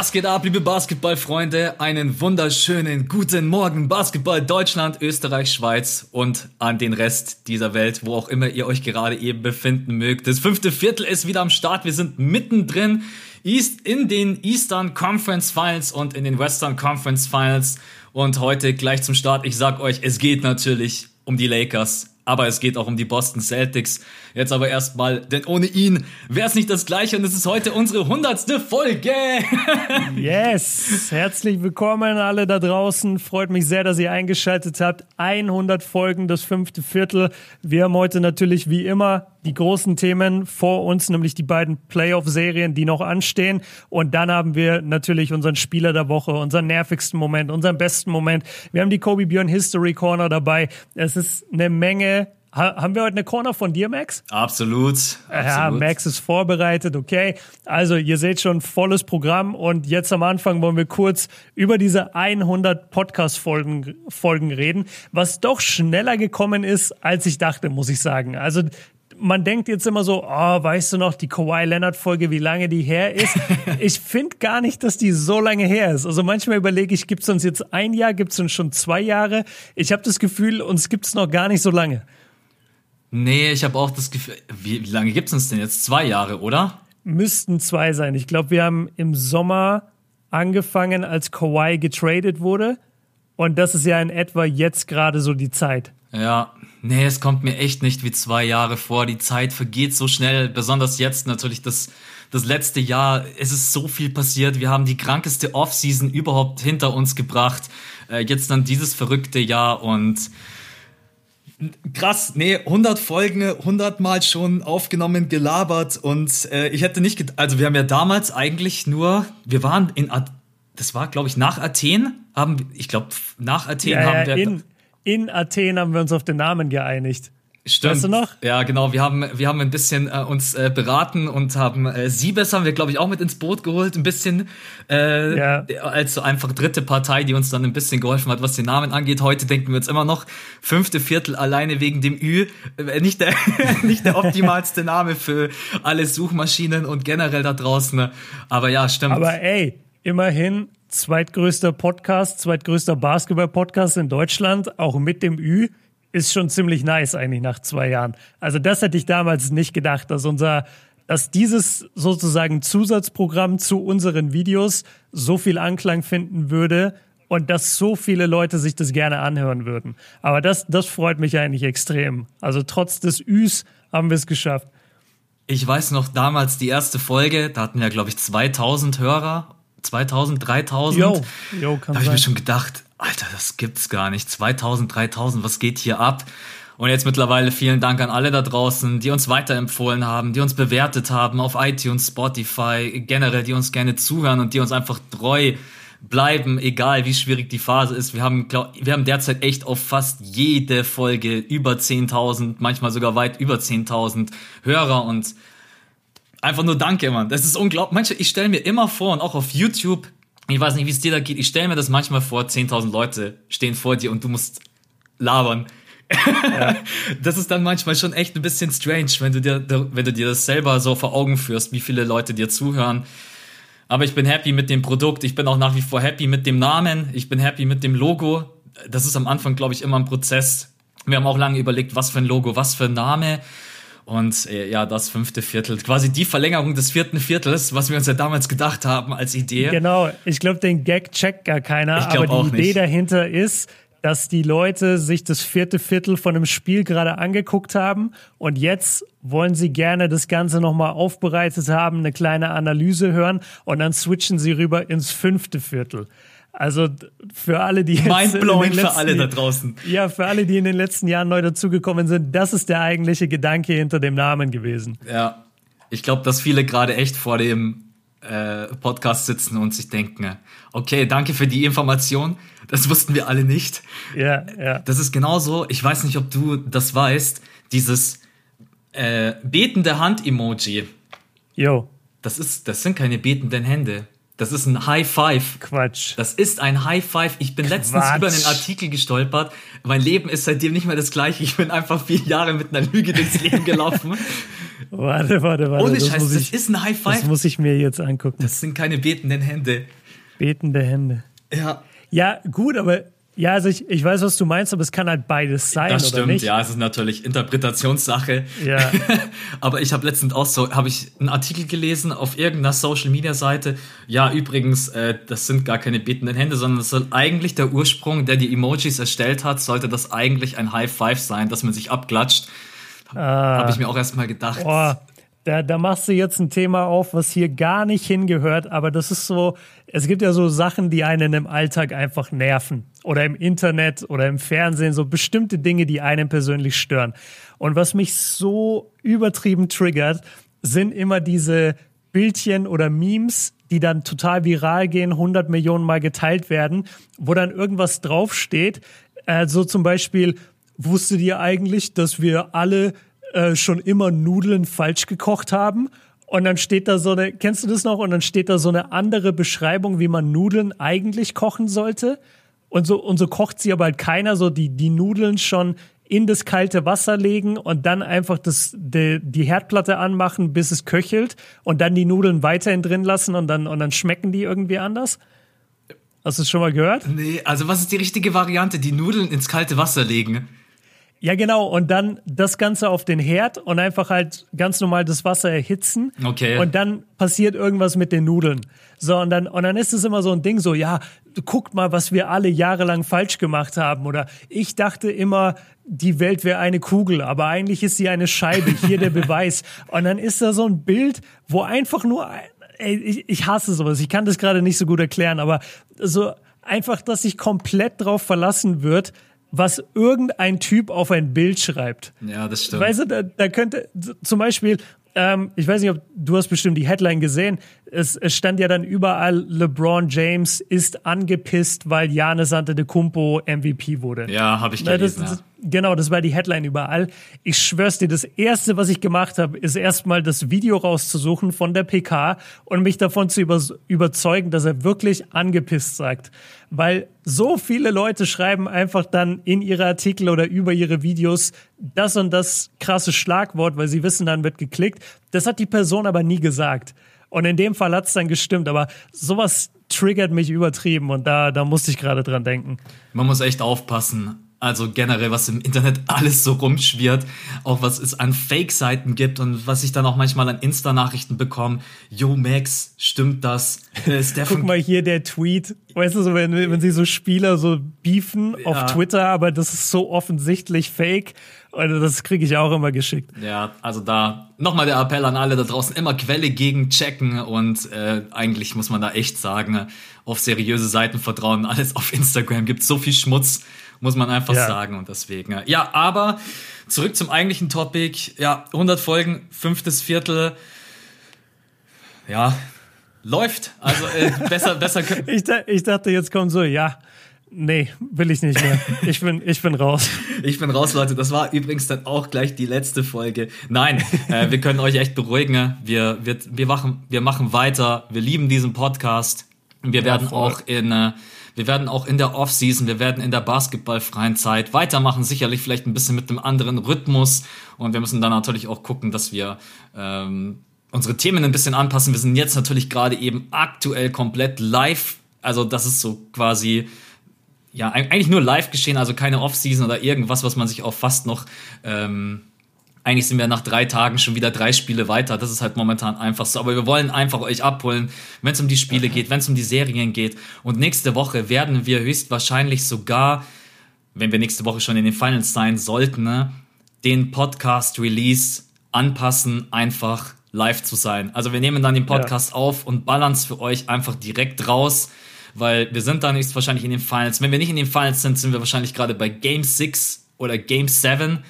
Was geht ab, liebe Basketballfreunde? Einen wunderschönen guten Morgen, Basketball Deutschland, Österreich, Schweiz und an den Rest dieser Welt, wo auch immer ihr euch gerade eben befinden mögt. Das fünfte Viertel ist wieder am Start. Wir sind mittendrin East in den Eastern Conference Finals und in den Western Conference Finals. Und heute gleich zum Start, ich sag euch, es geht natürlich um die Lakers aber es geht auch um die Boston Celtics. Jetzt aber erstmal, denn ohne ihn wäre es nicht das Gleiche und es ist heute unsere hundertste Folge. yes, herzlich willkommen alle da draußen. Freut mich sehr, dass ihr eingeschaltet habt. 100 Folgen, das fünfte Viertel. Wir haben heute natürlich wie immer die großen Themen vor uns, nämlich die beiden Playoff-Serien, die noch anstehen. Und dann haben wir natürlich unseren Spieler der Woche, unseren nervigsten Moment, unseren besten Moment. Wir haben die Kobe Björn History Corner dabei. Es ist eine Menge haben wir heute eine Corner von dir, Max? Absolut, absolut. Ja, Max ist vorbereitet, okay. Also, ihr seht schon volles Programm und jetzt am Anfang wollen wir kurz über diese 100 Podcast-Folgen Folgen reden, was doch schneller gekommen ist, als ich dachte, muss ich sagen. Also, man denkt jetzt immer so, oh, weißt du noch, die Kawhi Leonard Folge, wie lange die her ist? ich finde gar nicht, dass die so lange her ist. Also manchmal überlege ich, gibt es uns jetzt ein Jahr, gibt es uns schon zwei Jahre? Ich habe das Gefühl, uns gibt es noch gar nicht so lange. Nee, ich habe auch das Gefühl, wie, wie lange gibt es uns denn jetzt? Zwei Jahre, oder? Müssten zwei sein. Ich glaube, wir haben im Sommer angefangen, als Kawhi getradet wurde. Und das ist ja in etwa jetzt gerade so die Zeit. Ja, nee, es kommt mir echt nicht wie zwei Jahre vor. Die Zeit vergeht so schnell, besonders jetzt natürlich das, das letzte Jahr. Es ist so viel passiert. Wir haben die krankeste Offseason überhaupt hinter uns gebracht. Äh, jetzt dann dieses verrückte Jahr und krass, nee, 100 Folgen, 100 Mal schon aufgenommen, gelabert und äh, ich hätte nicht, also wir haben ja damals eigentlich nur, wir waren in, das war glaube ich nach Athen, haben, ich glaube nach Athen ja, haben ja, wir, in, in Athen haben wir uns auf den Namen geeinigt. Stimmt. Weißt du noch? Ja, genau. Wir haben, wir haben ein bisschen äh, uns äh, beraten und haben äh, Siebes haben wir, glaube ich, auch mit ins Boot geholt, ein bisschen äh, ja. als so einfach dritte Partei, die uns dann ein bisschen geholfen hat, was den Namen angeht. Heute denken wir uns immer noch fünfte Viertel alleine wegen dem Ü. Äh, nicht der, nicht der optimalste Name für alle Suchmaschinen und generell da draußen. Aber ja, stimmt. Aber ey, immerhin zweitgrößter Podcast, zweitgrößter Basketball-Podcast in Deutschland, auch mit dem Ü, ist schon ziemlich nice eigentlich nach zwei Jahren. Also das hätte ich damals nicht gedacht, dass unser, dass dieses sozusagen Zusatzprogramm zu unseren Videos so viel Anklang finden würde und dass so viele Leute sich das gerne anhören würden. Aber das, das freut mich eigentlich extrem. Also trotz des Üs haben wir es geschafft. Ich weiß noch damals die erste Folge, da hatten wir glaube ich 2000 Hörer 2000, 3000. Jo, jo, kann da habe ich mir schon gedacht, Alter, das gibt's gar nicht. 2000, 3000, was geht hier ab? Und jetzt mittlerweile vielen Dank an alle da draußen, die uns weiterempfohlen haben, die uns bewertet haben auf iTunes, Spotify, generell, die uns gerne zuhören und die uns einfach treu bleiben, egal wie schwierig die Phase ist. Wir haben, glaub, wir haben derzeit echt auf fast jede Folge über 10.000, manchmal sogar weit über 10.000 Hörer und Einfach nur danke, Mann. Das ist unglaublich. Manche, ich stelle mir immer vor und auch auf YouTube, ich weiß nicht, wie es dir da geht, ich stelle mir das manchmal vor, 10.000 Leute stehen vor dir und du musst labern. Ja. das ist dann manchmal schon echt ein bisschen strange, wenn du dir, wenn du dir das selber so vor Augen führst, wie viele Leute dir zuhören. Aber ich bin happy mit dem Produkt. Ich bin auch nach wie vor happy mit dem Namen. Ich bin happy mit dem Logo. Das ist am Anfang, glaube ich, immer ein Prozess. Wir haben auch lange überlegt, was für ein Logo, was für ein Name. Und äh, ja, das fünfte Viertel, quasi die Verlängerung des vierten Viertels, was wir uns ja damals gedacht haben als Idee. Genau, ich glaube, den Gag checkt gar keiner, aber die Idee nicht. dahinter ist, dass die Leute sich das vierte Viertel von einem Spiel gerade angeguckt haben und jetzt wollen sie gerne das Ganze nochmal aufbereitet haben, eine kleine Analyse hören und dann switchen sie rüber ins fünfte Viertel. Also für alle, die Mindblowing für alle da draußen. Ja, für alle, die in den letzten Jahren neu dazugekommen sind, das ist der eigentliche Gedanke hinter dem Namen gewesen. Ja, ich glaube, dass viele gerade echt vor dem äh, Podcast sitzen und sich denken, okay, danke für die Information, das wussten wir alle nicht. Ja, ja. Das ist genauso, ich weiß nicht, ob du das weißt, dieses äh, betende Hand-Emoji. Jo. Das ist, das sind keine betenden Hände. Das ist ein High Five. Quatsch. Das ist ein High Five. Ich bin Quatsch. letztens über einen Artikel gestolpert. Mein Leben ist seitdem nicht mehr das gleiche. Ich bin einfach vier Jahre mit einer Lüge durchs Leben gelaufen. Warte, warte, warte. Ohne das Scheiß, das ist ein High Five. Das muss ich mir jetzt angucken. Das sind keine betenden Hände. Betende Hände. Ja. Ja, gut, aber ja, also ich, ich weiß, was du meinst, aber es kann halt beides sein. Das stimmt, nicht? ja, es ist natürlich Interpretationssache. Ja. aber ich habe letztens auch so, habe ich einen Artikel gelesen auf irgendeiner Social Media Seite. Ja, übrigens, äh, das sind gar keine betenden Hände, sondern das soll eigentlich der Ursprung, der die Emojis erstellt hat, sollte das eigentlich ein High Five sein, dass man sich abklatscht. Ah. Habe ich mir auch erstmal gedacht. Boah. Da, da machst du jetzt ein Thema auf, was hier gar nicht hingehört, aber das ist so, es gibt ja so Sachen, die einen im Alltag einfach nerven. Oder im Internet oder im Fernsehen, so bestimmte Dinge, die einen persönlich stören. Und was mich so übertrieben triggert, sind immer diese Bildchen oder Memes, die dann total viral gehen, 100 Millionen Mal geteilt werden, wo dann irgendwas draufsteht. Äh, so zum Beispiel, wusstet ihr eigentlich, dass wir alle äh, schon immer Nudeln falsch gekocht haben. Und dann steht da so eine, kennst du das noch? Und dann steht da so eine andere Beschreibung, wie man Nudeln eigentlich kochen sollte. Und so, und so kocht sie aber halt keiner, so die, die Nudeln schon in das kalte Wasser legen und dann einfach das, die, die Herdplatte anmachen, bis es köchelt und dann die Nudeln weiterhin drin lassen und dann, und dann schmecken die irgendwie anders. Hast du es schon mal gehört? Nee, also was ist die richtige Variante? Die Nudeln ins kalte Wasser legen. Ja, genau. Und dann das Ganze auf den Herd und einfach halt ganz normal das Wasser erhitzen. Okay. Und dann passiert irgendwas mit den Nudeln. So, und dann, und dann ist es immer so ein Ding so, ja, guckt mal, was wir alle jahrelang falsch gemacht haben. Oder ich dachte immer, die Welt wäre eine Kugel, aber eigentlich ist sie eine Scheibe. Hier der Beweis. Und dann ist da so ein Bild, wo einfach nur, ey, ich, ich hasse sowas. Ich kann das gerade nicht so gut erklären, aber so einfach, dass sich komplett drauf verlassen wird, was irgendein Typ auf ein Bild schreibt. Ja, das stimmt. Weißt du, da, da könnte zum Beispiel, ähm, ich weiß nicht, ob du hast bestimmt die Headline gesehen. Es, es stand ja dann überall, LeBron James ist angepisst, weil Janis Antetokounmpo MVP wurde. Ja, habe ich gelesen. Das, das, genau, das war die Headline überall. Ich schwör's dir, das erste, was ich gemacht habe, ist erstmal das Video rauszusuchen von der PK und mich davon zu über, überzeugen, dass er wirklich angepisst sagt. Weil so viele Leute schreiben einfach dann in ihre Artikel oder über ihre Videos das und das krasse Schlagwort, weil sie wissen, dann wird geklickt. Das hat die Person aber nie gesagt. Und in dem Fall hat's dann gestimmt, aber sowas triggert mich übertrieben und da, da musste ich gerade dran denken. Man muss echt aufpassen also generell, was im Internet alles so rumschwirrt, auch was es an Fake-Seiten gibt und was ich dann auch manchmal an Insta-Nachrichten bekomme. Yo, Max, stimmt das? Guck mal hier der Tweet. Weißt du, so, wenn, wenn sie so Spieler so beefen ja. auf Twitter, aber das ist so offensichtlich Fake. Und das kriege ich auch immer geschickt. Ja, also da nochmal der Appell an alle da draußen, immer Quelle gegen checken und äh, eigentlich muss man da echt sagen, auf seriöse Seiten vertrauen. Alles auf Instagram gibt so viel Schmutz muss man einfach ja. sagen. Und deswegen, ja, aber zurück zum eigentlichen Topic. Ja, 100 Folgen, fünftes Viertel. Ja, läuft. Also äh, besser, besser. ich, ich dachte, jetzt kommt so, ja. Nee, will ich nicht mehr. Ich bin, ich bin raus. Ich bin raus, Leute. Das war übrigens dann auch gleich die letzte Folge. Nein, äh, wir können euch echt beruhigen. Wir, wir, wir, machen, wir machen weiter. Wir lieben diesen Podcast. Wir ja, werden voll. auch in äh, wir werden auch in der Offseason, wir werden in der basketballfreien Zeit weitermachen, sicherlich vielleicht ein bisschen mit einem anderen Rhythmus. Und wir müssen dann natürlich auch gucken, dass wir ähm, unsere Themen ein bisschen anpassen. Wir sind jetzt natürlich gerade eben aktuell komplett live. Also das ist so quasi ja eigentlich nur live geschehen, also keine Offseason oder irgendwas, was man sich auch fast noch ähm, eigentlich sind wir nach drei Tagen schon wieder drei Spiele weiter. Das ist halt momentan einfach so. Aber wir wollen einfach euch abholen, wenn es um die Spiele geht, wenn es um die Serien geht. Und nächste Woche werden wir höchstwahrscheinlich sogar, wenn wir nächste Woche schon in den Finals sein sollten, ne, den Podcast-Release anpassen, einfach live zu sein. Also wir nehmen dann den Podcast ja. auf und ballern es für euch einfach direkt raus, weil wir sind dann höchstwahrscheinlich in den Finals. Wenn wir nicht in den Finals sind, sind wir wahrscheinlich gerade bei Game 6 oder Game 7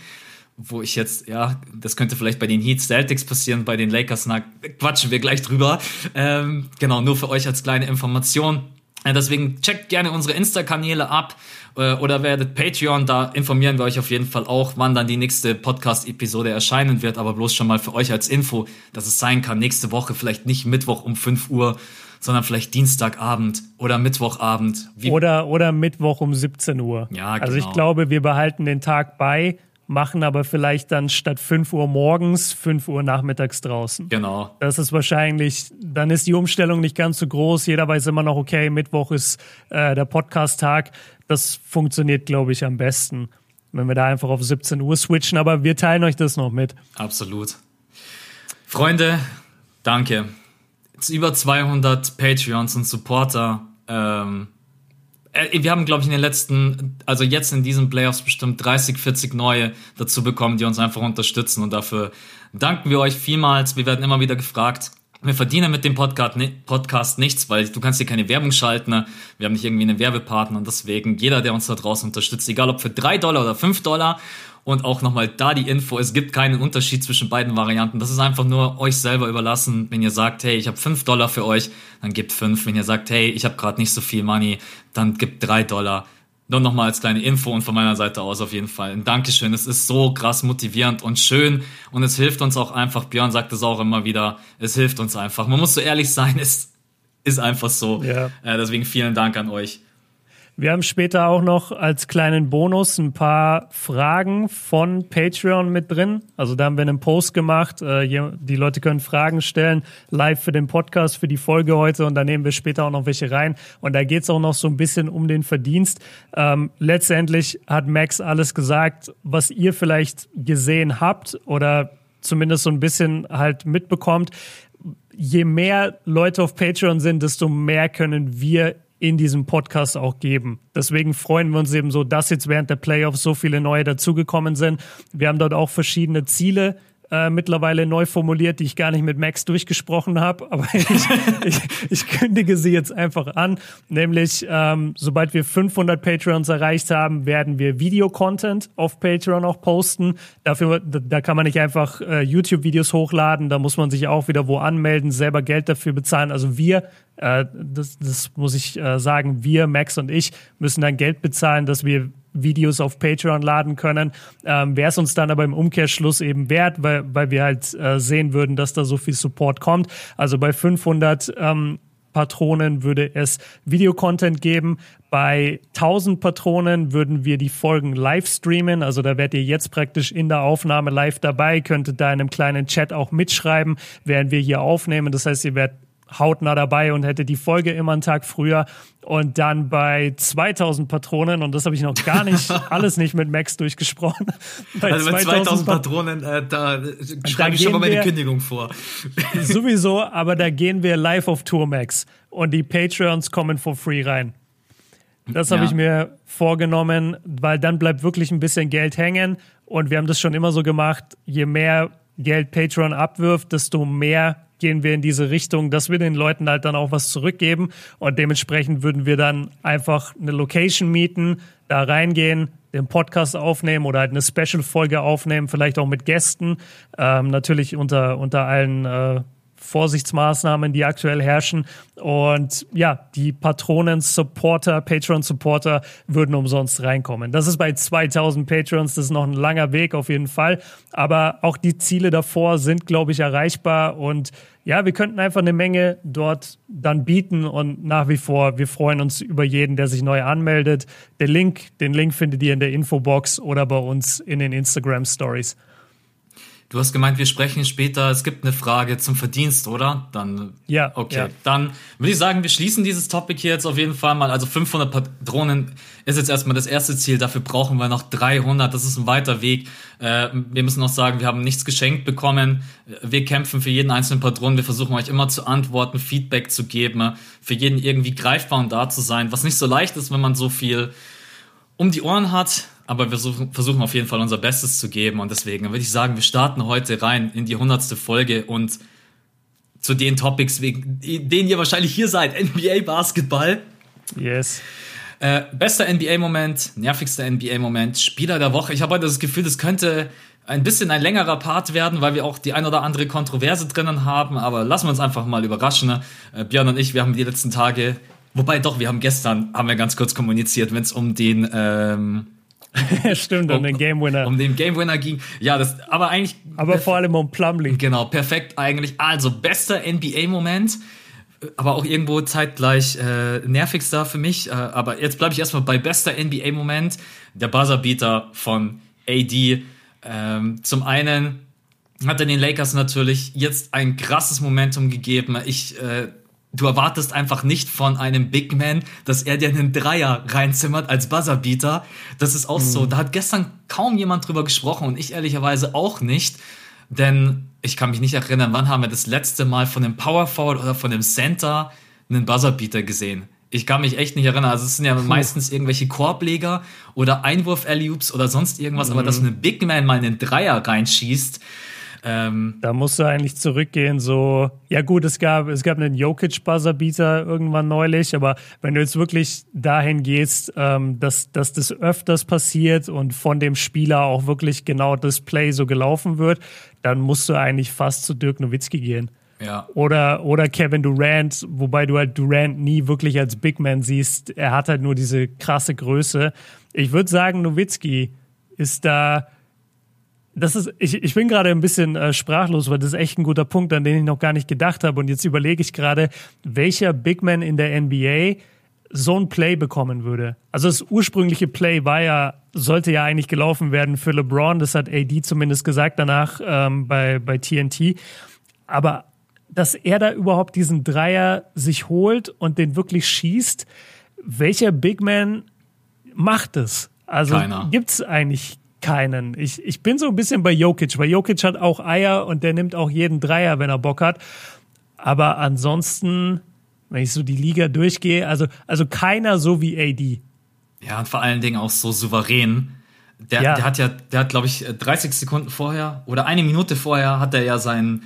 wo ich jetzt, ja, das könnte vielleicht bei den Heat Celtics passieren, bei den Lakers, na, quatschen wir gleich drüber. Ähm, genau, nur für euch als kleine Information. Äh, deswegen checkt gerne unsere Insta-Kanäle ab äh, oder werdet Patreon, da informieren wir euch auf jeden Fall auch, wann dann die nächste Podcast-Episode erscheinen wird, aber bloß schon mal für euch als Info, dass es sein kann, nächste Woche vielleicht nicht Mittwoch um 5 Uhr, sondern vielleicht Dienstagabend oder Mittwochabend. Oder, oder Mittwoch um 17 Uhr. Ja, genau. Also ich genau. glaube, wir behalten den Tag bei, machen aber vielleicht dann statt 5 Uhr morgens 5 Uhr nachmittags draußen. Genau. Das ist wahrscheinlich, dann ist die Umstellung nicht ganz so groß. Jeder weiß immer noch, okay, Mittwoch ist äh, der Podcast-Tag. Das funktioniert, glaube ich, am besten, wenn wir da einfach auf 17 Uhr switchen. Aber wir teilen euch das noch mit. Absolut. Freunde, danke. Über 200 Patreons und Supporter. Ähm, äh, wir haben, glaube ich, in den letzten, also jetzt in diesen Playoffs bestimmt 30, 40 neue dazu bekommen, die uns einfach unterstützen. Und dafür danken wir euch vielmals. Wir werden immer wieder gefragt. Wir verdienen mit dem Podcast, Podcast nichts, weil du kannst hier keine Werbung schalten. Ne? Wir haben nicht irgendwie einen Werbepartner und deswegen jeder, der uns da draußen unterstützt, egal ob für drei Dollar oder fünf Dollar und auch nochmal da die Info, es gibt keinen Unterschied zwischen beiden Varianten. Das ist einfach nur euch selber überlassen. Wenn ihr sagt, hey, ich habe 5 Dollar für euch, dann gebt 5. Wenn ihr sagt, hey, ich habe gerade nicht so viel Money, dann gebt 3 Dollar. Nur nochmal als kleine Info und von meiner Seite aus auf jeden Fall ein Dankeschön. Es ist so krass motivierend und schön und es hilft uns auch einfach. Björn sagt es auch immer wieder. Es hilft uns einfach. Man muss so ehrlich sein, es ist einfach so. Ja. Äh, deswegen vielen Dank an euch. Wir haben später auch noch als kleinen Bonus ein paar Fragen von Patreon mit drin. Also da haben wir einen Post gemacht. Äh, die Leute können Fragen stellen, live für den Podcast, für die Folge heute. Und da nehmen wir später auch noch welche rein. Und da geht es auch noch so ein bisschen um den Verdienst. Ähm, letztendlich hat Max alles gesagt, was ihr vielleicht gesehen habt oder zumindest so ein bisschen halt mitbekommt. Je mehr Leute auf Patreon sind, desto mehr können wir in diesem Podcast auch geben. Deswegen freuen wir uns eben so, dass jetzt während der Playoffs so viele neue dazugekommen sind. Wir haben dort auch verschiedene Ziele äh, mittlerweile neu formuliert, die ich gar nicht mit Max durchgesprochen habe, aber ich, ich, ich, kündige sie jetzt einfach an. Nämlich, ähm, sobald wir 500 Patreons erreicht haben, werden wir Videocontent auf Patreon auch posten. Dafür, da kann man nicht einfach äh, YouTube-Videos hochladen, da muss man sich auch wieder wo anmelden, selber Geld dafür bezahlen. Also wir äh, das, das muss ich äh, sagen, wir, Max und ich, müssen dann Geld bezahlen, dass wir Videos auf Patreon laden können. Ähm, Wäre es uns dann aber im Umkehrschluss eben wert, weil, weil wir halt äh, sehen würden, dass da so viel Support kommt. Also bei 500 ähm, Patronen würde es Videocontent geben. Bei 1000 Patronen würden wir die Folgen live streamen. Also da werdet ihr jetzt praktisch in der Aufnahme live dabei, könntet da in einem kleinen Chat auch mitschreiben, während wir hier aufnehmen. Das heißt, ihr werdet hautnah dabei und hätte die Folge immer einen Tag früher. Und dann bei 2000 Patronen, und das habe ich noch gar nicht, alles nicht mit Max durchgesprochen. Bei also bei 2000, 2000 Patronen, äh, da schreibe ich schon mal meine Kündigung vor. Sowieso, aber da gehen wir live auf Tour, Max. Und die Patreons kommen for free rein. Das habe ja. ich mir vorgenommen, weil dann bleibt wirklich ein bisschen Geld hängen. Und wir haben das schon immer so gemacht, je mehr Geld Patreon abwirft, desto mehr gehen wir in diese Richtung, dass wir den Leuten halt dann auch was zurückgeben. Und dementsprechend würden wir dann einfach eine Location mieten, da reingehen, den Podcast aufnehmen oder halt eine Special-Folge aufnehmen, vielleicht auch mit Gästen, ähm, natürlich unter, unter allen äh, Vorsichtsmaßnahmen, die aktuell herrschen. Und ja, die Patronen-Supporter, Patreon-Supporter würden umsonst reinkommen. Das ist bei 2000 Patrons, das ist noch ein langer Weg auf jeden Fall. Aber auch die Ziele davor sind, glaube ich, erreichbar. Und ja, wir könnten einfach eine Menge dort dann bieten. Und nach wie vor, wir freuen uns über jeden, der sich neu anmeldet. Der Link, den Link findet ihr in der Infobox oder bei uns in den Instagram Stories. Du hast gemeint, wir sprechen später. Es gibt eine Frage zum Verdienst, oder? Dann. Ja. Okay. Ja. Dann würde ich sagen, wir schließen dieses Topic hier jetzt auf jeden Fall mal. Also 500 Patronen ist jetzt erstmal das erste Ziel. Dafür brauchen wir noch 300. Das ist ein weiter Weg. Äh, wir müssen noch sagen, wir haben nichts geschenkt bekommen. Wir kämpfen für jeden einzelnen Patron. Wir versuchen euch immer zu antworten, Feedback zu geben, für jeden irgendwie greifbar und da zu sein. Was nicht so leicht ist, wenn man so viel um die Ohren hat. Aber wir versuchen auf jeden Fall unser Bestes zu geben. Und deswegen würde ich sagen, wir starten heute rein in die hundertste Folge und zu den Topics, wegen denen ihr wahrscheinlich hier seid. NBA Basketball. Yes. Äh, bester NBA-Moment, nervigster NBA-Moment, Spieler der Woche. Ich habe heute das Gefühl, das könnte ein bisschen ein längerer Part werden, weil wir auch die ein oder andere Kontroverse drinnen haben. Aber lassen wir uns einfach mal überraschen. Äh, Björn und ich, wir haben die letzten Tage, wobei doch, wir haben gestern, haben wir ganz kurz kommuniziert, wenn es um den ähm, Stimmt, um, um, den Game Winner. Um den Game Winner ging. Ja, das, aber eigentlich. Aber vor allem um Plumlee. Genau, perfekt eigentlich. Also, bester NBA-Moment, aber auch irgendwo zeitgleich äh, nervigster für mich. Äh, aber jetzt bleibe ich erstmal bei bester NBA-Moment. Der Buzzerbeater von AD. Ähm, zum einen hat er den Lakers natürlich jetzt ein krasses Momentum gegeben. Ich, äh, du erwartest einfach nicht von einem Big Man, dass er dir einen Dreier reinzimmert als Buzzerbeater. Das ist auch mhm. so. Da hat gestern kaum jemand drüber gesprochen und ich ehrlicherweise auch nicht. Denn ich kann mich nicht erinnern, wann haben wir das letzte Mal von einem Power Forward oder von einem Center einen Buzzerbeater gesehen. Ich kann mich echt nicht erinnern. Also es sind ja Puh. meistens irgendwelche Korbleger oder einwurf alley oder sonst irgendwas, mhm. aber dass ein Big Man mal einen Dreier reinschießt, ähm, da musst du eigentlich zurückgehen, so, ja gut, es gab, es gab einen Jokic-Buzzerbeater irgendwann neulich, aber wenn du jetzt wirklich dahin gehst, ähm, dass, dass das öfters passiert und von dem Spieler auch wirklich genau das Play so gelaufen wird, dann musst du eigentlich fast zu Dirk Nowitzki gehen. Ja. Oder, oder Kevin Durant, wobei du halt Durant nie wirklich als Big Man siehst. Er hat halt nur diese krasse Größe. Ich würde sagen, Nowitzki ist da das ist, ich, ich bin gerade ein bisschen äh, sprachlos, weil das ist echt ein guter Punkt, an den ich noch gar nicht gedacht habe. Und jetzt überlege ich gerade, welcher Big Man in der NBA so ein Play bekommen würde. Also das ursprüngliche Play war ja, sollte ja eigentlich gelaufen werden für LeBron. Das hat AD zumindest gesagt danach ähm, bei, bei TNT. Aber dass er da überhaupt diesen Dreier sich holt und den wirklich schießt, welcher Big Man macht es? Also gibt es eigentlich keinen. Ich, ich bin so ein bisschen bei Jokic, weil Jokic hat auch Eier und der nimmt auch jeden Dreier, wenn er Bock hat. Aber ansonsten, wenn ich so die Liga durchgehe, also, also keiner so wie AD. Ja, und vor allen Dingen auch so souverän. Der, ja. der hat ja, der hat, glaube ich, 30 Sekunden vorher oder eine Minute vorher hat er ja seinen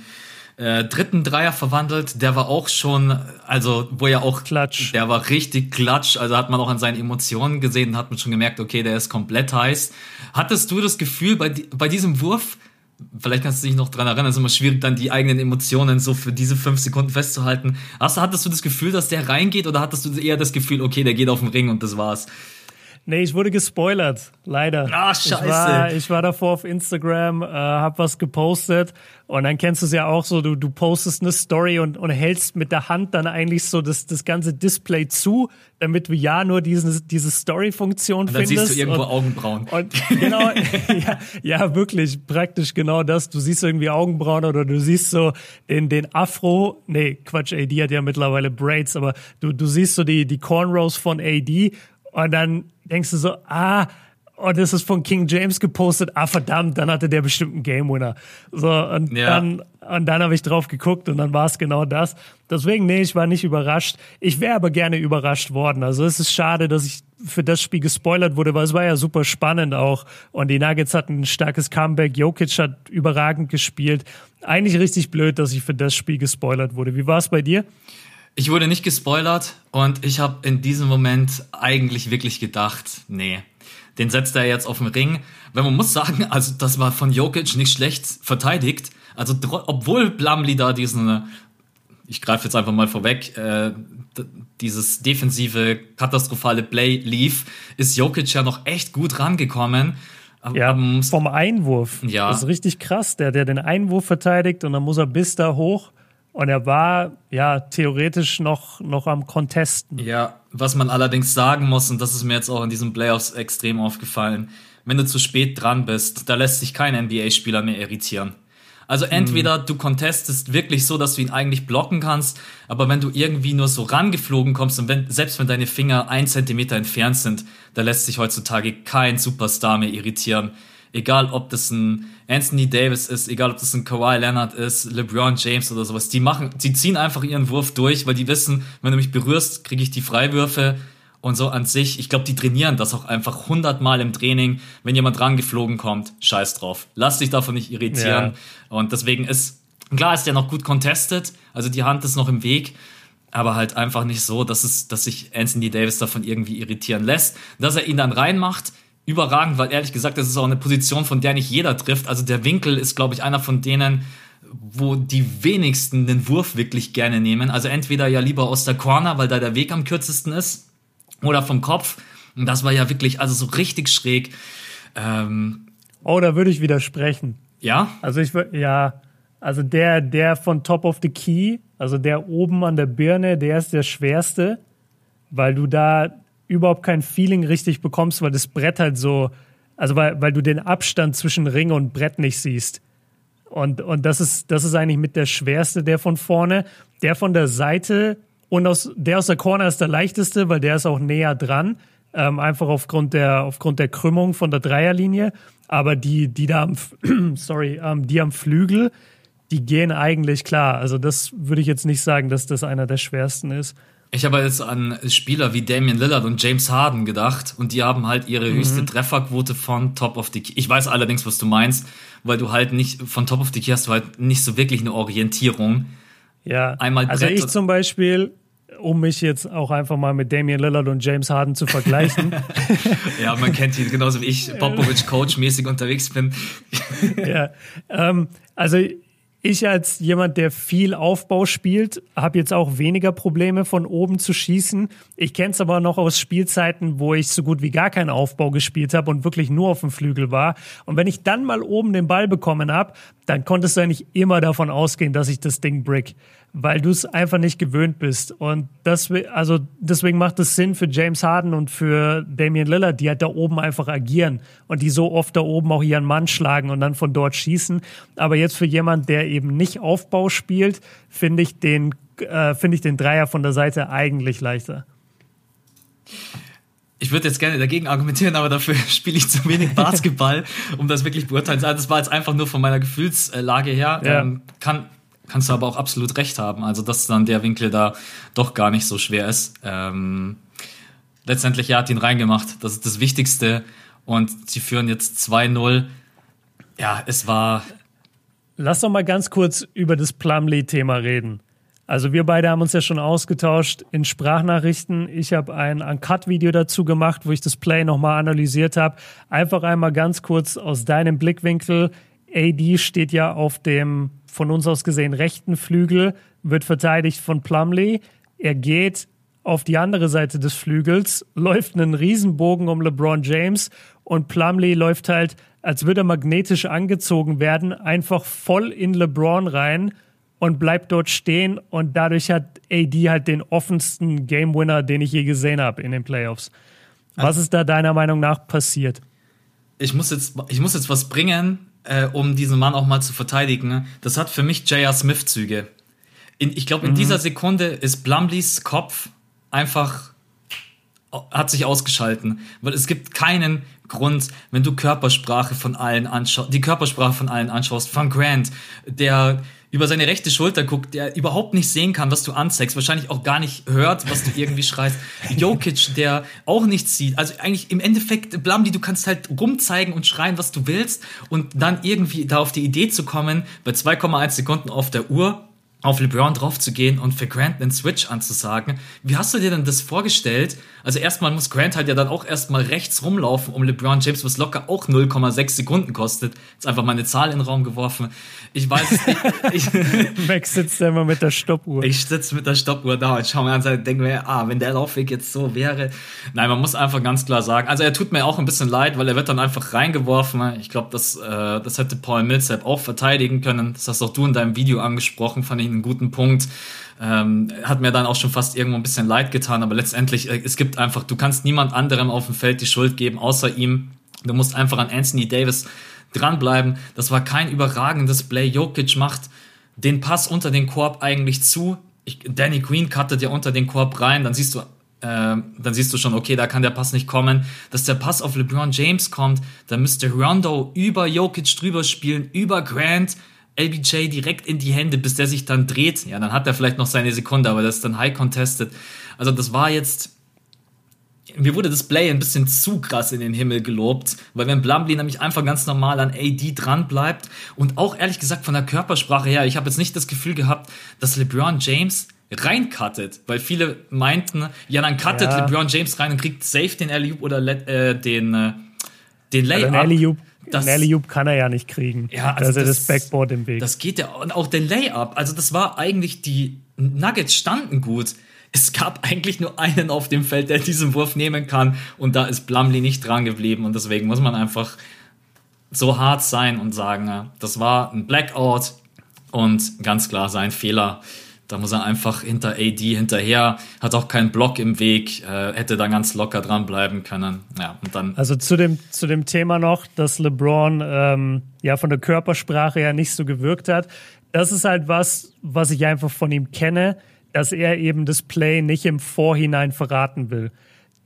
äh, dritten Dreier verwandelt. Der war auch schon, also wo er auch klatsch. Der war richtig klatsch. Also hat man auch an seinen Emotionen gesehen, hat man schon gemerkt, okay, der ist komplett heiß. Hattest du das Gefühl bei, bei diesem Wurf, vielleicht kannst du dich noch dran erinnern, es ist immer schwierig, dann die eigenen Emotionen so für diese fünf Sekunden festzuhalten. Hast, hattest du das Gefühl, dass der reingeht oder hattest du eher das Gefühl, okay, der geht auf den Ring und das war's? Nee, ich wurde gespoilert, leider. Ah, scheiße. Ich war, ich war davor auf Instagram, äh, hab was gepostet und dann kennst du es ja auch so, du, du postest eine Story und, und hältst mit der Hand dann eigentlich so das, das ganze Display zu, damit du ja nur diese, diese Story-Funktion findest. Dann siehst du irgendwo und, Augenbrauen. Und genau, ja, ja, wirklich, praktisch genau das. Du siehst irgendwie Augenbrauen oder du siehst so den, den Afro, nee, Quatsch, AD hat ja mittlerweile Braids, aber du, du siehst so die, die Cornrows von AD und dann denkst du so, ah, und oh, das ist von King James gepostet, ah verdammt, dann hatte der bestimmt einen Game Winner. So, und ja. dann, und dann habe ich drauf geguckt und dann war es genau das. Deswegen, nee, ich war nicht überrascht. Ich wäre aber gerne überrascht worden. Also es ist schade, dass ich für das Spiel gespoilert wurde, weil es war ja super spannend auch. Und die Nuggets hatten ein starkes Comeback. Jokic hat überragend gespielt. Eigentlich richtig blöd, dass ich für das Spiel gespoilert wurde. Wie war es bei dir? Ich wurde nicht gespoilert und ich habe in diesem Moment eigentlich wirklich gedacht, nee, den setzt er jetzt auf den Ring. Weil man muss sagen, also das war von Jokic nicht schlecht verteidigt. Also obwohl Blumley da diesen, ich greife jetzt einfach mal vorweg, äh, dieses defensive, katastrophale Play lief, ist Jokic ja noch echt gut rangekommen. Ja, vom Einwurf. Ja. Das ist richtig krass. Der, der den Einwurf verteidigt und dann muss er bis da hoch. Und er war ja theoretisch noch, noch am Contesten. Ja, was man allerdings sagen muss, und das ist mir jetzt auch in diesen Playoffs extrem aufgefallen, wenn du zu spät dran bist, da lässt sich kein NBA-Spieler mehr irritieren. Also entweder mhm. du contestest wirklich so, dass du ihn eigentlich blocken kannst, aber wenn du irgendwie nur so rangeflogen kommst und wenn, selbst wenn deine Finger ein Zentimeter entfernt sind, da lässt sich heutzutage kein Superstar mehr irritieren. Egal, ob das ein Anthony Davis ist, egal, ob das ein Kawhi Leonard ist, LeBron James oder sowas. Die machen, die ziehen einfach ihren Wurf durch, weil die wissen, wenn du mich berührst, kriege ich die Freiwürfe. Und so an sich, ich glaube, die trainieren das auch einfach hundertmal im Training. Wenn jemand rangeflogen kommt, scheiß drauf. Lass dich davon nicht irritieren. Ja. Und deswegen ist, klar ist der noch gut contested, also die Hand ist noch im Weg aber halt einfach nicht so, dass es, dass sich Anthony Davis davon irgendwie irritieren lässt. Dass er ihn dann reinmacht, überragend, weil ehrlich gesagt, das ist auch eine Position, von der nicht jeder trifft. Also der Winkel ist, glaube ich, einer von denen, wo die wenigsten den Wurf wirklich gerne nehmen. Also entweder ja lieber aus der Corner, weil da der Weg am kürzesten ist, oder vom Kopf. Und das war ja wirklich, also so richtig schräg. Ähm, oh, da würde ich widersprechen. Ja? Also ich würde, ja, also der, der von Top of the Key, also der oben an der Birne, der ist der schwerste, weil du da überhaupt kein Feeling richtig bekommst, weil das Brett halt so, Also weil, weil du den Abstand zwischen Ring und Brett nicht siehst. Und, und das, ist, das ist eigentlich mit der schwerste, der von vorne. Der von der Seite und aus, der aus der Corner ist der leichteste, weil der ist auch näher dran. Ähm, einfach aufgrund der, aufgrund der Krümmung von der Dreierlinie. Aber die, die da am, sorry, ähm, die am Flügel, die gehen eigentlich klar. Also das würde ich jetzt nicht sagen, dass das einer der schwersten ist. Ich habe jetzt an Spieler wie Damian Lillard und James Harden gedacht und die haben halt ihre mhm. höchste Trefferquote von Top of the Key. Ich weiß allerdings, was du meinst, weil du halt nicht von Top of the Key hast du halt nicht so wirklich eine Orientierung. Ja, Einmal also ich zum Beispiel, um mich jetzt auch einfach mal mit Damian Lillard und James Harden zu vergleichen. ja, man kennt ihn genauso wie ich Popovic Coach mäßig unterwegs bin. ja, ähm, also ich als jemand, der viel Aufbau spielt, habe jetzt auch weniger Probleme von oben zu schießen. Ich kenne es aber noch aus Spielzeiten, wo ich so gut wie gar keinen Aufbau gespielt habe und wirklich nur auf dem Flügel war. Und wenn ich dann mal oben den Ball bekommen habe, dann konntest du eigentlich immer davon ausgehen, dass ich das Ding brick weil du es einfach nicht gewöhnt bist. Und das, also deswegen macht es Sinn für James Harden und für Damian Lillard, die halt da oben einfach agieren und die so oft da oben auch ihren Mann schlagen und dann von dort schießen. Aber jetzt für jemand, der eben nicht Aufbau spielt, finde ich den, äh, finde ich den Dreier von der Seite eigentlich leichter. Ich würde jetzt gerne dagegen argumentieren, aber dafür spiele ich zu wenig Basketball, um das wirklich beurteilen zu können. Das war jetzt einfach nur von meiner Gefühlslage her. Ja. Ähm, kann kannst du aber auch absolut recht haben. Also, dass dann der Winkel da doch gar nicht so schwer ist. Ähm, letztendlich, er hat ihn reingemacht. Das ist das Wichtigste. Und sie führen jetzt 2-0. Ja, es war. Lass doch mal ganz kurz über das Plumlee-Thema reden. Also wir beide haben uns ja schon ausgetauscht in Sprachnachrichten. Ich habe ein Uncut-Video dazu gemacht, wo ich das Play nochmal analysiert habe. Einfach einmal ganz kurz aus deinem Blickwinkel. AD steht ja auf dem von uns aus gesehen rechten Flügel, wird verteidigt von Plumley. Er geht auf die andere Seite des Flügels, läuft einen Riesenbogen um LeBron James und Plumley läuft halt, als würde er magnetisch angezogen werden, einfach voll in LeBron rein und bleibt dort stehen und dadurch hat AD halt den offensten Game Winner, den ich je gesehen habe in den Playoffs. Was ist da deiner Meinung nach passiert? Ich muss jetzt, ich muss jetzt was bringen, äh, um diesen Mann auch mal zu verteidigen. Das hat für mich J.R. Smith-Züge. ich glaube, in mhm. dieser Sekunde ist Blumleys Kopf einfach hat sich ausgeschalten, weil es gibt keinen Grund, wenn du Körpersprache von allen anschaust, die Körpersprache von allen anschaust, von Grant, der über seine rechte Schulter guckt, der überhaupt nicht sehen kann, was du anzeigst, wahrscheinlich auch gar nicht hört, was du irgendwie schreist. Jokic, der auch nichts sieht. Also eigentlich im Endeffekt, Blamdi, du kannst halt rumzeigen und schreien, was du willst und dann irgendwie da auf die Idee zu kommen, bei 2,1 Sekunden auf der Uhr auf LeBron drauf zu gehen und für Grant einen Switch anzusagen. Wie hast du dir denn das vorgestellt? Also erstmal muss Grant halt ja dann auch erstmal rechts rumlaufen um LeBron James, was locker auch 0,6 Sekunden kostet. Jetzt einfach mal eine Zahl in den Raum geworfen. Ich weiß nicht. Ich, Max sitzt da immer mit der Stoppuhr. Ich sitze mit der Stoppuhr da und schaue mir an und denke mir, ah, wenn der Laufweg jetzt so wäre. Nein, man muss einfach ganz klar sagen, also er tut mir auch ein bisschen leid, weil er wird dann einfach reingeworfen. Ich glaube, das, äh, das hätte Paul Millsap auch verteidigen können. Das hast auch du in deinem Video angesprochen, fand ich einen guten Punkt. Ähm, hat mir dann auch schon fast irgendwo ein bisschen leid getan, aber letztendlich, äh, es gibt einfach, du kannst niemand anderem auf dem Feld die Schuld geben, außer ihm. Du musst einfach an Anthony Davis dranbleiben. Das war kein überragendes Play. Jokic macht den Pass unter den Korb eigentlich zu. Ich, Danny Green cuttet ja unter den Korb rein, dann siehst du, äh, dann siehst du schon, okay, da kann der Pass nicht kommen. Dass der Pass auf LeBron James kommt, dann müsste Rondo über Jokic drüber spielen, über Grant, LBJ direkt in die Hände, bis der sich dann dreht. Ja, dann hat er vielleicht noch seine Sekunde, aber das ist dann high contested. Also das war jetzt mir wurde das Play ein bisschen zu krass in den Himmel gelobt, weil wenn Blumley nämlich einfach ganz normal an AD dran bleibt und auch ehrlich gesagt von der Körpersprache her, ich habe jetzt nicht das Gefühl gehabt, dass LeBron James reincuttet, weil viele meinten, ja, dann cuttet ja. LeBron James rein und kriegt safe den alley oder äh, den, äh, den Layup. Das, alley kann er ja nicht kriegen. Ja, also da ist das, das Backboard im Weg. Das geht ja. Und auch der Layup. Also, das war eigentlich die Nuggets standen gut es gab eigentlich nur einen auf dem Feld, der diesen Wurf nehmen kann. Und da ist Blumley nicht dran geblieben. Und deswegen muss man einfach so hart sein und sagen, das war ein Blackout und ganz klar sein Fehler. Da muss er einfach hinter AD hinterher, hat auch keinen Block im Weg, äh, hätte da ganz locker dranbleiben können. Ja, und dann. Also zu dem, zu dem Thema noch, dass LeBron ähm, ja von der Körpersprache ja nicht so gewirkt hat. Das ist halt was, was ich einfach von ihm kenne, dass er eben das Play nicht im Vorhinein verraten will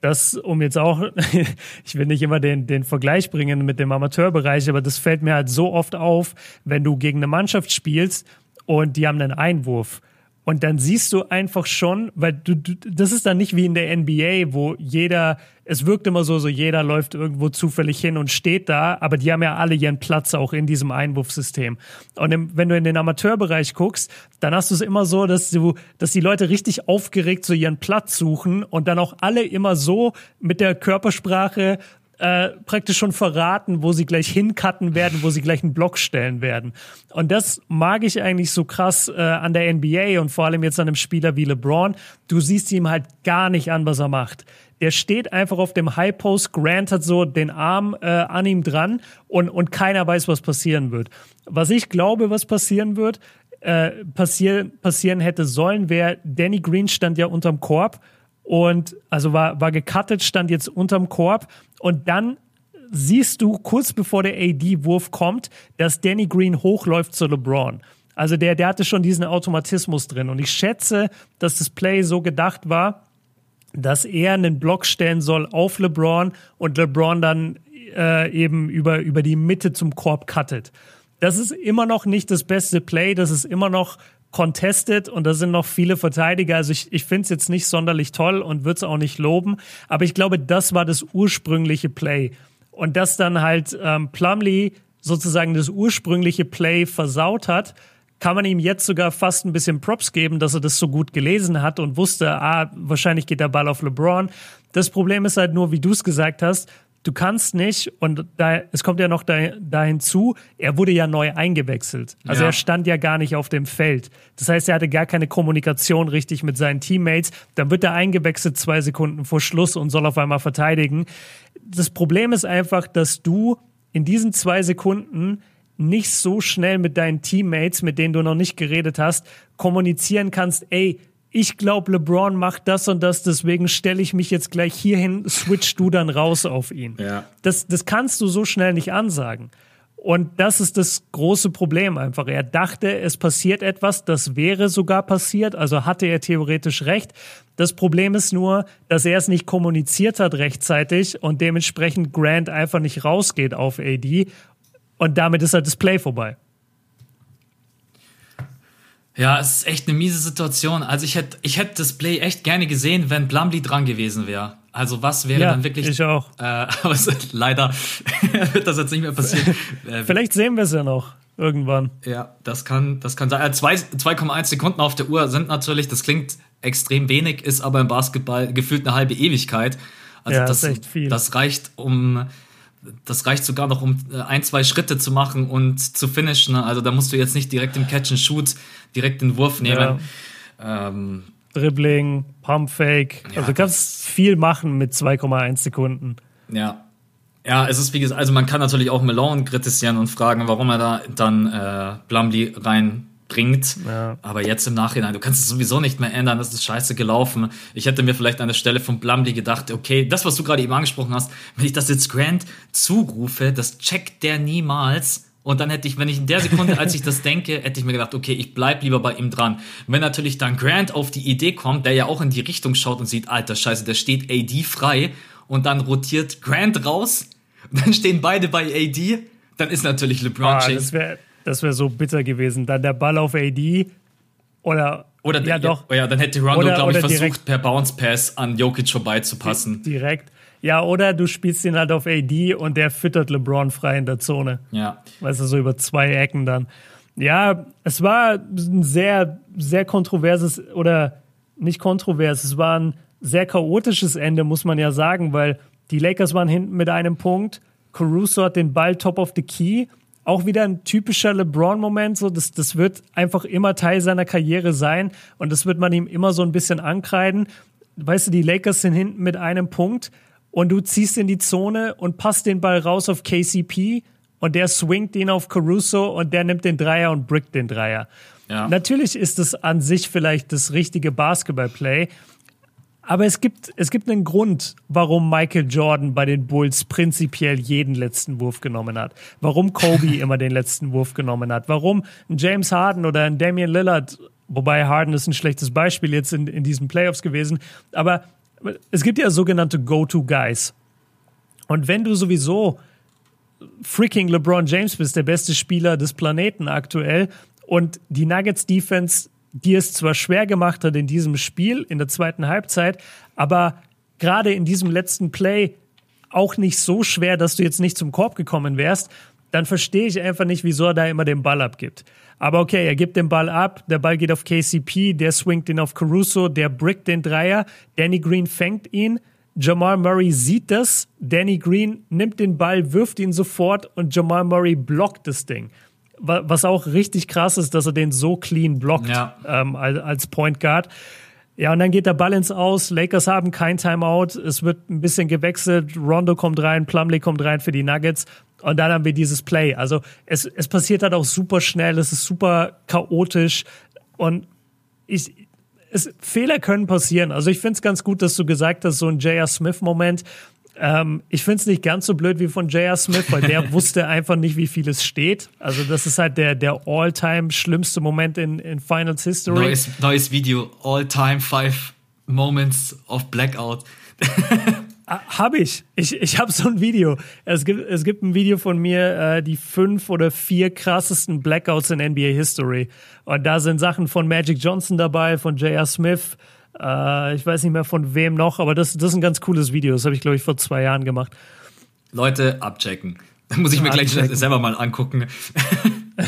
das, um jetzt auch, ich will nicht immer den, den Vergleich bringen mit dem Amateurbereich, aber das fällt mir halt so oft auf, wenn du gegen eine Mannschaft spielst und die haben einen Einwurf und dann siehst du einfach schon, weil du, du, das ist dann nicht wie in der NBA, wo jeder, es wirkt immer so, so jeder läuft irgendwo zufällig hin und steht da, aber die haben ja alle ihren Platz auch in diesem Einwurfsystem. Und im, wenn du in den Amateurbereich guckst, dann hast du es immer so, dass du, dass die Leute richtig aufgeregt so ihren Platz suchen und dann auch alle immer so mit der Körpersprache äh, praktisch schon verraten, wo sie gleich hincutten werden, wo sie gleich einen Block stellen werden. Und das mag ich eigentlich so krass äh, an der NBA und vor allem jetzt an einem Spieler wie LeBron. Du siehst ihm halt gar nicht an, was er macht. Der steht einfach auf dem High Post, Grant hat so den Arm äh, an ihm dran und, und keiner weiß, was passieren wird. Was ich glaube, was passieren wird, äh, passieren, passieren hätte sollen, wäre, Danny Green stand ja unterm Korb und also war, war gecuttet, stand jetzt unterm Korb und dann siehst du kurz bevor der AD-Wurf kommt, dass Danny Green hochläuft zu LeBron. Also der, der hatte schon diesen Automatismus drin. Und ich schätze, dass das Play so gedacht war, dass er einen Block stellen soll auf LeBron und LeBron dann äh, eben über, über die Mitte zum Korb cuttet. Das ist immer noch nicht das beste Play, das ist immer noch contested und da sind noch viele Verteidiger. Also ich, ich finde es jetzt nicht sonderlich toll und würde es auch nicht loben, aber ich glaube, das war das ursprüngliche Play. Und dass dann halt ähm, Plumlee sozusagen das ursprüngliche Play versaut hat, kann man ihm jetzt sogar fast ein bisschen Props geben, dass er das so gut gelesen hat und wusste, ah, wahrscheinlich geht der Ball auf LeBron. Das Problem ist halt nur, wie du es gesagt hast, du kannst nicht, und da, es kommt ja noch da, da hinzu, er wurde ja neu eingewechselt. Also ja. er stand ja gar nicht auf dem Feld. Das heißt, er hatte gar keine Kommunikation richtig mit seinen Teammates. Dann wird er eingewechselt zwei Sekunden vor Schluss und soll auf einmal verteidigen. Das Problem ist einfach, dass du in diesen zwei Sekunden nicht so schnell mit deinen Teammates, mit denen du noch nicht geredet hast, kommunizieren kannst, ey, ich glaube, LeBron macht das und das, deswegen stelle ich mich jetzt gleich hierhin, switch du dann raus auf ihn. Ja. Das, das kannst du so schnell nicht ansagen. Und das ist das große Problem einfach. Er dachte, es passiert etwas, das wäre sogar passiert, also hatte er theoretisch recht. Das Problem ist nur, dass er es nicht kommuniziert hat rechtzeitig und dementsprechend Grant einfach nicht rausgeht auf AD und damit ist halt das Play vorbei. Ja, es ist echt eine miese Situation. Also ich hätte ich hätte das Play echt gerne gesehen, wenn Blumley dran gewesen wäre. Also was wäre ja, dann wirklich? Ich auch. Äh, aber es, leider wird das jetzt nicht mehr passieren. Äh, Vielleicht sehen wir es ja noch irgendwann. Ja, das kann, das kann sein. 2,1 Sekunden auf der Uhr sind natürlich, das klingt extrem wenig, ist aber im Basketball gefühlt eine halbe Ewigkeit. Also ja, das, das, das reicht, um das reicht sogar noch, um äh, ein, zwei Schritte zu machen und zu finishen. Also da musst du jetzt nicht direkt im Catch and Shoot direkt den Wurf nehmen. Ja. Ähm, Dribbling, Pumpfake. Ja, also du kannst viel machen mit 2,1 Sekunden. Ja. Ja, es ist wie gesagt, also man kann natürlich auch Malone kritisieren und fragen, warum er da dann äh, Blumley rein bringt. Ja. Aber jetzt im Nachhinein, du kannst es sowieso nicht mehr ändern, das ist scheiße gelaufen. Ich hätte mir vielleicht an der Stelle von Blumley gedacht, okay, das, was du gerade eben angesprochen hast, wenn ich das jetzt Grant zurufe, das checkt der niemals. Und dann hätte ich, wenn ich in der Sekunde, als ich das denke, hätte ich mir gedacht, okay, ich bleib lieber bei ihm dran. Wenn natürlich dann Grant auf die Idee kommt, der ja auch in die Richtung schaut und sieht, alter Scheiße, da steht AD frei und dann rotiert Grant raus, dann stehen beide bei AD, dann ist natürlich LeBron ah, James. Das wäre so bitter gewesen. Dann der Ball auf AD oder. Oder ja, doch. Ja, dann hätte Rondo, glaube ich, versucht, per Bounce Pass an Jokic vorbeizupassen. Direkt. Ja, oder du spielst ihn halt auf AD und der füttert LeBron frei in der Zone. Ja. Weißt du, so über zwei Ecken dann. Ja, es war ein sehr, sehr kontroverses oder nicht kontrovers, es war ein sehr chaotisches Ende, muss man ja sagen, weil die Lakers waren hinten mit einem Punkt. Caruso hat den Ball top of the key auch wieder ein typischer LeBron-Moment. So, das, das wird einfach immer Teil seiner Karriere sein und das wird man ihm immer so ein bisschen ankreiden. Weißt du, die Lakers sind hinten mit einem Punkt und du ziehst in die Zone und passt den Ball raus auf KCP und der swingt ihn auf Caruso und der nimmt den Dreier und brickt den Dreier. ja. natürlich ist es an sich vielleicht das richtige Basketballplay, aber es gibt, es gibt einen Grund, warum Michael Jordan bei den Bulls prinzipiell jeden letzten Wurf genommen hat. Warum Kobe immer den letzten Wurf genommen hat. Warum ein James Harden oder ein Damian Lillard, wobei Harden ist ein schlechtes Beispiel jetzt in, in diesen Playoffs gewesen. Aber es gibt ja sogenannte Go-To-Guys. Und wenn du sowieso freaking LeBron James bist, der beste Spieler des Planeten aktuell, und die Nuggets Defense die es zwar schwer gemacht hat in diesem Spiel, in der zweiten Halbzeit, aber gerade in diesem letzten Play auch nicht so schwer, dass du jetzt nicht zum Korb gekommen wärst, dann verstehe ich einfach nicht, wieso er da immer den Ball abgibt. Aber okay, er gibt den Ball ab, der Ball geht auf KCP, der swingt ihn auf Caruso, der brickt den Dreier, Danny Green fängt ihn, Jamal Murray sieht das, Danny Green nimmt den Ball, wirft ihn sofort und Jamal Murray blockt das Ding was auch richtig krass ist, dass er den so clean blockt ja. ähm, als Point Guard. Ja, und dann geht der ins Aus. Lakers haben kein Timeout. Es wird ein bisschen gewechselt. Rondo kommt rein, Plumlee kommt rein für die Nuggets. Und dann haben wir dieses Play. Also es, es passiert halt auch super schnell. Es ist super chaotisch. Und ich, es, Fehler können passieren. Also ich finde es ganz gut, dass du gesagt hast, so ein J.R. Smith-Moment. Ähm, ich finde es nicht ganz so blöd wie von J.R. Smith, weil der wusste einfach nicht, wie viel es steht. Also das ist halt der, der all-time schlimmste Moment in, in Finals History. Neues, neues Video, all-time five moments of Blackout. Ah, habe ich. Ich, ich habe so ein Video. Es gibt, es gibt ein Video von mir, äh, die fünf oder vier krassesten Blackouts in NBA History. Und da sind Sachen von Magic Johnson dabei, von J.R. Smith, äh, ich weiß nicht mehr von wem noch, aber das, das ist ein ganz cooles Video. Das habe ich, glaube ich, vor zwei Jahren gemacht. Leute, abchecken. Da muss ich mir gleich selber mal angucken.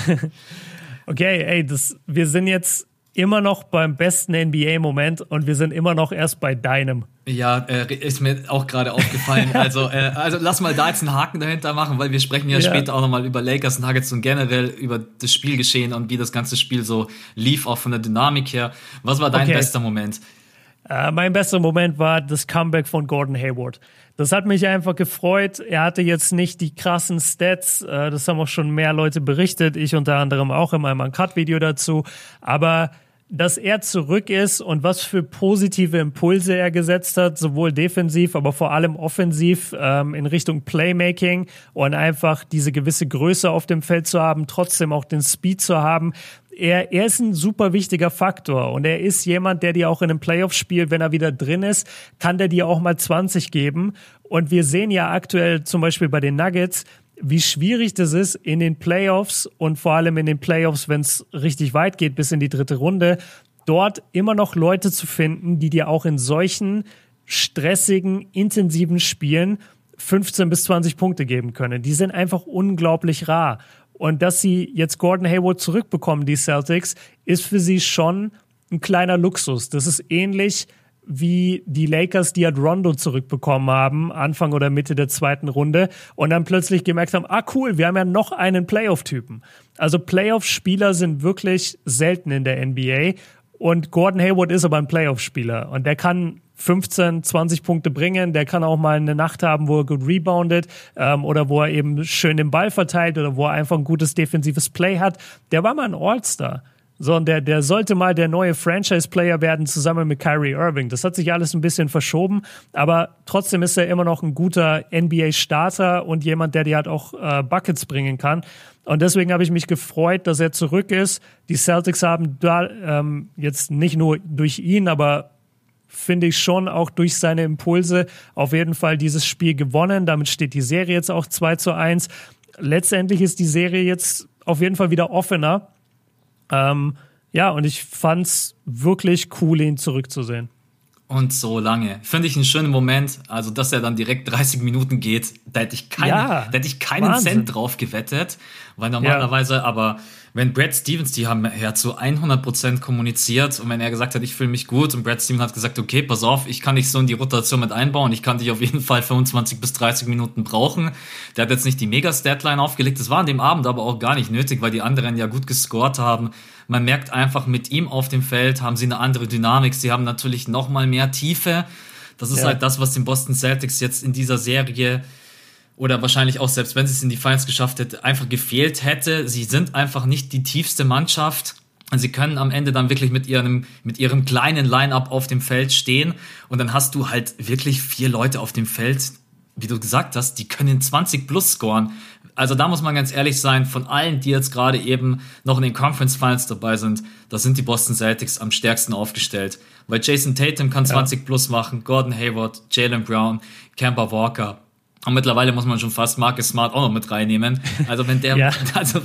okay, ey, das, wir sind jetzt immer noch beim besten NBA-Moment und wir sind immer noch erst bei deinem. Ja, äh, ist mir auch gerade aufgefallen. also, äh, also lass mal da jetzt einen Haken dahinter machen, weil wir sprechen ja, ja. später auch nochmal über Lakers Nuggets und generell über das Spielgeschehen und wie das ganze Spiel so lief, auch von der Dynamik her. Was war dein okay. bester Moment? Äh, mein bester Moment war das Comeback von Gordon Hayward. Das hat mich einfach gefreut. Er hatte jetzt nicht die krassen Stats, äh, das haben auch schon mehr Leute berichtet, ich unter anderem auch in meinem Cut-Video dazu. Aber dass er zurück ist und was für positive Impulse er gesetzt hat, sowohl defensiv, aber vor allem offensiv ähm, in Richtung Playmaking und einfach diese gewisse Größe auf dem Feld zu haben, trotzdem auch den Speed zu haben. Er, er ist ein super wichtiger Faktor und er ist jemand, der dir auch in einem Playoff-Spiel, wenn er wieder drin ist, kann der dir auch mal 20 geben. Und wir sehen ja aktuell zum Beispiel bei den Nuggets, wie schwierig das ist in den Playoffs und vor allem in den Playoffs, wenn es richtig weit geht, bis in die dritte Runde, dort immer noch Leute zu finden, die dir auch in solchen stressigen, intensiven Spielen 15 bis 20 Punkte geben können. Die sind einfach unglaublich rar. Und dass sie jetzt Gordon Hayward zurückbekommen, die Celtics, ist für sie schon ein kleiner Luxus. Das ist ähnlich wie die Lakers, die halt Rondo zurückbekommen haben, Anfang oder Mitte der zweiten Runde, und dann plötzlich gemerkt haben, ah cool, wir haben ja noch einen Playoff-Typen. Also Playoff-Spieler sind wirklich selten in der NBA und Gordon Hayward ist aber ein Playoff-Spieler. Und der kann 15, 20 Punkte bringen, der kann auch mal eine Nacht haben, wo er gut reboundet ähm, oder wo er eben schön den Ball verteilt oder wo er einfach ein gutes defensives Play hat. Der war mal ein All-Star sondern der, der sollte mal der neue Franchise-Player werden, zusammen mit Kyrie Irving. Das hat sich alles ein bisschen verschoben, aber trotzdem ist er immer noch ein guter NBA-Starter und jemand, der dir halt auch äh, Buckets bringen kann. Und deswegen habe ich mich gefreut, dass er zurück ist. Die Celtics haben da ähm, jetzt nicht nur durch ihn, aber finde ich schon auch durch seine Impulse auf jeden Fall dieses Spiel gewonnen. Damit steht die Serie jetzt auch 2 zu 1. Letztendlich ist die Serie jetzt auf jeden Fall wieder offener. Ähm, ja, und ich fand's wirklich cool, ihn zurückzusehen. Und so lange. Finde ich einen schönen Moment. Also, dass er dann direkt 30 Minuten geht, da hätte ich, kein, ja, da hätte ich keinen Wahnsinn. Cent drauf gewettet. Weil normalerweise, ja. aber wenn Brad Stevens, die haben ja zu 100% kommuniziert und wenn er gesagt hat, ich fühle mich gut und Brad Stevens hat gesagt, okay, pass auf, ich kann dich so in die Rotation mit einbauen, ich kann dich auf jeden Fall 25 bis 30 Minuten brauchen. Der hat jetzt nicht die Mega-Statline aufgelegt, das war an dem Abend aber auch gar nicht nötig, weil die anderen ja gut gescored haben. Man merkt einfach, mit ihm auf dem Feld haben sie eine andere Dynamik, sie haben natürlich noch mal mehr Tiefe. Das ist ja. halt das, was den Boston Celtics jetzt in dieser Serie oder wahrscheinlich auch selbst wenn sie es in die Finals geschafft hätte, einfach gefehlt hätte. Sie sind einfach nicht die tiefste Mannschaft. Und sie können am Ende dann wirklich mit ihrem, mit ihrem kleinen Line-Up auf dem Feld stehen. Und dann hast du halt wirklich vier Leute auf dem Feld, wie du gesagt hast, die können 20 plus scoren. Also da muss man ganz ehrlich sein, von allen, die jetzt gerade eben noch in den Conference Finals dabei sind, da sind die Boston Celtics am stärksten aufgestellt. Weil Jason Tatum kann 20 ja. plus machen, Gordon Hayward, Jalen Brown, Kemba Walker, und mittlerweile muss man schon fast Marcus Smart auch noch mit reinnehmen. Also wenn der, ja. also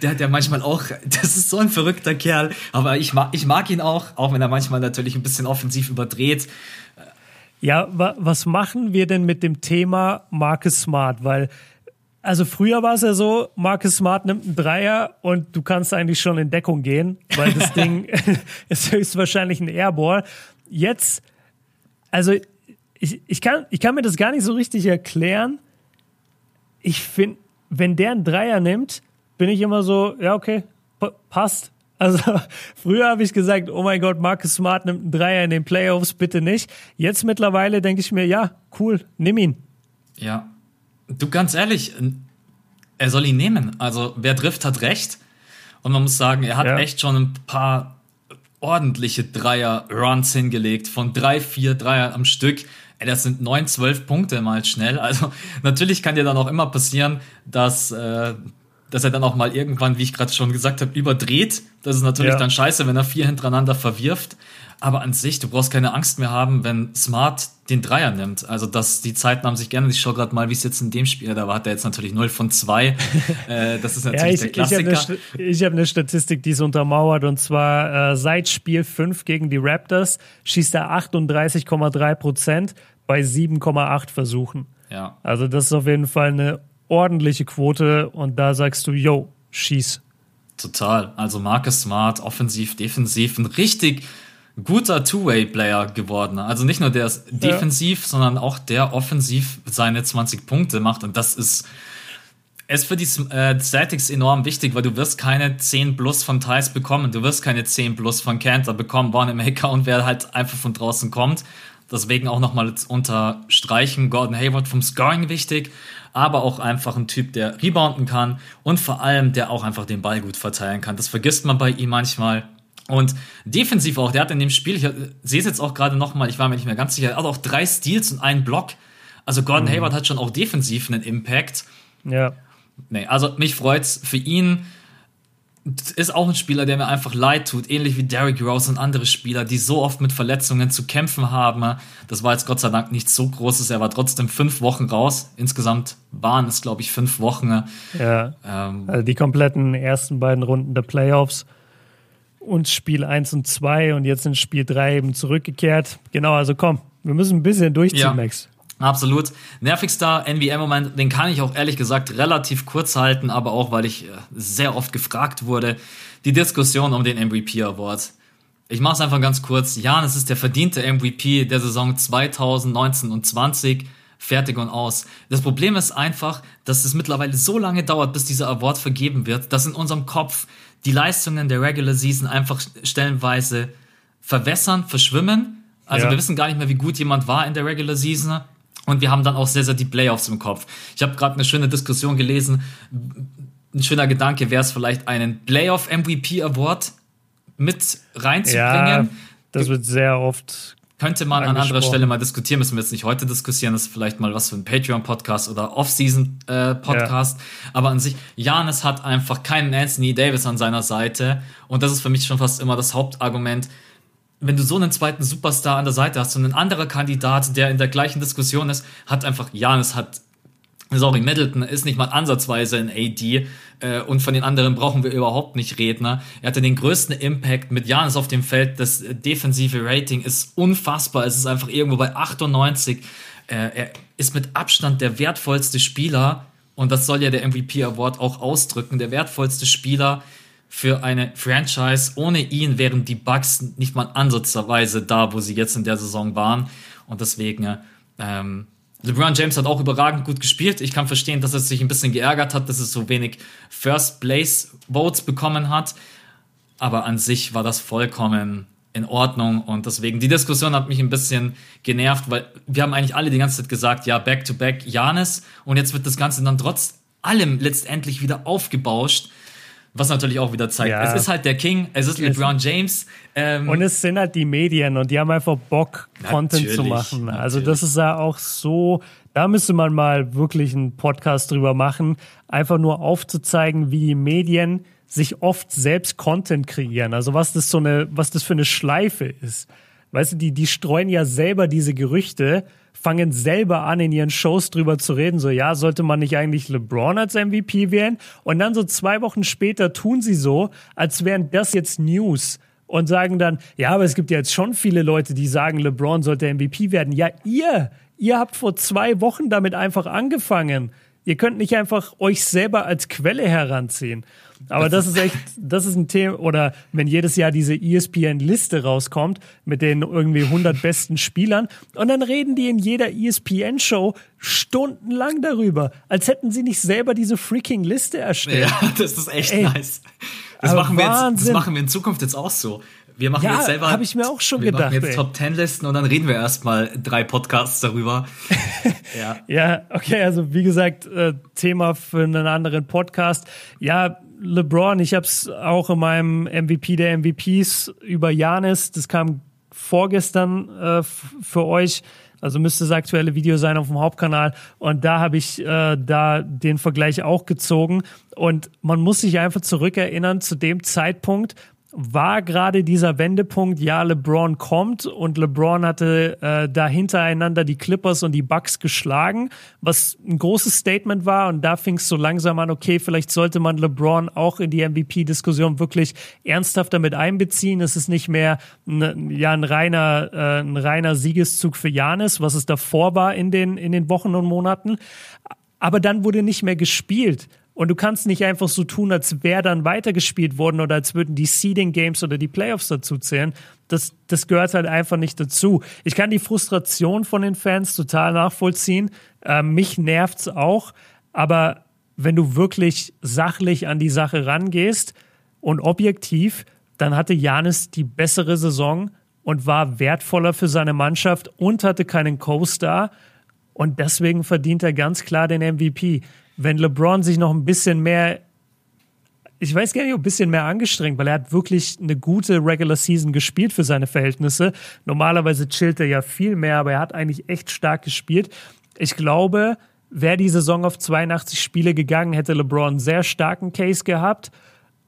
der hat ja manchmal auch, das ist so ein verrückter Kerl. Aber ich mag, ich mag ihn auch, auch wenn er manchmal natürlich ein bisschen offensiv überdreht. Ja, wa was machen wir denn mit dem Thema Marcus Smart? Weil, also früher war es ja so, Marcus Smart nimmt einen Dreier und du kannst eigentlich schon in Deckung gehen, weil das Ding ist höchstwahrscheinlich ein Airball. Jetzt, also ich, ich, kann, ich kann mir das gar nicht so richtig erklären. Ich finde, wenn der einen Dreier nimmt, bin ich immer so, ja, okay, passt. Also früher habe ich gesagt, oh mein Gott, Marcus Smart nimmt einen Dreier in den Playoffs, bitte nicht. Jetzt mittlerweile denke ich mir, ja, cool, nimm ihn. Ja, du ganz ehrlich, er soll ihn nehmen. Also wer trifft, hat recht. Und man muss sagen, er hat ja. echt schon ein paar ordentliche Dreier-Runs hingelegt, von drei, vier Dreier am Stück. Das sind neun, zwölf Punkte mal schnell. Also natürlich kann dir dann auch immer passieren, dass, äh, dass er dann auch mal irgendwann, wie ich gerade schon gesagt habe, überdreht. Das ist natürlich ja. dann scheiße, wenn er vier hintereinander verwirft. Aber an sich, du brauchst keine Angst mehr haben, wenn Smart den Dreier nimmt. Also dass die Zeiten haben sich gerne. Ich schaue gerade mal, wie es jetzt in dem Spiel, da war der jetzt natürlich 0 von 2. äh, das ist natürlich ja, ich, der Klassiker. Ich habe eine, hab eine, Statistik, die es untermauert. Und zwar äh, seit Spiel 5 gegen die Raptors schießt er 38,3 Prozent bei 7,8 Versuchen. Ja. Also das ist auf jeden Fall eine ordentliche Quote. Und da sagst du, yo, schieß. Total. Also Marcus Smart, offensiv, defensiv, ein richtig guter Two-Way-Player geworden. Also nicht nur der ist defensiv, ja. sondern auch der offensiv seine 20 Punkte macht. Und das ist, ist für die äh, Statics enorm wichtig, weil du wirst keine 10 plus von Thais bekommen. Du wirst keine 10 plus von Cantor bekommen, Wanamaker und wer halt einfach von draußen kommt. Deswegen auch nochmal unterstreichen, Gordon Hayward vom Scoring wichtig, aber auch einfach ein Typ, der rebounden kann und vor allem, der auch einfach den Ball gut verteilen kann. Das vergisst man bei ihm manchmal. Und defensiv auch, der hat in dem Spiel, ich sehe es jetzt auch gerade nochmal, ich war mir nicht mehr ganz sicher, er hat auch drei Steals und einen Block. Also Gordon mhm. Hayward hat schon auch defensiv einen Impact. Ja. Nee, also mich freut's für ihn. Ist auch ein Spieler, der mir einfach leid tut, ähnlich wie Derrick Rose und andere Spieler, die so oft mit Verletzungen zu kämpfen haben. Das war jetzt Gott sei Dank nicht so großes. Er war trotzdem fünf Wochen raus. Insgesamt waren es, glaube ich, fünf Wochen. Ja. Ähm, also die kompletten ersten beiden Runden der Playoffs und Spiel 1 und 2 und jetzt in Spiel 3 eben zurückgekehrt. Genau, also komm, wir müssen ein bisschen durchziehen, ja, Max. Absolut. Nervigster NBA-Moment, den kann ich auch ehrlich gesagt relativ kurz halten, aber auch, weil ich äh, sehr oft gefragt wurde, die Diskussion um den MVP Award. Ich mache es einfach ganz kurz. Jan, es ist der verdiente MVP der Saison 2019 und 20 fertig und aus. Das Problem ist einfach, dass es mittlerweile so lange dauert, bis dieser Award vergeben wird, dass in unserem Kopf die Leistungen der Regular Season einfach stellenweise verwässern, verschwimmen. Also ja. wir wissen gar nicht mehr, wie gut jemand war in der Regular Season. Und wir haben dann auch sehr, sehr die Playoffs im Kopf. Ich habe gerade eine schöne Diskussion gelesen. Ein schöner Gedanke wäre es vielleicht, einen Playoff MVP Award mit reinzubringen. Ja, das wird sehr oft könnte man an anderer Stelle mal diskutieren, müssen wir jetzt nicht heute diskutieren, das ist vielleicht mal was für ein Patreon-Podcast oder Off-Season-Podcast. Ja. Aber an sich, Janis hat einfach keinen Anthony Davis an seiner Seite und das ist für mich schon fast immer das Hauptargument. Wenn du so einen zweiten Superstar an der Seite hast und ein anderer Kandidat, der in der gleichen Diskussion ist, hat einfach, Janis hat sorry, Middleton ist nicht mal ansatzweise ein AD äh, und von den anderen brauchen wir überhaupt nicht reden. Er hatte den größten Impact mit Janis auf dem Feld. Das defensive Rating ist unfassbar. Es ist einfach irgendwo bei 98. Äh, er ist mit Abstand der wertvollste Spieler und das soll ja der MVP Award auch ausdrücken. Der wertvollste Spieler für eine Franchise. Ohne ihn wären die Bucks nicht mal ansatzweise da, wo sie jetzt in der Saison waren. Und deswegen ähm, LeBron James hat auch überragend gut gespielt. Ich kann verstehen, dass er sich ein bisschen geärgert hat, dass er so wenig First Place Votes bekommen hat. Aber an sich war das vollkommen in Ordnung und deswegen die Diskussion hat mich ein bisschen genervt, weil wir haben eigentlich alle die ganze Zeit gesagt, ja, back to back Janis und jetzt wird das Ganze dann trotz allem letztendlich wieder aufgebauscht. Was natürlich auch wieder zeigt, ja. es ist halt der King, es ist LeBron James. Ähm, und es sind halt die Medien und die haben einfach Bock, Content zu machen. Natürlich. Also das ist ja auch so, da müsste man mal wirklich einen Podcast drüber machen, einfach nur aufzuzeigen, wie die Medien sich oft selbst Content kreieren. Also was das so eine, was das für eine Schleife ist. Weißt du, die, die streuen ja selber diese Gerüchte fangen selber an, in ihren Shows drüber zu reden, so, ja, sollte man nicht eigentlich LeBron als MVP wählen? Und dann so zwei Wochen später tun sie so, als wären das jetzt News und sagen dann, ja, aber es gibt ja jetzt schon viele Leute, die sagen, LeBron sollte MVP werden. Ja, ihr, ihr habt vor zwei Wochen damit einfach angefangen. Ihr könnt nicht einfach euch selber als Quelle heranziehen. Aber das ist echt, das ist ein Thema, oder wenn jedes Jahr diese ESPN-Liste rauskommt mit den irgendwie 100 besten Spielern und dann reden die in jeder ESPN-Show stundenlang darüber, als hätten sie nicht selber diese freaking Liste erstellt. Ja, das ist echt Ey, nice. Das machen, wir jetzt, das machen wir in Zukunft jetzt auch so. Wir machen ja, jetzt selber. habe ich mir auch schon wir gedacht. Wir machen jetzt ey. Top Ten Listen und dann reden wir erstmal drei Podcasts darüber. ja. ja, okay, also wie gesagt, äh, Thema für einen anderen Podcast. Ja, LeBron, ich habe es auch in meinem MVP der MVPs über Janis, das kam vorgestern äh, für euch. Also müsste das aktuelle Video sein auf dem Hauptkanal. Und da habe ich äh, da den Vergleich auch gezogen. Und man muss sich einfach zurückerinnern zu dem Zeitpunkt, war gerade dieser Wendepunkt, ja, LeBron kommt und LeBron hatte äh, da hintereinander die Clippers und die Bucks geschlagen, was ein großes Statement war und da fing es so langsam an, okay, vielleicht sollte man LeBron auch in die MVP-Diskussion wirklich ernsthafter mit einbeziehen. Es ist nicht mehr ein, ja, ein reiner, äh, ein reiner Siegeszug für Janis, was es davor war in den, in den Wochen und Monaten. Aber dann wurde nicht mehr gespielt. Und du kannst nicht einfach so tun, als wäre dann weitergespielt worden oder als würden die Seeding Games oder die Playoffs dazu zählen. Das, das gehört halt einfach nicht dazu. Ich kann die Frustration von den Fans total nachvollziehen. Äh, mich nervt's auch. Aber wenn du wirklich sachlich an die Sache rangehst und objektiv, dann hatte Janis die bessere Saison und war wertvoller für seine Mannschaft und hatte keinen Co-Star. Und deswegen verdient er ganz klar den MVP wenn LeBron sich noch ein bisschen mehr, ich weiß gar nicht, ein bisschen mehr angestrengt, weil er hat wirklich eine gute Regular Season gespielt für seine Verhältnisse. Normalerweise chillt er ja viel mehr, aber er hat eigentlich echt stark gespielt. Ich glaube, wäre die Saison auf 82 Spiele gegangen, hätte LeBron einen sehr starken Case gehabt.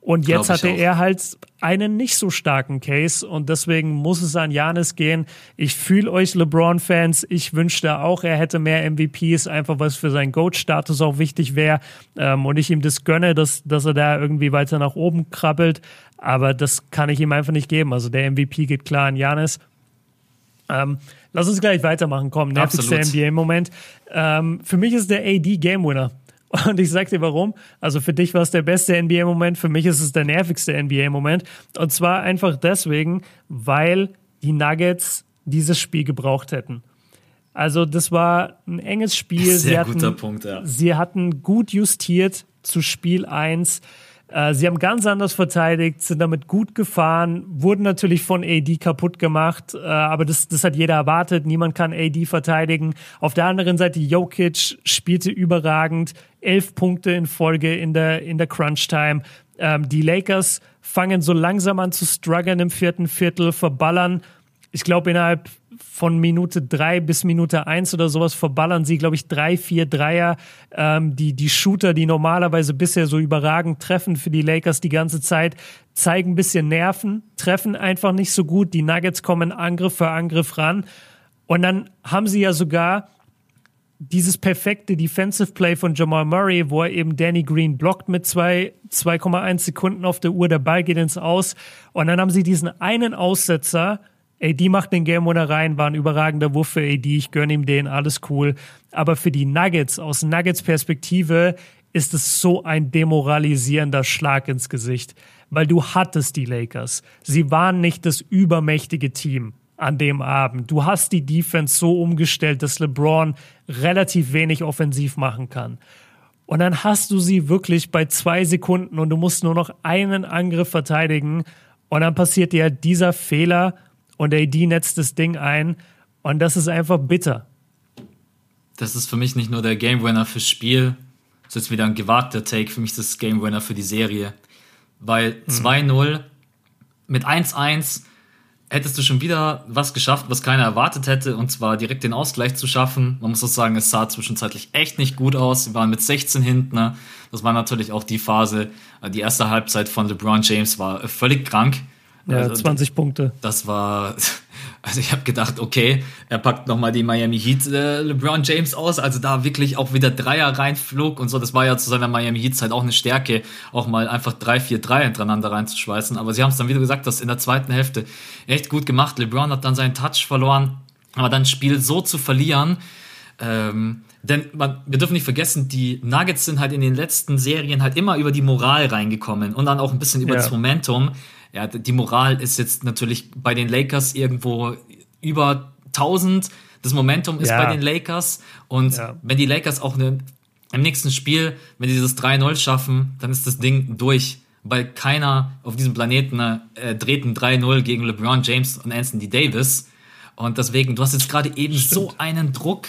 Und jetzt hatte auch. er halt einen nicht so starken Case und deswegen muss es an Janis gehen. Ich fühle euch LeBron-Fans. Ich wünschte auch, er hätte mehr MVPs, einfach was für seinen GOAT-Status auch wichtig wäre. Ähm, und ich ihm das gönne, dass, dass er da irgendwie weiter nach oben krabbelt. Aber das kann ich ihm einfach nicht geben. Also der MVP geht klar an Janis. Ähm, lass uns gleich weitermachen. Komm, nervigster NBA-Moment. Ähm, für mich ist der AD Game Winner. Und ich sag dir warum. Also für dich war es der beste NBA-Moment, für mich ist es der nervigste NBA-Moment. Und zwar einfach deswegen, weil die Nuggets dieses Spiel gebraucht hätten. Also das war ein enges Spiel. Sehr sie guter Punkt, ja. Sie hatten gut justiert zu Spiel 1. Äh, sie haben ganz anders verteidigt, sind damit gut gefahren, wurden natürlich von AD kaputt gemacht, äh, aber das, das hat jeder erwartet. Niemand kann AD verteidigen. Auf der anderen Seite, Jokic spielte überragend, elf Punkte in Folge in der, in der Crunch-Time. Ähm, die Lakers fangen so langsam an zu strugglen im vierten Viertel, verballern. Ich glaube, innerhalb von Minute drei bis Minute eins oder sowas verballern sie, glaube ich, drei, vier Dreier. Ähm, die, die Shooter, die normalerweise bisher so überragend treffen für die Lakers die ganze Zeit, zeigen ein bisschen Nerven, treffen einfach nicht so gut. Die Nuggets kommen Angriff für Angriff ran. Und dann haben sie ja sogar dieses perfekte Defensive Play von Jamal Murray, wo er eben Danny Green blockt mit 2,1 Sekunden auf der Uhr, der Ball geht ins Aus. Und dann haben sie diesen einen Aussetzer, AD macht den Game Winner rein, war ein überragender Wurf für AD, ich gönne ihm den, alles cool. Aber für die Nuggets, aus Nuggets Perspektive, ist es so ein demoralisierender Schlag ins Gesicht, weil du hattest die Lakers. Sie waren nicht das übermächtige Team an dem Abend. Du hast die Defense so umgestellt, dass LeBron relativ wenig offensiv machen kann. Und dann hast du sie wirklich bei zwei Sekunden und du musst nur noch einen Angriff verteidigen. Und dann passiert dir dieser Fehler und AD netzt das Ding ein und das ist einfach bitter. Das ist für mich nicht nur der Game Winner fürs Spiel, das ist jetzt wieder ein gewagter Take, für mich ist das Game Winner für die Serie. Weil mhm. 2-0 mit 1-1 hättest du schon wieder was geschafft, was keiner erwartet hätte, und zwar direkt den Ausgleich zu schaffen. Man muss auch sagen, es sah zwischenzeitlich echt nicht gut aus. Wir waren mit 16 hinten. Ne? Das war natürlich auch die Phase, äh, die erste Halbzeit von LeBron James war völlig krank. Ja, also, 20 Punkte. Das war, also ich habe gedacht, okay, er packt nochmal die Miami Heat äh, LeBron James aus, also da wirklich auch wieder Dreier reinflog und so. Das war ja zu seiner Miami Heat Zeit auch eine Stärke, auch mal einfach drei, vier Dreier hintereinander reinzuschweißen. Aber sie haben es dann, wie du gesagt hast, in der zweiten Hälfte echt gut gemacht. LeBron hat dann seinen Touch verloren, aber dann Spiel so zu verlieren, ähm, denn man, wir dürfen nicht vergessen, die Nuggets sind halt in den letzten Serien halt immer über die Moral reingekommen und dann auch ein bisschen über ja. das Momentum. Ja, die Moral ist jetzt natürlich bei den Lakers irgendwo über 1000. Das Momentum ist ja. bei den Lakers. Und ja. wenn die Lakers auch eine, im nächsten Spiel, wenn die dieses 3-0 schaffen, dann ist das Ding durch. Weil keiner auf diesem Planeten äh, dreht ein 3-0 gegen LeBron James und Anthony Davis. Und deswegen, du hast jetzt gerade eben Stimmt. so einen Druck.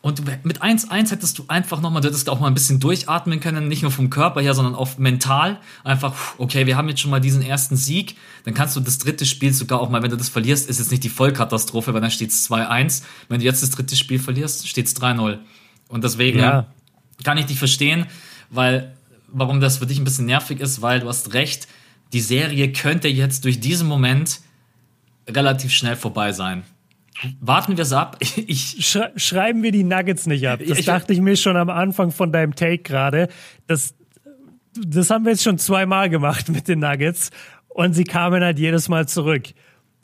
Und mit 1-1 hättest du einfach nochmal, du hättest auch mal ein bisschen durchatmen können, nicht nur vom Körper her, sondern auch mental. Einfach, okay, wir haben jetzt schon mal diesen ersten Sieg, dann kannst du das dritte Spiel sogar auch mal, wenn du das verlierst, ist jetzt nicht die Vollkatastrophe, weil dann steht es 2-1. Wenn du jetzt das dritte Spiel verlierst, steht es 3-0. Und deswegen ja. kann ich dich verstehen, weil, warum das für dich ein bisschen nervig ist, weil du hast recht, die Serie könnte jetzt durch diesen Moment relativ schnell vorbei sein. Warten wir es ab. Ich Schre schreiben wir die Nuggets nicht ab. Das ich, dachte ich mir schon am Anfang von deinem Take gerade. Das, das haben wir jetzt schon zweimal gemacht mit den Nuggets und sie kamen halt jedes Mal zurück.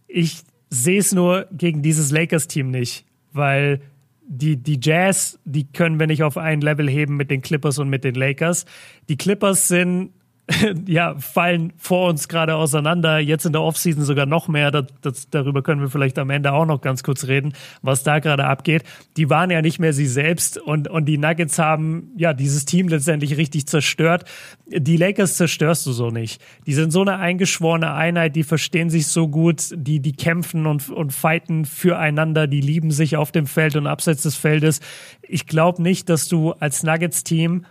Ich sehe es nur gegen dieses Lakers-Team nicht, weil die, die Jazz, die können wir nicht auf ein Level heben mit den Clippers und mit den Lakers. Die Clippers sind ja, fallen vor uns gerade auseinander. Jetzt in der Offseason sogar noch mehr. Das, das, darüber können wir vielleicht am Ende auch noch ganz kurz reden, was da gerade abgeht. Die waren ja nicht mehr sie selbst und, und die Nuggets haben ja dieses Team letztendlich richtig zerstört. Die Lakers zerstörst du so nicht. Die sind so eine eingeschworene Einheit, die verstehen sich so gut, die, die kämpfen und, und fighten füreinander, die lieben sich auf dem Feld und abseits des Feldes. Ich glaube nicht, dass du als Nuggets-Team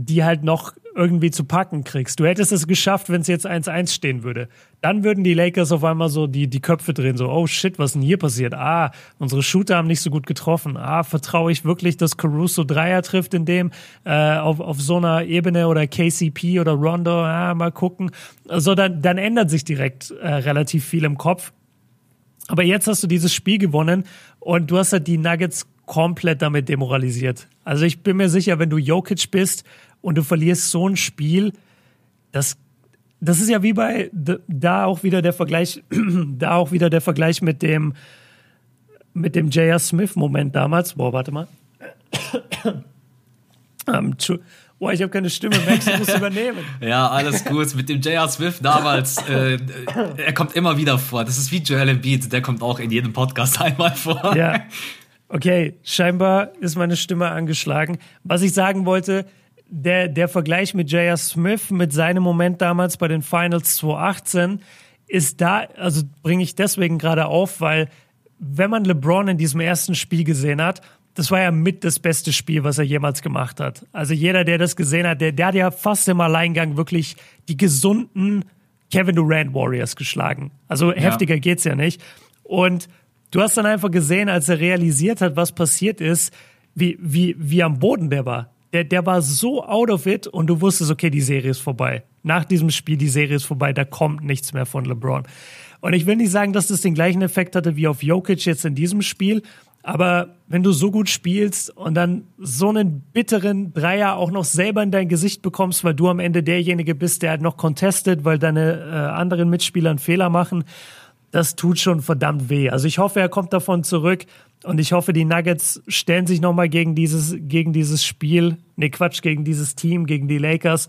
die halt noch irgendwie zu packen kriegst. Du hättest es geschafft, wenn es jetzt 1-1 stehen würde. Dann würden die Lakers auf einmal so die, die Köpfe drehen, so, oh shit, was denn hier passiert? Ah, unsere Shooter haben nicht so gut getroffen. Ah, vertraue ich wirklich, dass Caruso Dreier trifft in dem, äh, auf, auf so einer Ebene oder KCP oder Rondo, ah, mal gucken. Also dann, dann ändert sich direkt äh, relativ viel im Kopf. Aber jetzt hast du dieses Spiel gewonnen und du hast halt die Nuggets komplett damit demoralisiert. Also ich bin mir sicher, wenn du Jokic bist und du verlierst so ein Spiel, das, das ist ja wie bei, da auch wieder der Vergleich, da auch wieder der Vergleich mit dem, mit dem J.R. Smith-Moment damals. Boah, warte mal. um, Boah, ich habe keine Stimme, Max, du musst übernehmen. ja, alles gut. Mit dem J.R. Smith damals, äh, er kommt immer wieder vor. Das ist wie Joel Embiid, der kommt auch in jedem Podcast einmal vor. Ja. Okay, scheinbar ist meine Stimme angeschlagen. Was ich sagen wollte, der, der Vergleich mit J.R. Smith, mit seinem Moment damals bei den Finals 2018, ist da, also bringe ich deswegen gerade auf, weil wenn man LeBron in diesem ersten Spiel gesehen hat, das war ja mit das beste Spiel, was er jemals gemacht hat. Also jeder, der das gesehen hat, der, der hat ja fast im Alleingang wirklich die gesunden Kevin Durant Warriors geschlagen. Also ja. heftiger geht's ja nicht. Und du hast dann einfach gesehen, als er realisiert hat, was passiert ist, wie, wie, wie am Boden der war der, der war so out of it und du wusstest, okay, die Serie ist vorbei. Nach diesem Spiel, die Serie ist vorbei, da kommt nichts mehr von LeBron. Und ich will nicht sagen, dass das den gleichen Effekt hatte wie auf Jokic jetzt in diesem Spiel, aber wenn du so gut spielst und dann so einen bitteren Dreier auch noch selber in dein Gesicht bekommst, weil du am Ende derjenige bist, der halt noch contestet, weil deine äh, anderen Mitspieler einen Fehler machen, das tut schon verdammt weh. Also ich hoffe, er kommt davon zurück. Und ich hoffe, die Nuggets stellen sich nochmal gegen dieses, gegen dieses Spiel. Nee, Quatsch, gegen dieses Team, gegen die Lakers.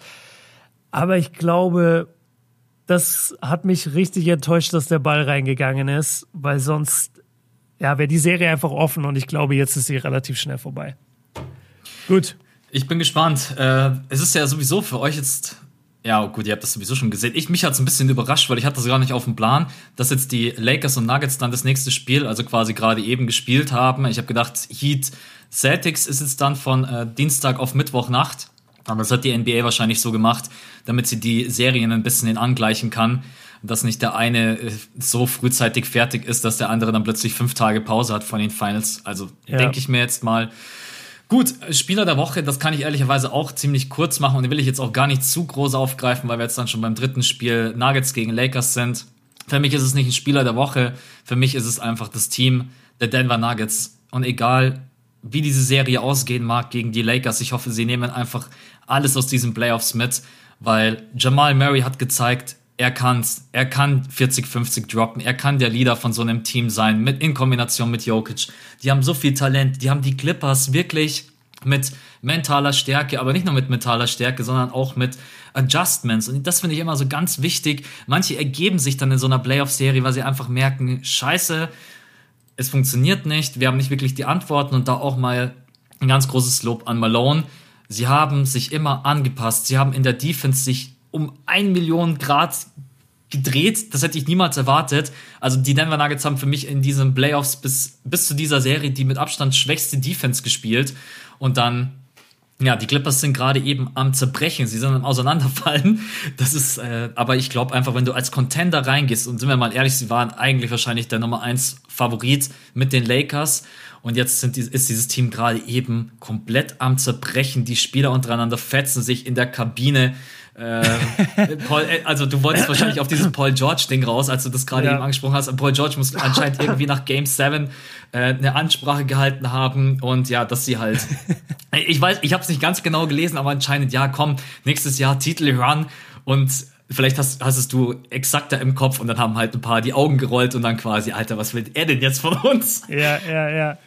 Aber ich glaube, das hat mich richtig enttäuscht, dass der Ball reingegangen ist, weil sonst, ja, wäre die Serie einfach offen und ich glaube, jetzt ist sie relativ schnell vorbei. Gut. Ich bin gespannt. Äh, es ist ja sowieso für euch jetzt ja, gut, ihr habt das sowieso schon gesehen. Ich, mich hat es ein bisschen überrascht, weil ich hatte das gar nicht auf dem Plan, dass jetzt die Lakers und Nuggets dann das nächste Spiel, also quasi gerade eben gespielt haben. Ich habe gedacht, Heat Celtics ist jetzt dann von äh, Dienstag auf Mittwochnacht. Aber das hat die NBA wahrscheinlich so gemacht, damit sie die Serien ein bisschen in angleichen kann. Dass nicht der eine äh, so frühzeitig fertig ist, dass der andere dann plötzlich fünf Tage Pause hat von den Finals. Also ja. denke ich mir jetzt mal. Gut, Spieler der Woche, das kann ich ehrlicherweise auch ziemlich kurz machen und den will ich jetzt auch gar nicht zu groß aufgreifen, weil wir jetzt dann schon beim dritten Spiel Nuggets gegen Lakers sind. Für mich ist es nicht ein Spieler der Woche, für mich ist es einfach das Team der Denver Nuggets. Und egal, wie diese Serie ausgehen mag gegen die Lakers, ich hoffe, sie nehmen einfach alles aus diesen Playoffs mit, weil Jamal Murray hat gezeigt, er kann's, er kann 40-50 droppen, er kann der Leader von so einem Team sein, mit, in Kombination mit Jokic. Die haben so viel Talent, die haben die Clippers wirklich mit mentaler Stärke, aber nicht nur mit mentaler Stärke, sondern auch mit Adjustments. Und das finde ich immer so ganz wichtig. Manche ergeben sich dann in so einer Playoff-Serie, weil sie einfach merken, scheiße, es funktioniert nicht, wir haben nicht wirklich die Antworten und da auch mal ein ganz großes Lob an Malone. Sie haben sich immer angepasst. Sie haben in der Defense sich um ein Million Grad gedreht. Das hätte ich niemals erwartet. Also die Denver Nuggets haben für mich in diesen Playoffs bis, bis zu dieser Serie die mit Abstand schwächste Defense gespielt. Und dann, ja, die Clippers sind gerade eben am Zerbrechen. Sie sind am Auseinanderfallen. Das ist, äh, aber ich glaube einfach, wenn du als Contender reingehst, und sind wir mal ehrlich, sie waren eigentlich wahrscheinlich der Nummer 1 Favorit mit den Lakers. Und jetzt sind, ist dieses Team gerade eben komplett am Zerbrechen. Die Spieler untereinander fetzen sich in der Kabine. Äh, Paul, äh, also du wolltest wahrscheinlich auf dieses Paul George-Ding raus, als du das gerade ja. eben angesprochen hast. Und Paul George muss anscheinend irgendwie nach Game 7 äh, eine Ansprache gehalten haben und ja, dass sie halt. Ich weiß, ich habe es nicht ganz genau gelesen, aber anscheinend, ja, komm, nächstes Jahr Titel Run und vielleicht hast, hast es du exakter im Kopf und dann haben halt ein paar die Augen gerollt und dann quasi, Alter, was will er denn jetzt von uns? Ja, ja, ja.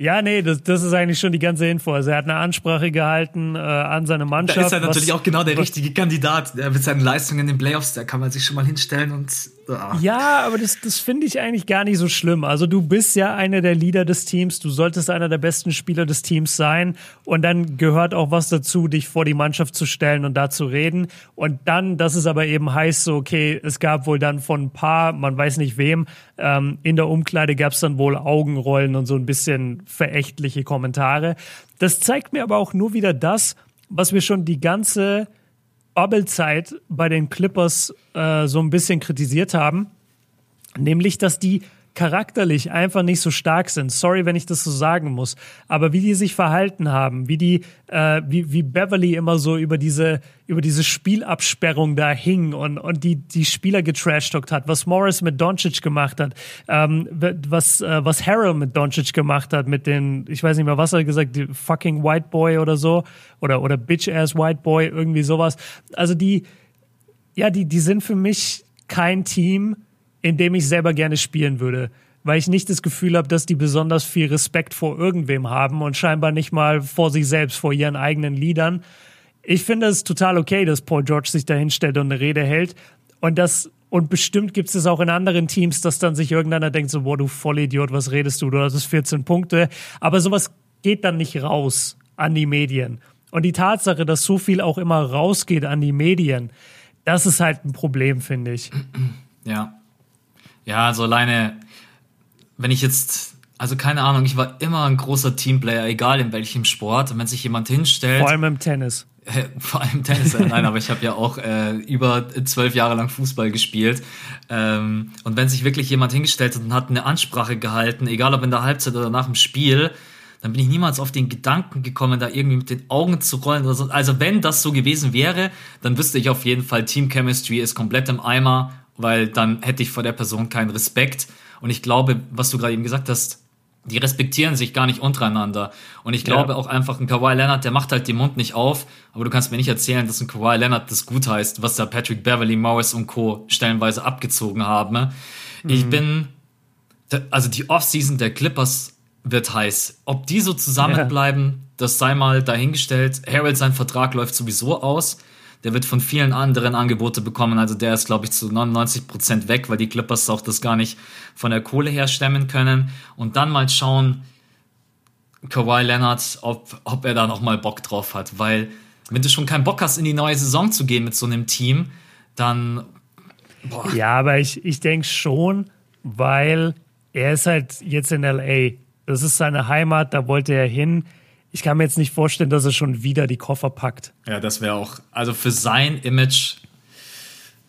Ja, nee, das, das ist eigentlich schon die ganze Info. Also er hat eine Ansprache gehalten äh, an seine Mannschaft. Da ist er natürlich auch genau der richtige Kandidat. Der mit seinen Leistungen in den Playoffs, da kann man sich schon mal hinstellen und ja, aber das, das finde ich eigentlich gar nicht so schlimm. Also du bist ja einer der Leader des Teams, du solltest einer der besten Spieler des Teams sein und dann gehört auch was dazu, dich vor die Mannschaft zu stellen und da zu reden. Und dann, das ist aber eben heißt so, okay, es gab wohl dann von ein paar, man weiß nicht wem, ähm, in der Umkleide gab es dann wohl Augenrollen und so ein bisschen verächtliche Kommentare. Das zeigt mir aber auch nur wieder das, was wir schon die ganze Bubble-Zeit bei den Clippers äh, so ein bisschen kritisiert haben, nämlich dass die charakterlich einfach nicht so stark sind. Sorry, wenn ich das so sagen muss. Aber wie die sich verhalten haben, wie die, äh, wie, wie Beverly immer so über diese, über diese Spielabsperrung da hing und, und die, die Spieler getrashtalkt hat, was Morris mit Doncic gemacht hat, ähm, was, äh, was Harrell mit Doncic gemacht hat, mit den, ich weiß nicht mehr, was er gesagt, die fucking White Boy oder so, oder, oder Bitch-ass White Boy, irgendwie sowas. Also die, ja, die, die sind für mich kein Team, in dem ich selber gerne spielen würde. Weil ich nicht das Gefühl habe, dass die besonders viel Respekt vor irgendwem haben und scheinbar nicht mal vor sich selbst, vor ihren eigenen Liedern. Ich finde es total okay, dass Paul George sich da hinstellt und eine Rede hält. Und das, und bestimmt gibt es auch in anderen Teams, dass dann sich irgendeiner denkt, so, boah, du Vollidiot, was redest du? Du hast 14 Punkte. Aber sowas geht dann nicht raus an die Medien. Und die Tatsache, dass so viel auch immer rausgeht an die Medien, das ist halt ein Problem, finde ich. Ja, ja, also alleine, wenn ich jetzt, also keine Ahnung, ich war immer ein großer Teamplayer, egal in welchem Sport. Und wenn sich jemand hinstellt. Vor allem im Tennis. Äh, vor allem im Tennis, nein, aber ich habe ja auch äh, über zwölf Jahre lang Fußball gespielt. Ähm, und wenn sich wirklich jemand hingestellt hat und hat eine Ansprache gehalten, egal ob in der Halbzeit oder nach dem Spiel, dann bin ich niemals auf den Gedanken gekommen, da irgendwie mit den Augen zu rollen oder so. Also wenn das so gewesen wäre, dann wüsste ich auf jeden Fall, Team Chemistry ist komplett im Eimer weil dann hätte ich vor der Person keinen Respekt. Und ich glaube, was du gerade eben gesagt hast, die respektieren sich gar nicht untereinander. Und ich glaube ja. auch einfach, ein Kawhi Leonard, der macht halt den Mund nicht auf, aber du kannst mir nicht erzählen, dass ein Kawhi Leonard das gut heißt, was da Patrick Beverly, Morris und Co. stellenweise abgezogen haben. Mhm. Ich bin, also die Offseason der Clippers wird heiß. Ob die so zusammenbleiben, ja. das sei mal dahingestellt. Harold, sein Vertrag läuft sowieso aus. Der wird von vielen anderen Angebote bekommen. Also der ist, glaube ich, zu 99 Prozent weg, weil die Clippers auch das gar nicht von der Kohle her stemmen können. Und dann mal schauen, Kawhi Leonard, ob, ob er da noch mal Bock drauf hat. Weil wenn du schon keinen Bock hast, in die neue Saison zu gehen mit so einem Team, dann. Boah. Ja, aber ich, ich denke schon, weil er ist halt jetzt in LA. Das ist seine Heimat, da wollte er hin ich kann mir jetzt nicht vorstellen, dass er schon wieder die Koffer packt. Ja, das wäre auch, also für sein Image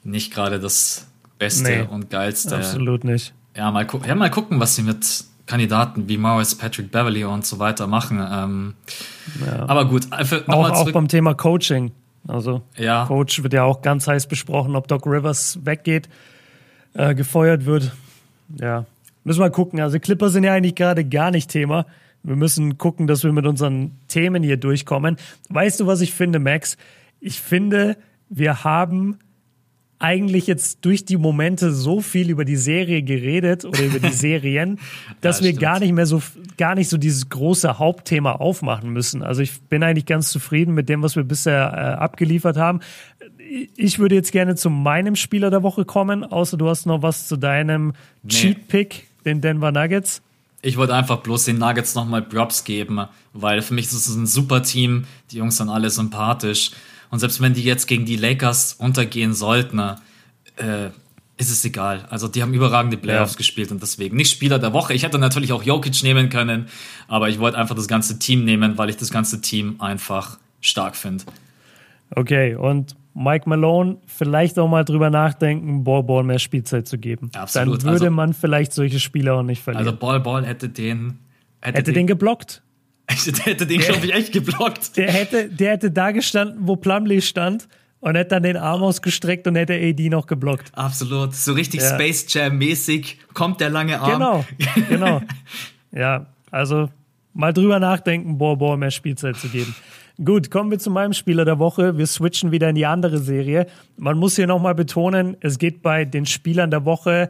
nicht gerade das Beste nee, und Geilste. Absolut nicht. Ja mal, ja, mal gucken, was sie mit Kandidaten wie Morris, Patrick Beverly und so weiter machen. Ähm, ja. Aber gut, äh, für, auch, auch beim Thema Coaching. Also ja. Coach wird ja auch ganz heiß besprochen, ob Doc Rivers weggeht, äh, gefeuert wird. Ja, müssen wir mal gucken. Also Clipper sind ja eigentlich gerade gar nicht Thema. Wir müssen gucken, dass wir mit unseren Themen hier durchkommen. Weißt du, was ich finde, Max? Ich finde, wir haben eigentlich jetzt durch die Momente so viel über die Serie geredet oder über die Serien, dass ja, wir gar nicht mehr so gar nicht so dieses große Hauptthema aufmachen müssen. Also ich bin eigentlich ganz zufrieden mit dem, was wir bisher äh, abgeliefert haben. Ich würde jetzt gerne zu meinem Spieler der Woche kommen, außer du hast noch was zu deinem nee. Cheat Pick, den Denver Nuggets. Ich wollte einfach bloß den Nuggets nochmal Props geben, weil für mich ist es ein super Team. Die Jungs sind alle sympathisch. Und selbst wenn die jetzt gegen die Lakers untergehen sollten, äh, ist es egal. Also die haben überragende Playoffs ja. gespielt und deswegen nicht Spieler der Woche. Ich hätte natürlich auch Jokic nehmen können, aber ich wollte einfach das ganze Team nehmen, weil ich das ganze Team einfach stark finde. Okay, und Mike Malone vielleicht auch mal drüber nachdenken, Ball Ball mehr Spielzeit zu geben. Absolut. Dann würde also, man vielleicht solche Spieler auch nicht verlieren. Also Ball Ball hätte den hätte, hätte den, den geblockt. Der hätte den, glaube ich, echt geblockt. Der hätte, der hätte da gestanden, wo Plumlee stand und hätte dann den Arm ausgestreckt und hätte AD noch geblockt. Absolut. So richtig ja. Space Jam-mäßig kommt der lange Arm. Genau, genau. ja, also mal drüber nachdenken, boah, boah, mehr Spielzeit zu geben. Gut, kommen wir zu meinem Spieler der Woche. Wir switchen wieder in die andere Serie. Man muss hier nochmal betonen, es geht bei den Spielern der Woche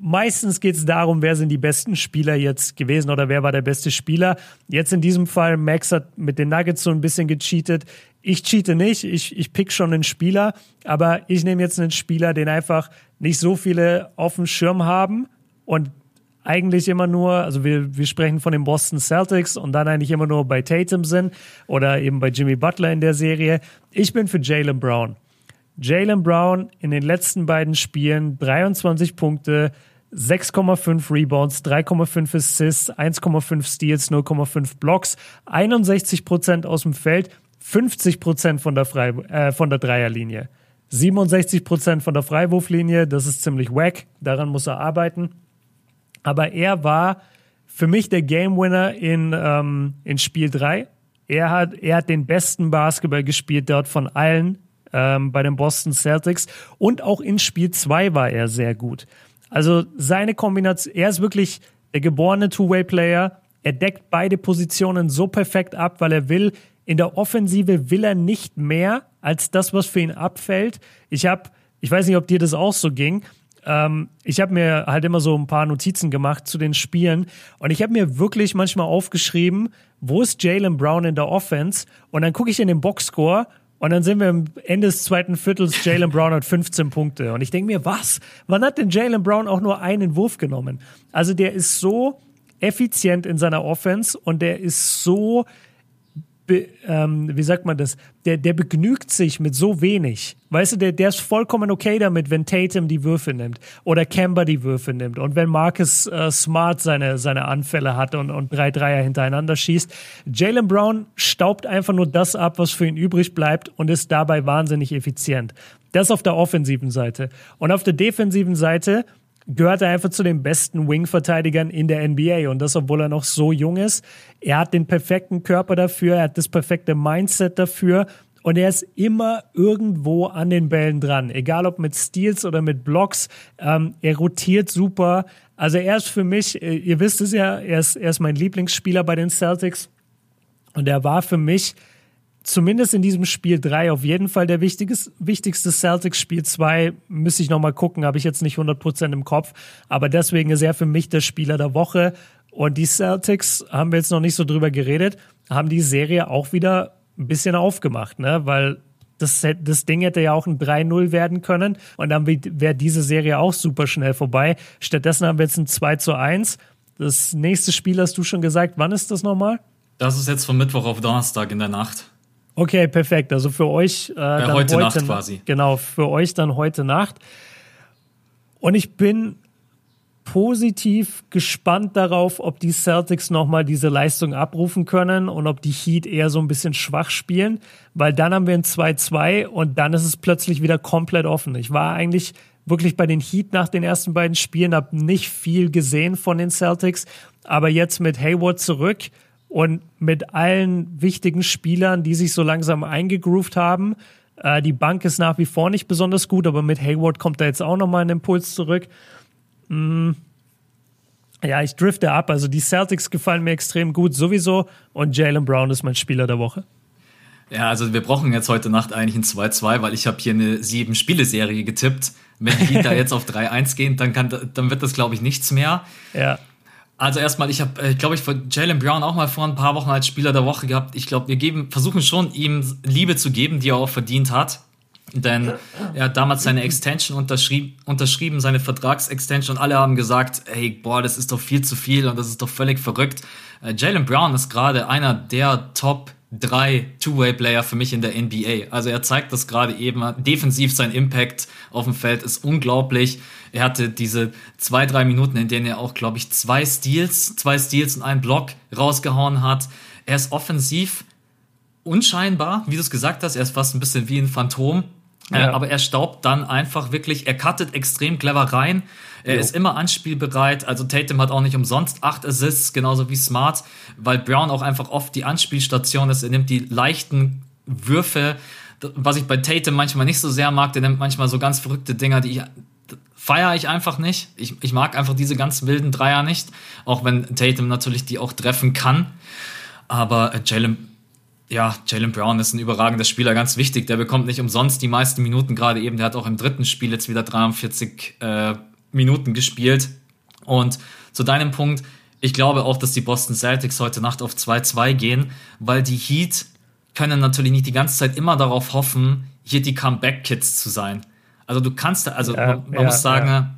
meistens geht es darum, wer sind die besten Spieler jetzt gewesen oder wer war der beste Spieler. Jetzt in diesem Fall, Max hat mit den Nuggets so ein bisschen gecheatet. Ich cheate nicht, ich, ich pick schon einen Spieler, aber ich nehme jetzt einen Spieler, den einfach nicht so viele auf dem Schirm haben und eigentlich immer nur, also wir, wir sprechen von den Boston Celtics und dann eigentlich immer nur bei Tatum sind oder eben bei Jimmy Butler in der Serie. Ich bin für Jalen Brown. Jalen Brown in den letzten beiden Spielen 23 Punkte, 6,5 Rebounds, 3,5 Assists, 1,5 Steals, 0,5 Blocks, 61 Prozent aus dem Feld, 50 Prozent von der Frei äh, von der Dreierlinie, 67 Prozent von der Freiwurflinie. Das ist ziemlich wack. Daran muss er arbeiten. Aber er war für mich der Game Winner in ähm, in Spiel 3. Er hat er hat den besten Basketball gespielt dort von allen ähm, bei den Boston Celtics und auch in Spiel 2 war er sehr gut. Also seine Kombination, er ist wirklich der geborene Two-Way-Player. Er deckt beide Positionen so perfekt ab, weil er will. In der Offensive will er nicht mehr als das, was für ihn abfällt. Ich habe, ich weiß nicht, ob dir das auch so ging. Ähm, ich habe mir halt immer so ein paar Notizen gemacht zu den Spielen und ich habe mir wirklich manchmal aufgeschrieben, wo ist Jalen Brown in der Offense? Und dann gucke ich in den Boxscore und dann sind wir am Ende des zweiten Viertels, Jalen Brown hat 15 Punkte. Und ich denke mir, was? Wann hat denn Jalen Brown auch nur einen Wurf genommen? Also der ist so effizient in seiner Offense und der ist so be, ähm, wie sagt man das, der, der begnügt sich mit so wenig. Weißt du, der, der ist vollkommen okay damit, wenn Tatum die Würfe nimmt oder Kemba die Würfe nimmt und wenn Marcus äh, Smart seine, seine Anfälle hat und, und drei Dreier hintereinander schießt. Jalen Brown staubt einfach nur das ab, was für ihn übrig bleibt und ist dabei wahnsinnig effizient. Das auf der offensiven Seite. Und auf der defensiven Seite gehört er einfach zu den besten Wing-Verteidigern in der NBA. Und das, obwohl er noch so jung ist. Er hat den perfekten Körper dafür, er hat das perfekte Mindset dafür. Und er ist immer irgendwo an den Bällen dran, egal ob mit Steals oder mit Blocks. Ähm, er rotiert super. Also er ist für mich, äh, ihr wisst es ja, er ist, er ist mein Lieblingsspieler bei den Celtics. Und er war für mich zumindest in diesem Spiel 3 auf jeden Fall der wichtigste Celtics. Spiel 2 müsste ich nochmal gucken, habe ich jetzt nicht 100% im Kopf. Aber deswegen ist er für mich der Spieler der Woche. Und die Celtics, haben wir jetzt noch nicht so drüber geredet, haben die Serie auch wieder ein bisschen aufgemacht, ne? Weil das, das Ding hätte ja auch ein 3-0 werden können und dann wäre diese Serie auch super schnell vorbei. Stattdessen haben wir jetzt ein 2 zu 1. Das nächste Spiel hast du schon gesagt. Wann ist das nochmal? Das ist jetzt von Mittwoch auf Donnerstag in der Nacht. Okay, perfekt. Also für euch äh, dann heute, heute Nacht quasi. Genau, für euch dann heute Nacht. Und ich bin, positiv gespannt darauf, ob die Celtics nochmal diese Leistung abrufen können und ob die Heat eher so ein bisschen schwach spielen, weil dann haben wir ein 2-2 und dann ist es plötzlich wieder komplett offen. Ich war eigentlich wirklich bei den Heat nach den ersten beiden Spielen, habe nicht viel gesehen von den Celtics, aber jetzt mit Hayward zurück und mit allen wichtigen Spielern, die sich so langsam eingegroovt haben, äh, die Bank ist nach wie vor nicht besonders gut, aber mit Hayward kommt da jetzt auch nochmal ein Impuls zurück. Mm. Ja, ich drifte ab. Also die Celtics gefallen mir extrem gut sowieso und Jalen Brown ist mein Spieler der Woche. Ja, also wir brauchen jetzt heute Nacht eigentlich ein 2-2, weil ich habe hier eine sieben Spiele-Serie getippt. Wenn die da jetzt auf 3-1 gehen, dann, kann, dann wird das, glaube ich, nichts mehr. Ja. Also erstmal, ich habe, äh, glaube ich, Jalen Brown auch mal vor ein paar Wochen als Spieler der Woche gehabt. Ich glaube, wir geben, versuchen schon, ihm Liebe zu geben, die er auch verdient hat. Denn er hat damals seine Extension unterschrieben, unterschrieben, seine Vertragsextension und alle haben gesagt, hey, boah, das ist doch viel zu viel und das ist doch völlig verrückt. Äh, Jalen Brown ist gerade einer der Top drei Two-Way-Player für mich in der NBA. Also er zeigt das gerade eben. Defensiv sein Impact auf dem Feld ist unglaublich. Er hatte diese zwei, drei Minuten, in denen er auch, glaube ich, zwei Steals, zwei Steals und einen Block rausgehauen hat. Er ist offensiv unscheinbar, wie du es gesagt hast. Er ist fast ein bisschen wie ein Phantom. Ja. Äh, aber er staubt dann einfach wirklich, er cuttet extrem clever rein. Er jo. ist immer anspielbereit. Also Tatum hat auch nicht umsonst acht Assists, genauso wie Smart, weil Brown auch einfach oft die Anspielstation ist. Er nimmt die leichten Würfe, was ich bei Tatum manchmal nicht so sehr mag. Der nimmt manchmal so ganz verrückte Dinger, die ich feiere ich einfach nicht. Ich, ich mag einfach diese ganz wilden Dreier nicht, auch wenn Tatum natürlich die auch treffen kann. Aber Jalen ja, Jalen Brown ist ein überragender Spieler, ganz wichtig. Der bekommt nicht umsonst die meisten Minuten, gerade eben. Der hat auch im dritten Spiel jetzt wieder 43 äh, Minuten gespielt. Und zu deinem Punkt, ich glaube auch, dass die Boston Celtics heute Nacht auf 2-2 gehen, weil die Heat können natürlich nicht die ganze Zeit immer darauf hoffen, hier die Comeback-Kids zu sein. Also du kannst, also ja, man, man ja, muss sagen, ja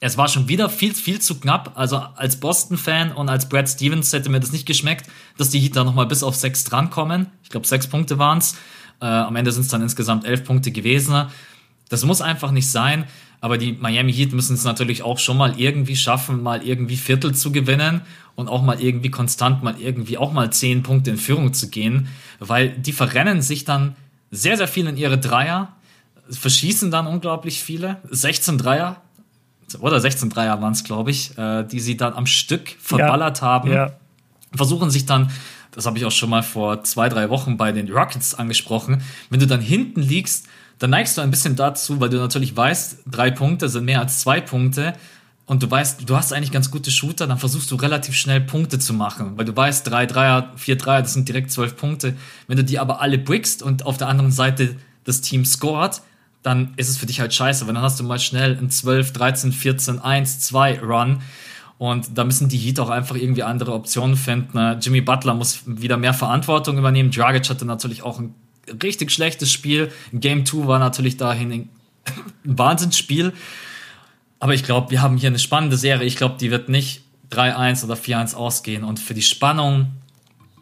es war schon wieder viel, viel zu knapp. Also als Boston-Fan und als Brad Stevens hätte mir das nicht geschmeckt, dass die Heat da nochmal bis auf sechs drankommen. Ich glaube, sechs Punkte waren's. Äh, am Ende sind es dann insgesamt elf Punkte gewesen. Das muss einfach nicht sein. Aber die Miami Heat müssen es natürlich auch schon mal irgendwie schaffen, mal irgendwie Viertel zu gewinnen und auch mal irgendwie konstant mal irgendwie auch mal zehn Punkte in Führung zu gehen, weil die verrennen sich dann sehr, sehr viel in ihre Dreier, verschießen dann unglaublich viele, 16 Dreier, oder 16 Dreier waren es, glaube ich, äh, die sie dann am Stück verballert ja, haben. Ja. Versuchen sich dann, das habe ich auch schon mal vor zwei, drei Wochen bei den Rockets angesprochen, wenn du dann hinten liegst, dann neigst du ein bisschen dazu, weil du natürlich weißt, drei Punkte sind mehr als zwei Punkte und du weißt, du hast eigentlich ganz gute Shooter, dann versuchst du relativ schnell Punkte zu machen, weil du weißt, drei Dreier, vier Dreier, das sind direkt zwölf Punkte. Wenn du die aber alle brickst und auf der anderen Seite das Team scored, dann ist es für dich halt scheiße, weil dann hast du mal schnell ein 12, 13, 14, 1, 2 Run. Und da müssen die Heat auch einfach irgendwie andere Optionen finden. Ne? Jimmy Butler muss wieder mehr Verantwortung übernehmen. Dragic hatte natürlich auch ein richtig schlechtes Spiel. Game 2 war natürlich dahin ein Wahnsinnsspiel. Aber ich glaube, wir haben hier eine spannende Serie. Ich glaube, die wird nicht 3-1 oder 4-1 ausgehen. Und für die Spannung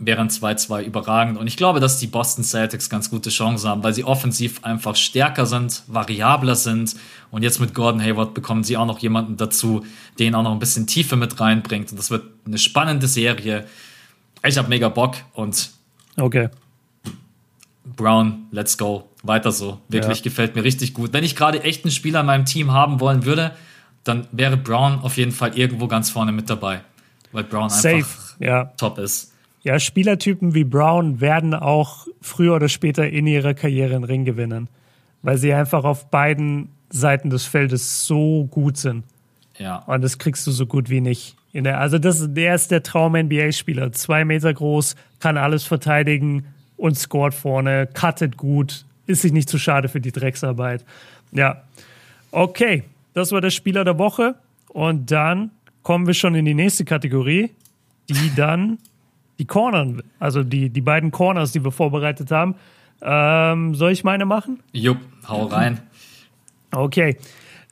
wären 2-2 überragend. Und ich glaube, dass die Boston Celtics ganz gute Chancen haben, weil sie offensiv einfach stärker sind, variabler sind. Und jetzt mit Gordon Hayward bekommen sie auch noch jemanden dazu, den auch noch ein bisschen Tiefe mit reinbringt. Und das wird eine spannende Serie. Ich habe mega Bock und okay. Brown, let's go. Weiter so. Wirklich ja. gefällt mir richtig gut. Wenn ich gerade echt einen Spieler in meinem Team haben wollen würde, dann wäre Brown auf jeden Fall irgendwo ganz vorne mit dabei. Weil Brown einfach Safe. Ja. top ist. Ja, Spielertypen wie Brown werden auch früher oder später in ihrer Karriere einen Ring gewinnen, weil sie einfach auf beiden Seiten des Feldes so gut sind. Ja. Und das kriegst du so gut wie nicht. In der, also das, der ist der Traum-NBA-Spieler. Zwei Meter groß, kann alles verteidigen und scoret vorne, cuttet gut, ist sich nicht zu schade für die Drecksarbeit. Ja. Okay, das war der Spieler der Woche. Und dann kommen wir schon in die nächste Kategorie, die dann die Corner, also die, die beiden Corners, die wir vorbereitet haben. Ähm, soll ich meine machen? Jupp, hau rein. Okay.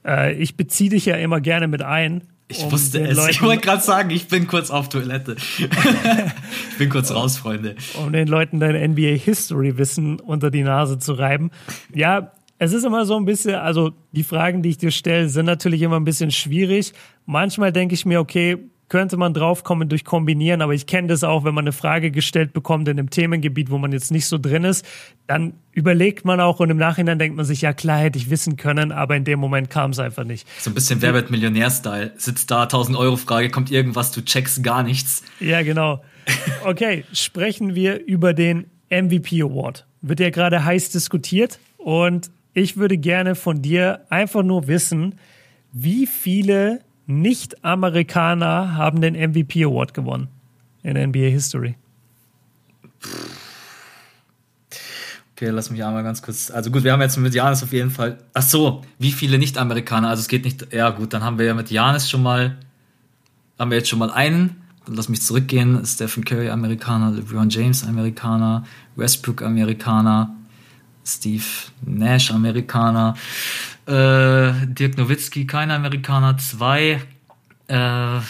Äh, ich beziehe dich ja immer gerne mit ein. Ich um wusste es. Leuten, ich wollte gerade sagen, ich bin kurz auf Toilette. ich bin kurz raus, Freunde. Um den Leuten dein NBA History Wissen unter die Nase zu reiben. Ja, es ist immer so ein bisschen, also die Fragen, die ich dir stelle, sind natürlich immer ein bisschen schwierig. Manchmal denke ich mir, okay, könnte man draufkommen durch Kombinieren, aber ich kenne das auch, wenn man eine Frage gestellt bekommt in einem Themengebiet, wo man jetzt nicht so drin ist, dann überlegt man auch und im Nachhinein denkt man sich, ja klar, hätte ich wissen können, aber in dem Moment kam es einfach nicht. So ein bisschen Wer wird Millionär-Style. Sitzt da, 1000 Euro Frage, kommt irgendwas, du checkst gar nichts. Ja, genau. Okay, sprechen wir über den MVP Award. Wird ja gerade heiß diskutiert und ich würde gerne von dir einfach nur wissen, wie viele nicht-Amerikaner haben den MVP Award gewonnen in NBA History. Okay, lass mich einmal ganz kurz. Also gut, wir haben jetzt mit Janis auf jeden Fall. Ach so, wie viele Nicht-Amerikaner? Also es geht nicht. Ja gut, dann haben wir ja mit Janis schon mal. Haben wir jetzt schon mal einen. Dann lass mich zurückgehen. Stephen Curry Amerikaner, LeBron James Amerikaner, Westbrook Amerikaner, Steve Nash Amerikaner. Äh, Dirk Nowitzki, kein Amerikaner. Zwei. Äh,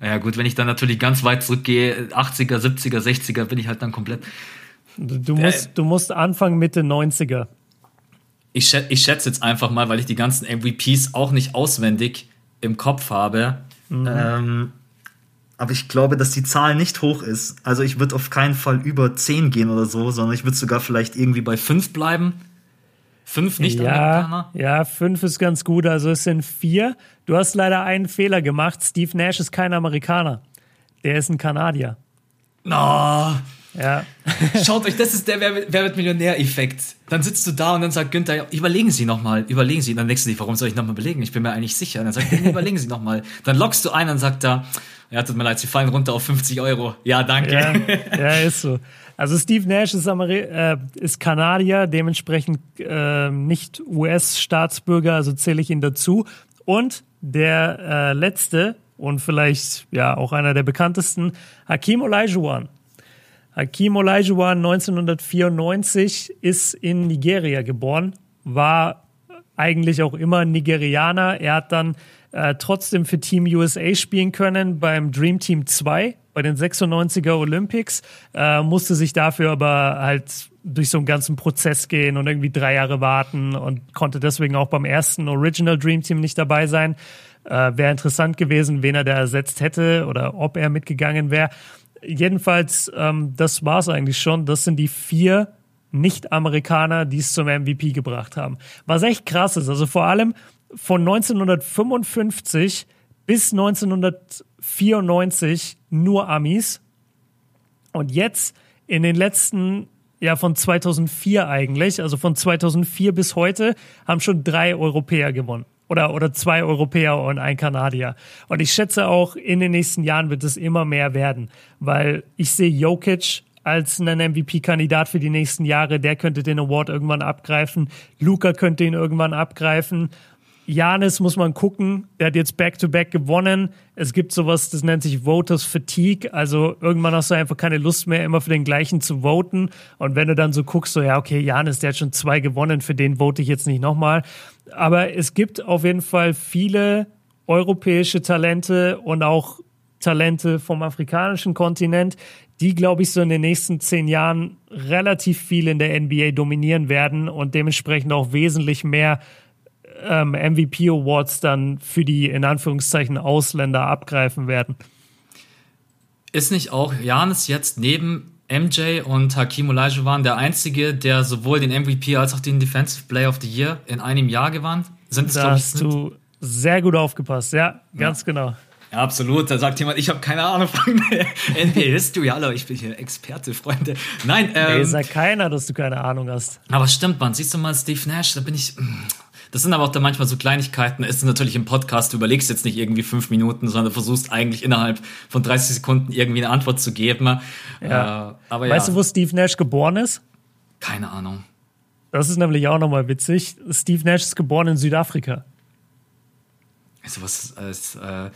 ja gut, wenn ich dann natürlich ganz weit zurückgehe, 80er, 70er, 60er, bin ich halt dann komplett. Du musst, äh, du musst Anfang Mitte 90er. Ich, schätze, ich schätze jetzt einfach mal, weil ich die ganzen MVPs auch nicht auswendig im Kopf habe. Mhm. Ähm, aber ich glaube, dass die Zahl nicht hoch ist. Also ich würde auf keinen Fall über 10 gehen oder so, sondern ich würde sogar vielleicht irgendwie bei 5 bleiben. Fünf Nicht-Amerikaner? Ja, ja, fünf ist ganz gut. Also es sind vier. Du hast leider einen Fehler gemacht. Steve Nash ist kein Amerikaner. Der ist ein Kanadier. No. Ja. Schaut euch, das ist der Wer, wird Millionär-Effekt. Dann sitzt du da und dann sagt Günther, überlegen Sie nochmal, überlegen Sie. dann denkst du dir, warum soll ich nochmal überlegen? Ich bin mir eigentlich sicher. Und dann sagt er, überlegen Sie nochmal. Dann lockst du ein und sagt er, ja, tut mir leid, Sie fallen runter auf 50 Euro. Ja, danke. Ja, ja ist so. Also Steve Nash ist, Ameri äh, ist Kanadier, dementsprechend äh, nicht US-Staatsbürger, also zähle ich ihn dazu. Und der äh, letzte und vielleicht ja auch einer der bekanntesten, Hakim Olajuwon. Hakim Olajuwon 1994 ist in Nigeria geboren, war eigentlich auch immer Nigerianer. Er hat dann äh, trotzdem für Team USA spielen können beim Dream Team 2 bei den 96er Olympics, äh, musste sich dafür aber halt durch so einen ganzen Prozess gehen und irgendwie drei Jahre warten und konnte deswegen auch beim ersten Original Dream Team nicht dabei sein. Äh, wäre interessant gewesen, wen er da ersetzt hätte oder ob er mitgegangen wäre. Jedenfalls, ähm, das war es eigentlich schon. Das sind die vier Nicht-Amerikaner, die es zum MVP gebracht haben. Was echt krass ist. Also vor allem von 1955 bis 1994 nur Amis. Und jetzt in den letzten, ja, von 2004 eigentlich, also von 2004 bis heute, haben schon drei Europäer gewonnen. Oder, oder zwei Europäer und ein Kanadier. Und ich schätze auch, in den nächsten Jahren wird es immer mehr werden, weil ich sehe Jokic als einen MVP-Kandidat für die nächsten Jahre. Der könnte den Award irgendwann abgreifen. Luca könnte ihn irgendwann abgreifen. Janis muss man gucken, der hat jetzt Back-to-Back -back gewonnen. Es gibt sowas, das nennt sich Voters Fatigue. Also irgendwann hast du einfach keine Lust mehr, immer für den gleichen zu voten. Und wenn du dann so guckst, so ja, okay, Janis, der hat schon zwei gewonnen, für den vote ich jetzt nicht nochmal. Aber es gibt auf jeden Fall viele europäische Talente und auch Talente vom afrikanischen Kontinent, die, glaube ich, so in den nächsten zehn Jahren relativ viel in der NBA dominieren werden und dementsprechend auch wesentlich mehr ähm, MVP Awards dann für die in Anführungszeichen Ausländer abgreifen werden. Ist nicht auch Janis jetzt neben MJ und Hakim Olajuwon der einzige, der sowohl den MVP als auch den Defensive Player of the Year in einem Jahr gewann? Sind es, da hast du sehr gut aufgepasst, ja, ganz ja. genau. Ja, absolut. Da sagt jemand, ich habe keine Ahnung von NBA History. Hallo, ich bin hier Experte, Freunde. Nein, ähm, nee, sagt keiner, dass du keine Ahnung hast. Aber stimmt, man. Siehst du mal Steve Nash, da bin ich. Das sind aber auch da manchmal so Kleinigkeiten. Es ist natürlich im Podcast, du überlegst jetzt nicht irgendwie fünf Minuten, sondern du versuchst eigentlich innerhalb von 30 Sekunden irgendwie eine Antwort zu geben. Ja. Äh, aber weißt ja. du, wo Steve Nash geboren ist? Keine Ahnung. Das ist nämlich auch nochmal witzig. Steve Nash ist geboren in Südafrika. Also was ist, äh, äh,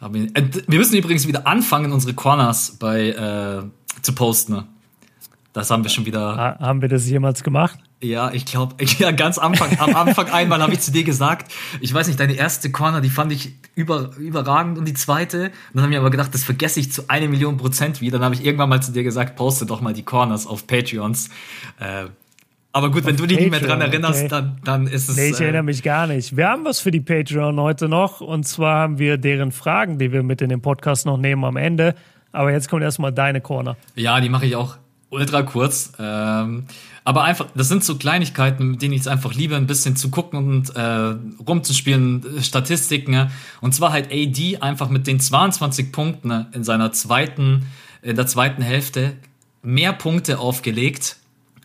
wir müssen übrigens wieder anfangen, unsere Corners bei äh, zu posten. Das haben wir schon wieder. haben wir das jemals gemacht? Ja, ich glaube, ja, ganz Anfang, am Anfang einmal habe ich zu dir gesagt, ich weiß nicht, deine erste Corner, die fand ich über, überragend und die zweite. Und dann habe ich aber gedacht, das vergesse ich zu eine Million Prozent wieder. Dann habe ich irgendwann mal zu dir gesagt, poste doch mal die Corners auf Patreons. Äh, Aber gut, wenn du dich nicht mehr dran erinnerst, okay. dann, dann ist es. Nee, ich erinnere äh, mich gar nicht. Wir haben was für die Patreon heute noch. Und zwar haben wir deren Fragen, die wir mit in den Podcast noch nehmen am Ende. Aber jetzt kommt erstmal deine Corner. Ja, die mache ich auch ultra kurz. Ähm, aber einfach, das sind so Kleinigkeiten, mit denen ich es einfach liebe, ein bisschen zu gucken und äh, rumzuspielen, Statistiken. Und zwar halt AD einfach mit den 22 Punkten in seiner zweiten, in der zweiten Hälfte mehr Punkte aufgelegt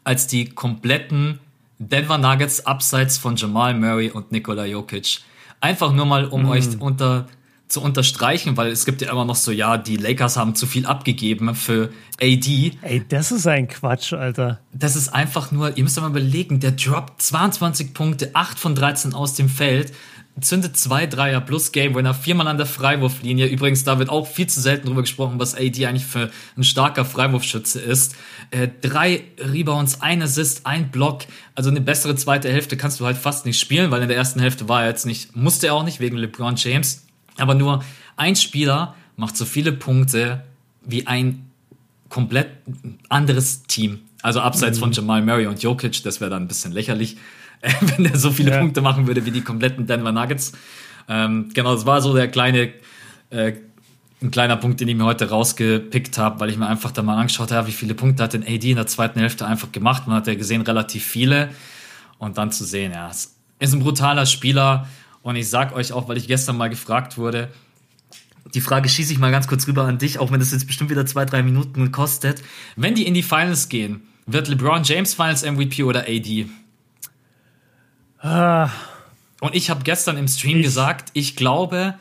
als die kompletten Denver Nuggets abseits von Jamal Murray und Nikola Jokic. Einfach nur mal, um mm. euch unter zu unterstreichen, weil es gibt ja immer noch so, ja, die Lakers haben zu viel abgegeben für AD. Ey, das ist ein Quatsch, Alter. Das ist einfach nur, ihr müsst mal überlegen, der droppt 22 Punkte, 8 von 13 aus dem Feld, zündet zwei Dreier plus Game Winner, viermal an der Freiwurflinie. Übrigens, da wird auch viel zu selten drüber gesprochen, was AD eigentlich für ein starker Freiwurfschütze ist. Äh, drei Rebounds, ein Assist, ein Block. Also eine bessere zweite Hälfte kannst du halt fast nicht spielen, weil in der ersten Hälfte war er jetzt nicht, musste er auch nicht wegen LeBron James. Aber nur ein Spieler macht so viele Punkte wie ein komplett anderes Team. Also abseits mhm. von Jamal Murray und Jokic, das wäre dann ein bisschen lächerlich, wenn er so viele ja. Punkte machen würde wie die kompletten Denver Nuggets. Ähm, genau, das war so der kleine, äh, ein kleiner Punkt, den ich mir heute rausgepickt habe, weil ich mir einfach da mal angeschaut habe, wie viele Punkte hat denn AD in der zweiten Hälfte einfach gemacht. Man hat ja gesehen, relativ viele. Und dann zu sehen, ja, ist ein brutaler Spieler und ich sag euch auch, weil ich gestern mal gefragt wurde, die Frage schieße ich mal ganz kurz rüber an dich, auch wenn das jetzt bestimmt wieder zwei, drei Minuten kostet. Wenn die in die Finals gehen, wird LeBron James Finals MVP oder AD? Ah. Und ich habe gestern im Stream ich. gesagt, ich glaube,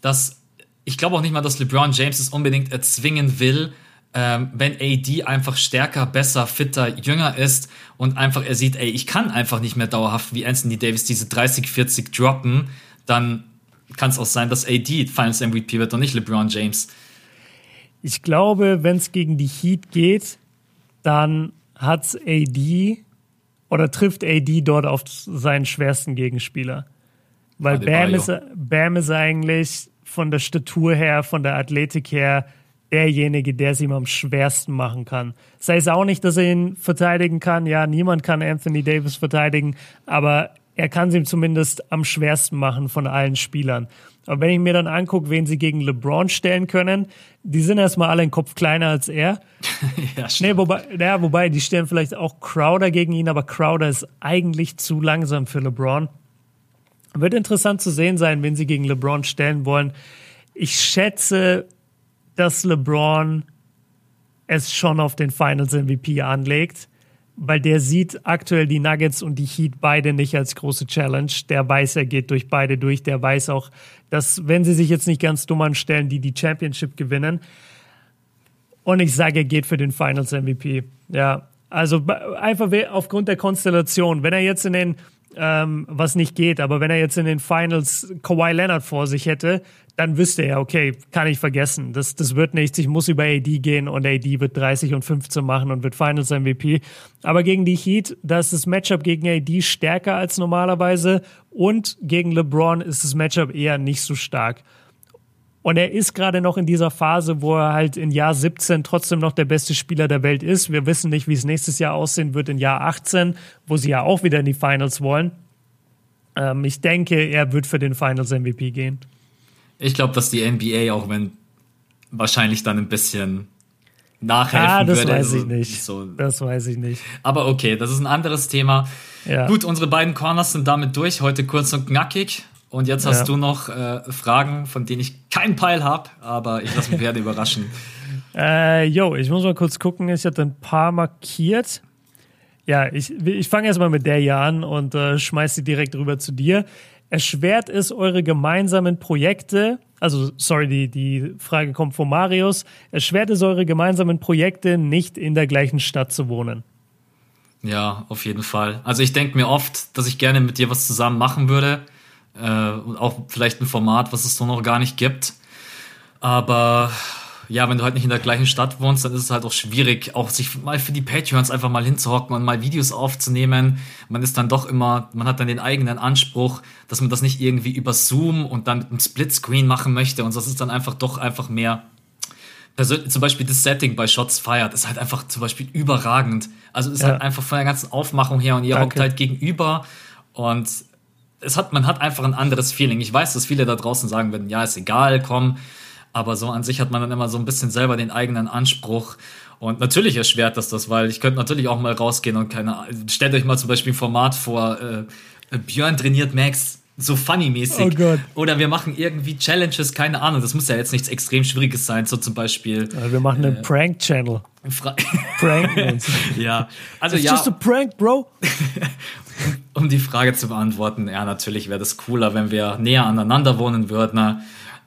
dass ich glaube auch nicht mal, dass LeBron James es unbedingt erzwingen will, ähm, wenn AD einfach stärker, besser, fitter, jünger ist und einfach er sieht, ey, ich kann einfach nicht mehr dauerhaft wie Anthony Davis diese 30, 40 droppen, dann kann es auch sein, dass AD Finals MVP wird und nicht LeBron James. Ich glaube, wenn es gegen die Heat geht, dann hat AD oder trifft AD dort auf seinen schwersten Gegenspieler. Weil Bam ist, Bam ist eigentlich von der Statur her, von der Athletik her derjenige, der es ihm am schwersten machen kann. Sei es auch nicht, dass er ihn verteidigen kann. Ja, niemand kann Anthony Davis verteidigen, aber er kann es ihm zumindest am schwersten machen von allen Spielern. Aber wenn ich mir dann angucke, wen sie gegen LeBron stellen können, die sind erstmal alle einen Kopf kleiner als er. ja, stimmt. Nee, wobei, ja, wobei, die stellen vielleicht auch Crowder gegen ihn, aber Crowder ist eigentlich zu langsam für LeBron. Wird interessant zu sehen sein, wen sie gegen LeBron stellen wollen. Ich schätze, dass LeBron es schon auf den Finals MVP anlegt, weil der sieht aktuell die Nuggets und die Heat beide nicht als große Challenge. Der weiß, er geht durch beide durch. Der weiß auch, dass wenn sie sich jetzt nicht ganz dumm anstellen, die die Championship gewinnen. Und ich sage, er geht für den Finals MVP. Ja, also einfach aufgrund der Konstellation. Wenn er jetzt in den ähm, was nicht geht. Aber wenn er jetzt in den Finals Kawhi Leonard vor sich hätte, dann wüsste er, okay, kann ich vergessen. Das, das wird nichts. Ich muss über AD gehen und AD wird 30 und 15 machen und wird Finals MVP. Aber gegen die Heat, da ist das Matchup gegen AD stärker als normalerweise und gegen LeBron ist das Matchup eher nicht so stark. Und er ist gerade noch in dieser Phase, wo er halt in Jahr 17 trotzdem noch der beste Spieler der Welt ist. Wir wissen nicht, wie es nächstes Jahr aussehen wird in Jahr 18, wo sie ja auch wieder in die Finals wollen. Ähm, ich denke, er wird für den Finals MVP gehen. Ich glaube, dass die NBA, auch wenn wahrscheinlich dann ein bisschen nachhelfen ah, das würde. weiß ich also nicht. So. Das weiß ich nicht. Aber okay, das ist ein anderes Thema. Ja. Gut, unsere beiden Corners sind damit durch. Heute kurz und knackig. Und jetzt hast ja. du noch äh, Fragen, von denen ich keinen Peil habe, aber ich lasse mich gerne überraschen. Äh, yo, ich muss mal kurz gucken. Ich hatte ein paar markiert. Ja, ich, ich fange erstmal mit der hier an und äh, schmeiß sie direkt rüber zu dir. Erschwert es eure gemeinsamen Projekte, also sorry, die, die Frage kommt von Marius, erschwert es eure gemeinsamen Projekte, nicht in der gleichen Stadt zu wohnen? Ja, auf jeden Fall. Also ich denke mir oft, dass ich gerne mit dir was zusammen machen würde äh, auch vielleicht ein Format, was es so noch gar nicht gibt. Aber ja, wenn du halt nicht in der gleichen Stadt wohnst, dann ist es halt auch schwierig, auch sich mal für die Patreons einfach mal hinzuhocken und mal Videos aufzunehmen. Man ist dann doch immer, man hat dann den eigenen Anspruch, dass man das nicht irgendwie über Zoom und dann mit einem Splitscreen machen möchte und das ist dann einfach doch einfach mehr Also zum Beispiel das Setting bei Shots Fired ist halt einfach zum Beispiel überragend. Also ist ja. halt einfach von der ganzen Aufmachung her und ihr Danke. hockt halt gegenüber und es hat, man hat einfach ein anderes Feeling. Ich weiß, dass viele da draußen sagen würden, ja, ist egal, komm. Aber so an sich hat man dann immer so ein bisschen selber den eigenen Anspruch. Und natürlich erschwert das das, weil ich könnte natürlich auch mal rausgehen und keine Stellt euch mal zum Beispiel ein Format vor, äh, Björn trainiert Max so funny-mäßig. Oh Gott. Oder wir machen irgendwie Challenges, keine Ahnung. Das muss ja jetzt nichts extrem Schwieriges sein, so zum Beispiel. Ja, wir machen einen äh, Prank-Channel. Pranken uns. ja, also It's ja. just a prank, bro. um die Frage zu beantworten, ja, natürlich wäre das cooler, wenn wir näher aneinander wohnen würden. Ne?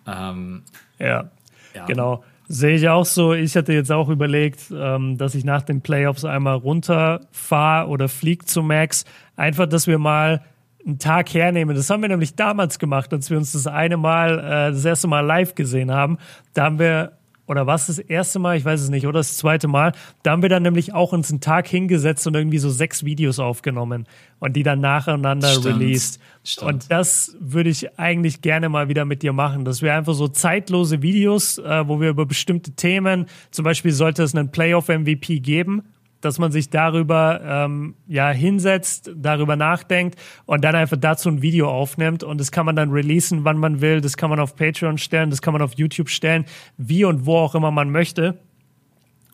Ähm, ja, ja, genau. Sehe ich auch so. Ich hatte jetzt auch überlegt, ähm, dass ich nach den Playoffs einmal runterfahre oder fliege zu Max. Einfach, dass wir mal einen Tag hernehmen. Das haben wir nämlich damals gemacht, als wir uns das eine Mal, äh, das erste Mal live gesehen haben. Da haben wir oder was das erste Mal, ich weiß es nicht, oder das zweite Mal, da haben wir dann nämlich auch uns einen Tag hingesetzt und irgendwie so sechs Videos aufgenommen und die dann nacheinander Stimmt. released. Stimmt. Und das würde ich eigentlich gerne mal wieder mit dir machen, dass wir einfach so zeitlose Videos, äh, wo wir über bestimmte Themen, zum Beispiel sollte es einen Playoff-MVP geben, dass man sich darüber ähm, ja hinsetzt, darüber nachdenkt und dann einfach dazu ein Video aufnimmt und das kann man dann releasen, wann man will, das kann man auf Patreon stellen, das kann man auf YouTube stellen, wie und wo auch immer man möchte.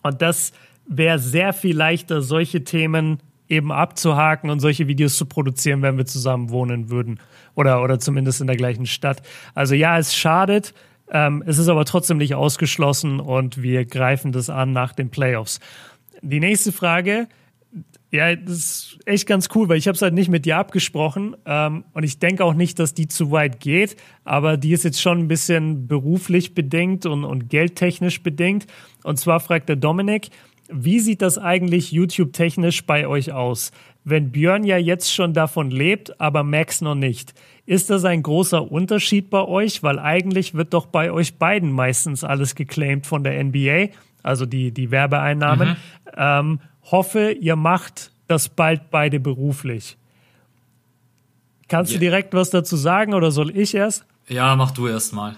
Und das wäre sehr viel leichter, solche Themen eben abzuhaken und solche Videos zu produzieren, wenn wir zusammen wohnen würden oder, oder zumindest in der gleichen Stadt. Also ja, es schadet, ähm, es ist aber trotzdem nicht ausgeschlossen und wir greifen das an nach den Playoffs. Die nächste Frage, ja, das ist echt ganz cool, weil ich habe es halt nicht mit dir abgesprochen ähm, und ich denke auch nicht, dass die zu weit geht, aber die ist jetzt schon ein bisschen beruflich bedingt und, und geldtechnisch bedingt. Und zwar fragt der Dominik, wie sieht das eigentlich YouTube-technisch bei euch aus? Wenn Björn ja jetzt schon davon lebt, aber Max noch nicht. Ist das ein großer Unterschied bei euch? Weil eigentlich wird doch bei euch beiden meistens alles geclaimed von der NBA also die, die Werbeeinnahmen. Mhm. Ähm, hoffe, ihr macht das bald beide beruflich. Kannst ja. du direkt was dazu sagen oder soll ich erst? Ja, mach du erst mal.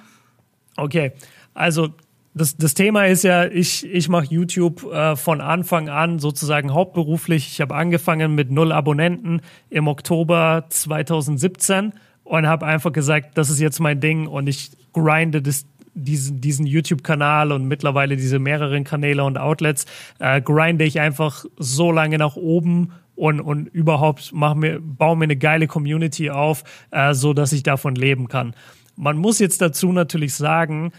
Okay, also das, das Thema ist ja, ich, ich mache YouTube äh, von Anfang an sozusagen hauptberuflich. Ich habe angefangen mit null Abonnenten im Oktober 2017 und habe einfach gesagt, das ist jetzt mein Ding und ich grinde das diesen, diesen YouTube-Kanal und mittlerweile diese mehreren Kanäle und Outlets, äh, grinde ich einfach so lange nach oben und, und überhaupt mach mir, baue mir eine geile Community auf, äh, so dass ich davon leben kann. Man muss jetzt dazu natürlich sagen,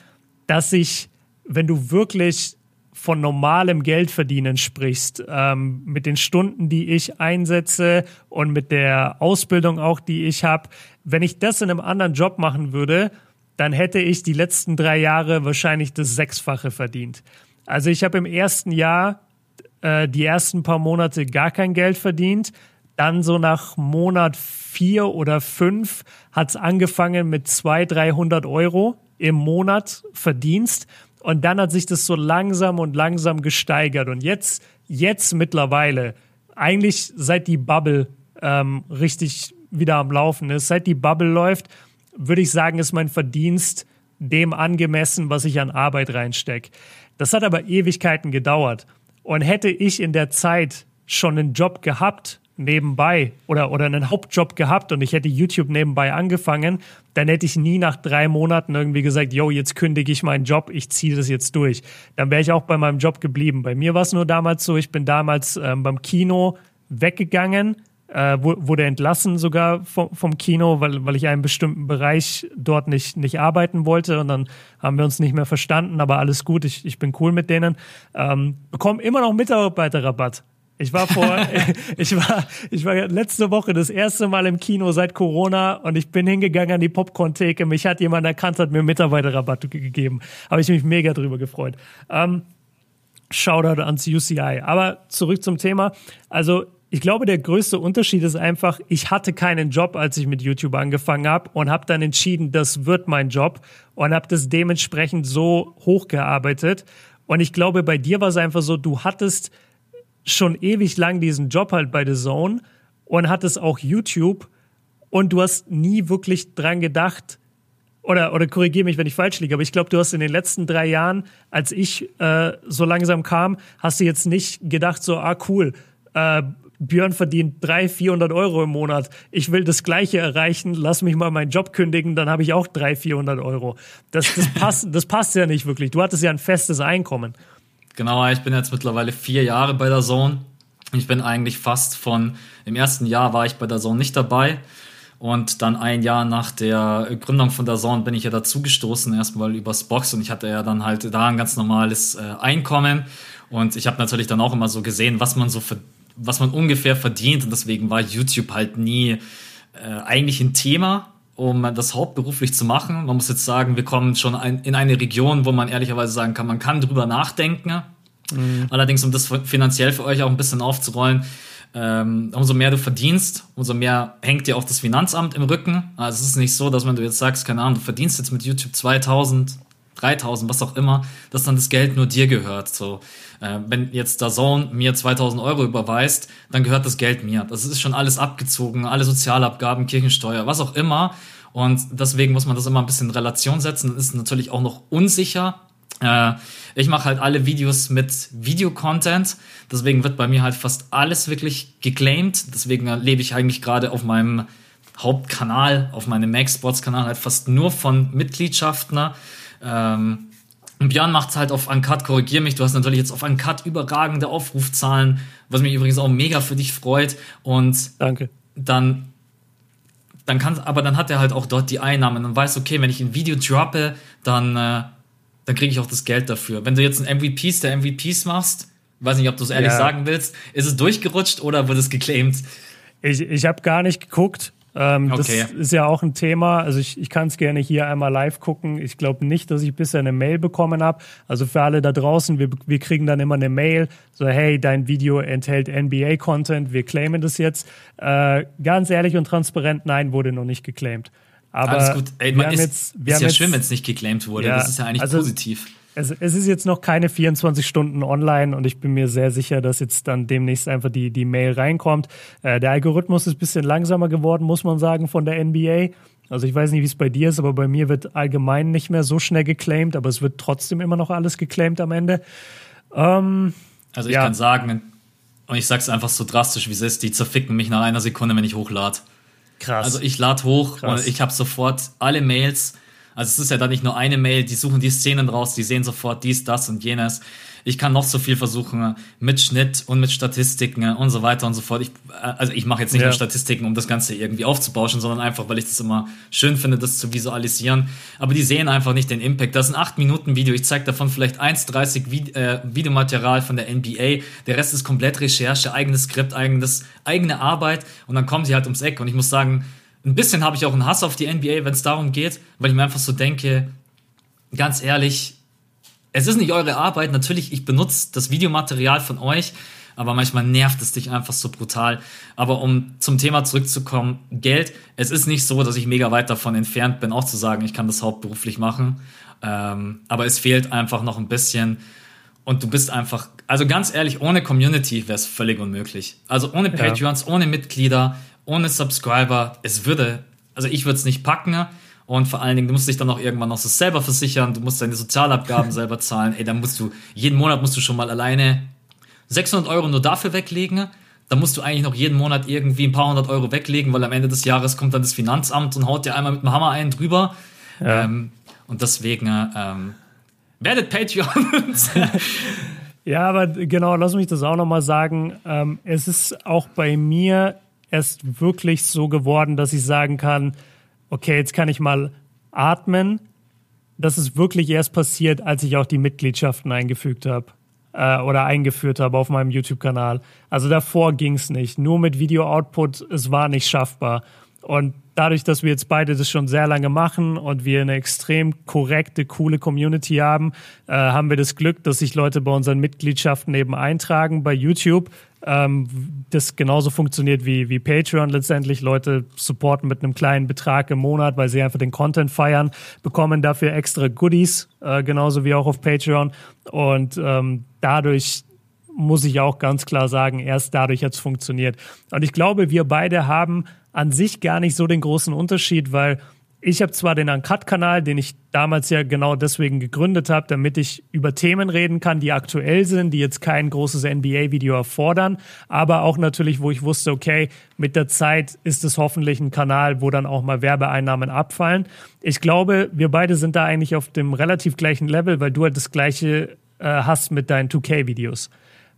dass ich, wenn du wirklich von normalem Geldverdienen sprichst, ähm, mit den Stunden, die ich einsetze und mit der Ausbildung auch, die ich habe, wenn ich das in einem anderen Job machen würde, dann hätte ich die letzten drei Jahre wahrscheinlich das Sechsfache verdient. Also ich habe im ersten Jahr äh, die ersten paar Monate gar kein Geld verdient. Dann so nach Monat vier oder fünf hat es angefangen mit zwei, 300 Euro im Monat Verdienst. Und dann hat sich das so langsam und langsam gesteigert. Und jetzt, jetzt mittlerweile, eigentlich seit die Bubble ähm, richtig wieder am Laufen ist, seit die Bubble läuft, würde ich sagen, ist mein Verdienst dem angemessen, was ich an Arbeit reinstecke. Das hat aber Ewigkeiten gedauert. Und hätte ich in der Zeit schon einen Job gehabt, nebenbei oder, oder einen Hauptjob gehabt und ich hätte YouTube nebenbei angefangen, dann hätte ich nie nach drei Monaten irgendwie gesagt, yo, jetzt kündige ich meinen Job, ich ziehe das jetzt durch. Dann wäre ich auch bei meinem Job geblieben. Bei mir war es nur damals so, ich bin damals ähm, beim Kino weggegangen, äh, wurde entlassen sogar vom, vom, Kino, weil, weil ich einen bestimmten Bereich dort nicht, nicht arbeiten wollte und dann haben wir uns nicht mehr verstanden, aber alles gut, ich, ich bin cool mit denen. Ähm, bekomme immer noch Mitarbeiterrabatt. Ich war vor, ich war, ich war letzte Woche das erste Mal im Kino seit Corona und ich bin hingegangen an die Popcorn-Theke. Mich hat jemand erkannt, hat mir Mitarbeiterrabatt gegeben. Habe ich mich mega drüber gefreut. Ähm, Shoutout ans UCI. Aber zurück zum Thema. Also ich glaube, der größte Unterschied ist einfach, ich hatte keinen Job, als ich mit YouTube angefangen habe und habe dann entschieden, das wird mein Job und habe das dementsprechend so hochgearbeitet. Und ich glaube, bei dir war es einfach so, du hattest schon ewig lang diesen Job halt bei The Zone und hattest auch YouTube und du hast nie wirklich dran gedacht, oder, oder korrigiere mich, wenn ich falsch liege, aber ich glaube, du hast in den letzten drei Jahren, als ich äh, so langsam kam, hast du jetzt nicht gedacht, so, ah, cool, äh, Björn verdient 300, 400 Euro im Monat. Ich will das Gleiche erreichen. Lass mich mal meinen Job kündigen, dann habe ich auch 300, 400 Euro. Das, das, passt, das passt ja nicht wirklich. Du hattest ja ein festes Einkommen. Genau, ich bin jetzt mittlerweile vier Jahre bei der Zone. Ich bin eigentlich fast von, im ersten Jahr war ich bei der Zone nicht dabei. Und dann ein Jahr nach der Gründung von der Zone bin ich ja dazugestoßen, erstmal übers Box und ich hatte ja dann halt da ein ganz normales äh, Einkommen. Und ich habe natürlich dann auch immer so gesehen, was man so für, was man ungefähr verdient. Und deswegen war YouTube halt nie äh, eigentlich ein Thema, um das hauptberuflich zu machen. Man muss jetzt sagen, wir kommen schon ein, in eine Region, wo man ehrlicherweise sagen kann, man kann drüber nachdenken. Mhm. Allerdings, um das finanziell für euch auch ein bisschen aufzurollen, ähm, umso mehr du verdienst, umso mehr hängt dir auch das Finanzamt im Rücken. Also es ist nicht so, dass wenn du jetzt sagst, keine Ahnung, du verdienst jetzt mit YouTube 2000, 3000, was auch immer, dass dann das Geld nur dir gehört. So, äh, wenn jetzt der Sohn mir 2000 Euro überweist, dann gehört das Geld mir. Das ist schon alles abgezogen, alle Sozialabgaben, Kirchensteuer, was auch immer. Und deswegen muss man das immer ein bisschen in Relation setzen. Das ist natürlich auch noch unsicher. Äh, ich mache halt alle Videos mit Videocontent. Deswegen wird bei mir halt fast alles wirklich geclaimed. Deswegen lebe ich eigentlich gerade auf meinem Hauptkanal, auf meinem Max Sports Kanal halt fast nur von Mitgliedschaften. Ähm, und Björn macht es halt auf Uncut, korrigier mich, du hast natürlich jetzt auf Uncut überragende Aufrufzahlen, was mich übrigens auch mega für dich freut. Und Danke. dann, dann kann, aber dann hat er halt auch dort die Einnahmen und weiß, okay, wenn ich ein Video droppe, dann, äh, dann kriege ich auch das Geld dafür. Wenn du jetzt ein MVPs der MVPs machst, weiß nicht, ob du es ehrlich ja. sagen willst, ist es durchgerutscht oder wird es geclaimed? Ich, ich habe gar nicht geguckt. Ähm, okay. Das ist ja auch ein Thema. Also ich, ich kann es gerne hier einmal live gucken. Ich glaube nicht, dass ich bisher eine Mail bekommen habe. Also für alle da draußen, wir, wir kriegen dann immer eine Mail, so hey, dein Video enthält NBA-Content, wir claimen das jetzt. Äh, ganz ehrlich und transparent, nein, wurde noch nicht geclaimed. Aber Alles gut. Ey, wir ist, jetzt, wir ist ja jetzt, schön, wenn es nicht geclaimed wurde. Ja, das ist ja eigentlich also, positiv es, es ist jetzt noch keine 24 Stunden online und ich bin mir sehr sicher, dass jetzt dann demnächst einfach die, die Mail reinkommt. Äh, der Algorithmus ist ein bisschen langsamer geworden, muss man sagen, von der NBA. Also ich weiß nicht, wie es bei dir ist, aber bei mir wird allgemein nicht mehr so schnell geclaimed, aber es wird trotzdem immer noch alles geclaimed am Ende. Ähm, also ich ja. kann sagen, und ich sag's einfach so drastisch, wie es ist, die zerficken mich nach einer Sekunde, wenn ich hochlade. Krass. Also ich lade hoch Krass. und ich habe sofort alle Mails also es ist ja dann nicht nur eine Mail, die suchen die Szenen raus, die sehen sofort dies, das und jenes. Ich kann noch so viel versuchen mit Schnitt und mit Statistiken und so weiter und so fort. Ich, äh, also ich mache jetzt nicht ja. nur Statistiken, um das Ganze irgendwie aufzubauschen, sondern einfach, weil ich das immer schön finde, das zu visualisieren. Aber die sehen einfach nicht den Impact. Das ist ein 8 Minuten Video. Ich zeige davon vielleicht 1,30 Vide äh, Videomaterial von der NBA. Der Rest ist komplett Recherche, eigenes Skript, eigenes, eigene Arbeit. Und dann kommen sie halt ums Eck. Und ich muss sagen, ein bisschen habe ich auch einen Hass auf die NBA, wenn es darum geht, weil ich mir einfach so denke, ganz ehrlich, es ist nicht eure Arbeit. Natürlich, ich benutze das Videomaterial von euch, aber manchmal nervt es dich einfach so brutal. Aber um zum Thema zurückzukommen, Geld, es ist nicht so, dass ich mega weit davon entfernt bin, auch zu sagen, ich kann das hauptberuflich machen. Ähm, aber es fehlt einfach noch ein bisschen. Und du bist einfach, also ganz ehrlich, ohne Community wäre es völlig unmöglich. Also ohne Patreons, ja. ohne Mitglieder, ohne Subscriber, es würde, also ich würde es nicht packen. Und vor allen Dingen, du musst dich dann auch irgendwann noch so selber versichern, du musst deine Sozialabgaben selber zahlen. Ey, dann musst du, jeden Monat musst du schon mal alleine 600 Euro nur dafür weglegen. Dann musst du eigentlich noch jeden Monat irgendwie ein paar hundert Euro weglegen, weil am Ende des Jahres kommt dann das Finanzamt und haut dir einmal mit dem Hammer einen drüber. Ja. Ähm, und deswegen ähm, werdet Patreons. ja, aber genau, lass mich das auch nochmal sagen. Ähm, es ist auch bei mir erst wirklich so geworden, dass ich sagen kann, okay, jetzt kann ich mal atmen. Das ist wirklich erst passiert, als ich auch die Mitgliedschaften eingefügt habe äh, oder eingeführt habe auf meinem YouTube-Kanal. Also davor ging es nicht. Nur mit Video-Output, es war nicht schaffbar. Und dadurch, dass wir jetzt beide das schon sehr lange machen und wir eine extrem korrekte, coole Community haben, äh, haben wir das Glück, dass sich Leute bei unseren Mitgliedschaften eben eintragen bei YouTube ähm, das genauso funktioniert wie, wie Patreon letztendlich. Leute supporten mit einem kleinen Betrag im Monat, weil sie einfach den Content feiern, bekommen dafür extra Goodies, äh, genauso wie auch auf Patreon. Und ähm, dadurch muss ich auch ganz klar sagen, erst dadurch hat es funktioniert. Und ich glaube, wir beide haben an sich gar nicht so den großen Unterschied, weil ich habe zwar den Uncut-Kanal, den ich damals ja genau deswegen gegründet habe, damit ich über Themen reden kann, die aktuell sind, die jetzt kein großes NBA-Video erfordern, aber auch natürlich, wo ich wusste, okay, mit der Zeit ist es hoffentlich ein Kanal, wo dann auch mal Werbeeinnahmen abfallen. Ich glaube, wir beide sind da eigentlich auf dem relativ gleichen Level, weil du halt das gleiche äh, hast mit deinen 2K-Videos.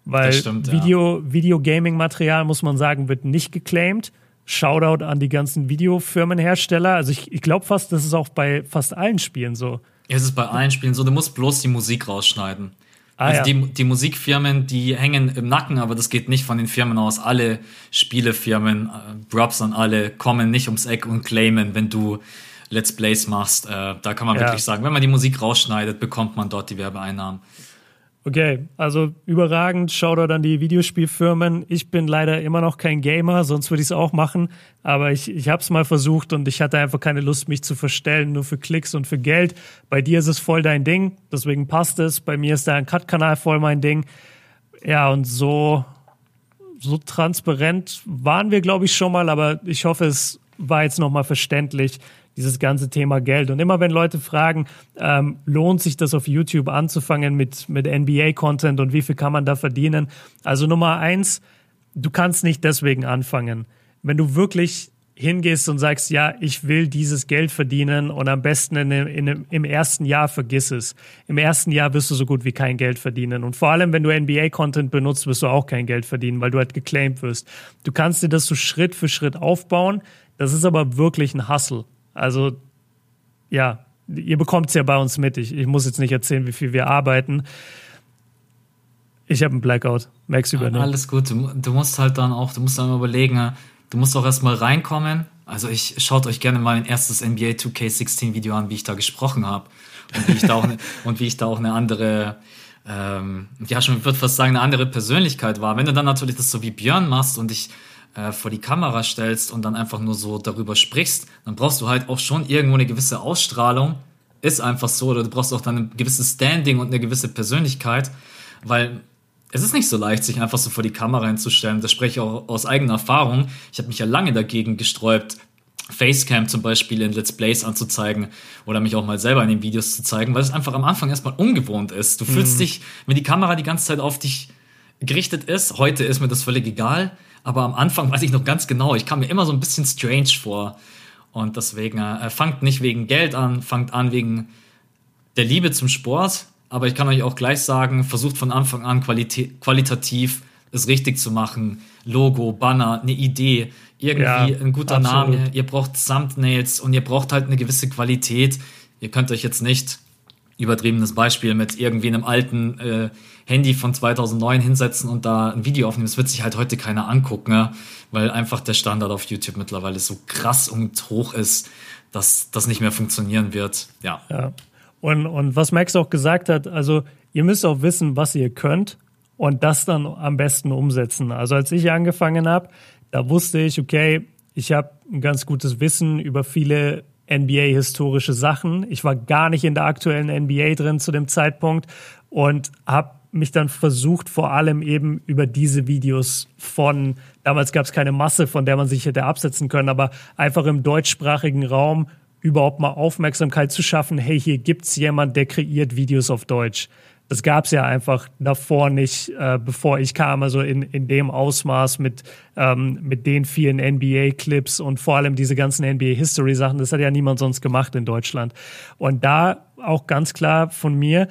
Weil stimmt, Video, ja. Video-Gaming-Material, muss man sagen, wird nicht geclaimed. Shoutout an die ganzen Videofirmenhersteller. Also ich, ich glaube fast, das ist auch bei fast allen Spielen so. Es ist bei allen Spielen so. Du musst bloß die Musik rausschneiden. Ah, also ja. die, die Musikfirmen, die hängen im Nacken, aber das geht nicht von den Firmen aus. Alle Spielefirmen, äh, Props an alle, kommen nicht ums Eck und claimen, wenn du Let's Plays machst. Äh, da kann man ja. wirklich sagen, wenn man die Musik rausschneidet, bekommt man dort die Werbeeinnahmen. Okay, also überragend. Shoutout an die Videospielfirmen. Ich bin leider immer noch kein Gamer, sonst würde ich es auch machen. Aber ich, ich habe es mal versucht und ich hatte einfach keine Lust, mich zu verstellen, nur für Klicks und für Geld. Bei dir ist es voll dein Ding, deswegen passt es. Bei mir ist der Cut-Kanal voll mein Ding. Ja, und so, so transparent waren wir, glaube ich, schon mal, aber ich hoffe, es war jetzt nochmal verständlich, dieses ganze Thema Geld. Und immer wenn Leute fragen, ähm, lohnt sich das auf YouTube anzufangen mit, mit NBA-Content und wie viel kann man da verdienen? Also Nummer eins, du kannst nicht deswegen anfangen. Wenn du wirklich hingehst und sagst, ja, ich will dieses Geld verdienen und am besten in, in, im ersten Jahr vergiss es. Im ersten Jahr wirst du so gut wie kein Geld verdienen. Und vor allem, wenn du NBA-Content benutzt, wirst du auch kein Geld verdienen, weil du halt geclaimed wirst. Du kannst dir das so Schritt für Schritt aufbauen. Das ist aber wirklich ein Hustle. Also ja, ihr bekommt es ja bei uns mit. Ich, ich muss jetzt nicht erzählen, wie viel wir arbeiten. Ich habe einen Blackout. Max übernimmt. Alles gut. Du, du, musst halt dann auch, du musst dann überlegen, du musst auch erstmal reinkommen. Also ich schaut euch gerne mal mein erstes NBA 2K16 Video an, wie ich da gesprochen habe. Und wie ich da auch ne, und wie ich da auch eine andere, ähm, ja schon, ich würde fast sagen, eine andere Persönlichkeit war. Wenn du dann natürlich das so wie Björn machst und ich äh, vor die Kamera stellst und dann einfach nur so darüber sprichst, dann brauchst du halt auch schon irgendwo eine gewisse Ausstrahlung. Ist einfach so, oder du brauchst auch dann ein gewisses Standing und eine gewisse Persönlichkeit, weil es ist nicht so leicht, sich einfach so vor die Kamera hinzustellen. Das spreche ich auch aus eigener Erfahrung. Ich habe mich ja lange dagegen gesträubt, Facecam zum Beispiel in Let's Plays anzuzeigen oder mich auch mal selber in den Videos zu zeigen, weil es einfach am Anfang erstmal ungewohnt ist. Du fühlst mhm. dich, wenn die Kamera die ganze Zeit auf dich gerichtet ist, heute ist mir das völlig egal, aber am Anfang weiß ich noch ganz genau, ich kam mir immer so ein bisschen strange vor. Und deswegen, äh, fangt nicht wegen Geld an, fangt an wegen der Liebe zum Sport. Aber ich kann euch auch gleich sagen, versucht von Anfang an qualita qualitativ es richtig zu machen. Logo, Banner, eine Idee, irgendwie ja, ein guter absolut. Name. Ihr braucht Thumbnails und ihr braucht halt eine gewisse Qualität. Ihr könnt euch jetzt nicht übertriebenes Beispiel mit irgendwie einem alten äh, Handy von 2009 hinsetzen und da ein Video aufnehmen. Das wird sich halt heute keiner angucken, ja? weil einfach der Standard auf YouTube mittlerweile so krass und hoch ist, dass das nicht mehr funktionieren wird. Ja. ja. Und, und was Max auch gesagt hat, also ihr müsst auch wissen, was ihr könnt und das dann am besten umsetzen. Also als ich angefangen habe, da wusste ich, okay, ich habe ein ganz gutes Wissen über viele NBA-historische Sachen. Ich war gar nicht in der aktuellen NBA drin zu dem Zeitpunkt und habe mich dann versucht, vor allem eben über diese Videos von, damals gab es keine Masse, von der man sich hätte absetzen können, aber einfach im deutschsprachigen Raum überhaupt mal Aufmerksamkeit zu schaffen, hey, hier gibt's jemand, der kreiert Videos auf Deutsch. Das gab's ja einfach davor nicht, äh, bevor ich kam, also in, in dem Ausmaß mit, ähm, mit den vielen NBA-Clips und vor allem diese ganzen NBA-History-Sachen. Das hat ja niemand sonst gemacht in Deutschland. Und da auch ganz klar von mir,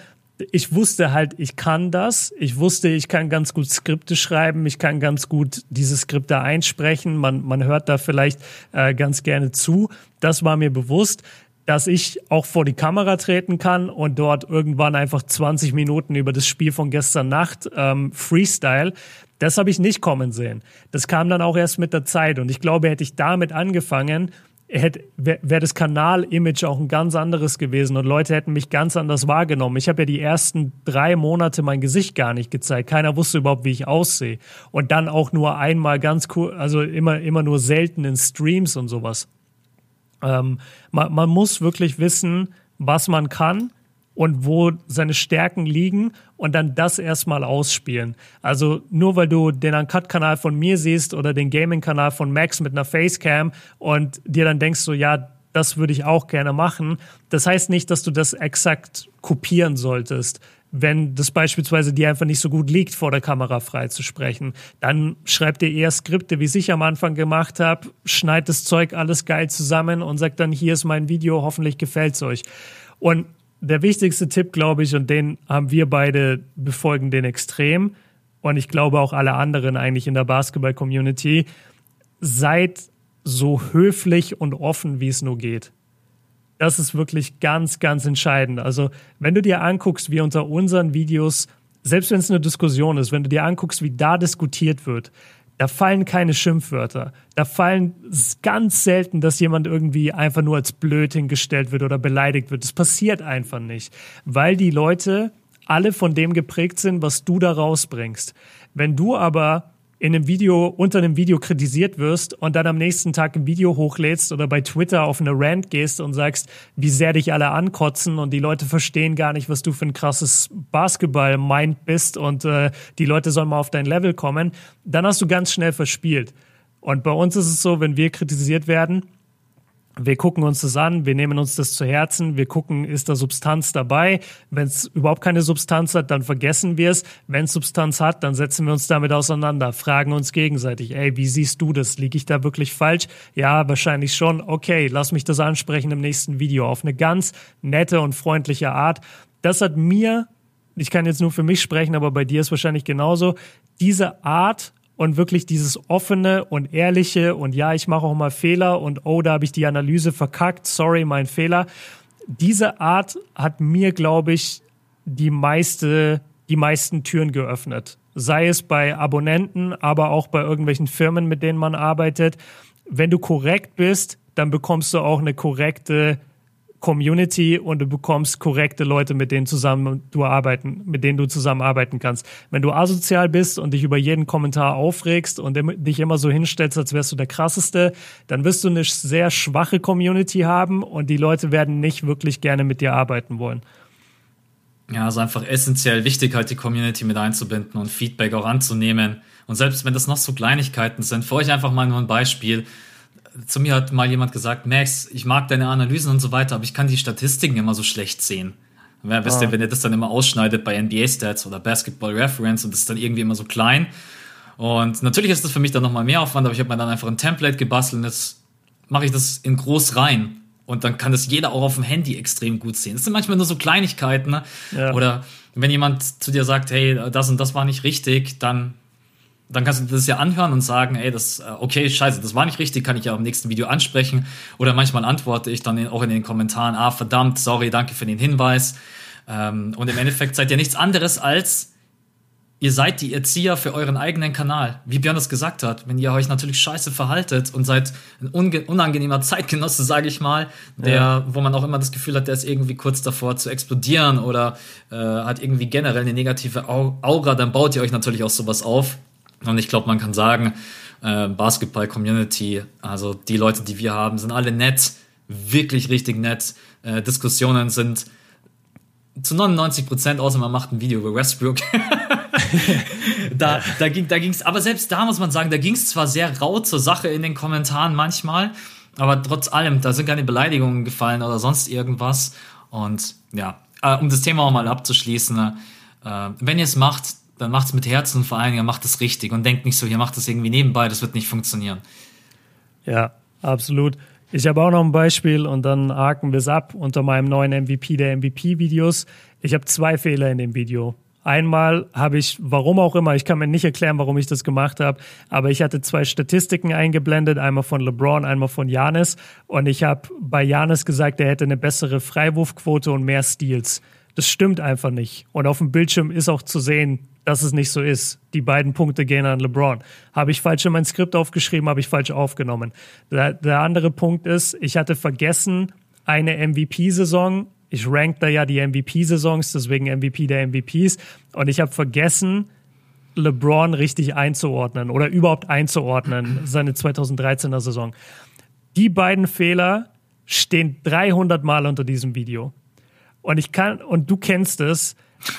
ich wusste halt, ich kann das. Ich wusste, ich kann ganz gut Skripte schreiben. Ich kann ganz gut diese Skripte einsprechen. Man, man hört da vielleicht äh, ganz gerne zu. Das war mir bewusst. Dass ich auch vor die Kamera treten kann und dort irgendwann einfach 20 Minuten über das Spiel von gestern Nacht ähm, Freestyle, das habe ich nicht kommen sehen. Das kam dann auch erst mit der Zeit. Und ich glaube, hätte ich damit angefangen, wäre wär das Kanal-Image auch ein ganz anderes gewesen und Leute hätten mich ganz anders wahrgenommen. Ich habe ja die ersten drei Monate mein Gesicht gar nicht gezeigt. Keiner wusste überhaupt, wie ich aussehe. Und dann auch nur einmal ganz cool, also immer, immer nur selten in Streams und sowas. Ähm, man, man muss wirklich wissen, was man kann und wo seine Stärken liegen und dann das erstmal ausspielen. Also nur weil du den Uncut-Kanal von mir siehst oder den Gaming-Kanal von Max mit einer Facecam und dir dann denkst so, ja, das würde ich auch gerne machen. Das heißt nicht, dass du das exakt kopieren solltest. Wenn das beispielsweise dir einfach nicht so gut liegt, vor der Kamera frei zu sprechen, dann schreib dir eher Skripte, wie ich am Anfang gemacht habe, schneid das Zeug alles geil zusammen und sag dann, hier ist mein Video, hoffentlich gefällt's euch. Und der wichtigste Tipp, glaube ich, und den haben wir beide befolgen den extrem und ich glaube auch alle anderen eigentlich in der Basketball-Community, seid so höflich und offen, wie es nur geht. Das ist wirklich ganz, ganz entscheidend. Also, wenn du dir anguckst, wie unter unseren Videos, selbst wenn es eine Diskussion ist, wenn du dir anguckst, wie da diskutiert wird, da fallen keine Schimpfwörter. Da fallen ganz selten, dass jemand irgendwie einfach nur als blöd hingestellt wird oder beleidigt wird. Das passiert einfach nicht, weil die Leute alle von dem geprägt sind, was du da rausbringst. Wenn du aber in einem Video, unter einem Video kritisiert wirst und dann am nächsten Tag ein Video hochlädst oder bei Twitter auf eine Rant gehst und sagst, wie sehr dich alle ankotzen und die Leute verstehen gar nicht, was du für ein krasses Basketball-Mind bist und äh, die Leute sollen mal auf dein Level kommen, dann hast du ganz schnell verspielt. Und bei uns ist es so, wenn wir kritisiert werden, wir gucken uns das an, wir nehmen uns das zu Herzen, wir gucken, ist da Substanz dabei. Wenn es überhaupt keine Substanz hat, dann vergessen wir es. Wenn es Substanz hat, dann setzen wir uns damit auseinander, fragen uns gegenseitig, ey, wie siehst du das? Liege ich da wirklich falsch? Ja, wahrscheinlich schon. Okay, lass mich das ansprechen im nächsten Video auf eine ganz nette und freundliche Art. Das hat mir, ich kann jetzt nur für mich sprechen, aber bei dir ist wahrscheinlich genauso, diese Art und wirklich dieses offene und ehrliche und ja, ich mache auch mal Fehler und oh, da habe ich die Analyse verkackt, sorry, mein Fehler. Diese Art hat mir, glaube ich, die meiste, die meisten Türen geöffnet. Sei es bei Abonnenten, aber auch bei irgendwelchen Firmen, mit denen man arbeitet. Wenn du korrekt bist, dann bekommst du auch eine korrekte Community und du bekommst korrekte Leute, mit denen zusammen du arbeiten, mit denen du zusammenarbeiten kannst. Wenn du asozial bist und dich über jeden Kommentar aufregst und dich immer so hinstellst, als wärst du der krasseste, dann wirst du eine sehr schwache Community haben und die Leute werden nicht wirklich gerne mit dir arbeiten wollen. Ja, also einfach essentiell wichtig, halt die Community mit einzubinden und Feedback auch anzunehmen. Und selbst wenn das noch so Kleinigkeiten sind, für euch einfach mal nur ein Beispiel zu mir hat mal jemand gesagt, Max, ich mag deine Analysen und so weiter, aber ich kann die Statistiken immer so schlecht sehen. Ja, ihr, ah. wenn ihr das dann immer ausschneidet bei NBA Stats oder Basketball Reference und das ist dann irgendwie immer so klein. Und natürlich ist das für mich dann nochmal mehr Aufwand, aber ich habe mir dann einfach ein Template gebastelt und jetzt mache ich das in groß rein. Und dann kann das jeder auch auf dem Handy extrem gut sehen. Das sind manchmal nur so Kleinigkeiten. Ne? Ja. Oder wenn jemand zu dir sagt, hey, das und das war nicht richtig, dann dann kannst du das ja anhören und sagen, ey, das, äh, okay, scheiße, das war nicht richtig, kann ich ja im nächsten Video ansprechen. Oder manchmal antworte ich dann auch in den Kommentaren, ah, verdammt, sorry, danke für den Hinweis. Ähm, und im Endeffekt seid ihr nichts anderes als, ihr seid die Erzieher für euren eigenen Kanal. Wie Björn das gesagt hat, wenn ihr euch natürlich scheiße verhaltet und seid ein unangenehmer Zeitgenosse, sage ich mal, der, ja. wo man auch immer das Gefühl hat, der ist irgendwie kurz davor zu explodieren oder äh, hat irgendwie generell eine negative Aura, dann baut ihr euch natürlich auch sowas auf. Und ich glaube, man kann sagen, äh, Basketball-Community, also die Leute, die wir haben, sind alle nett, wirklich richtig nett. Äh, Diskussionen sind zu 99 Prozent, außer man macht ein Video über Westbrook. da, da ging da ging's, aber selbst da muss man sagen, da ging es zwar sehr rau zur Sache in den Kommentaren manchmal, aber trotz allem, da sind keine Beleidigungen gefallen oder sonst irgendwas. Und ja, äh, um das Thema auch mal abzuschließen, äh, wenn ihr es macht, dann macht es mit Herzen und vor allen Dingen macht es richtig und denkt nicht so, ihr macht das irgendwie nebenbei, das wird nicht funktionieren. Ja, absolut. Ich habe auch noch ein Beispiel und dann haken wir es ab unter meinem neuen MVP der MVP-Videos. Ich habe zwei Fehler in dem Video. Einmal habe ich, warum auch immer, ich kann mir nicht erklären, warum ich das gemacht habe, aber ich hatte zwei Statistiken eingeblendet, einmal von LeBron, einmal von Janis. Und ich habe bei Janis gesagt, er hätte eine bessere Freiwurfquote und mehr Steals. Das stimmt einfach nicht. Und auf dem Bildschirm ist auch zu sehen, dass es nicht so ist. Die beiden Punkte gehen an LeBron. Habe ich falsch in mein Skript aufgeschrieben, habe ich falsch aufgenommen. Der, der andere Punkt ist, ich hatte vergessen, eine MVP-Saison. Ich rank da ja die MVP-Saisons, deswegen MVP der MVPs. Und ich habe vergessen, LeBron richtig einzuordnen oder überhaupt einzuordnen, seine 2013er Saison. Die beiden Fehler stehen 300 Mal unter diesem Video. Und ich kann, und du kennst es,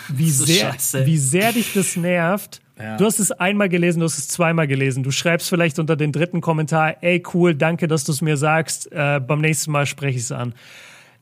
wie sehr, wie sehr dich das nervt, Ja. Du hast es einmal gelesen, du hast es zweimal gelesen. Du schreibst vielleicht unter den dritten Kommentar, ey cool, danke, dass du es mir sagst. Äh, beim nächsten Mal spreche ich es an.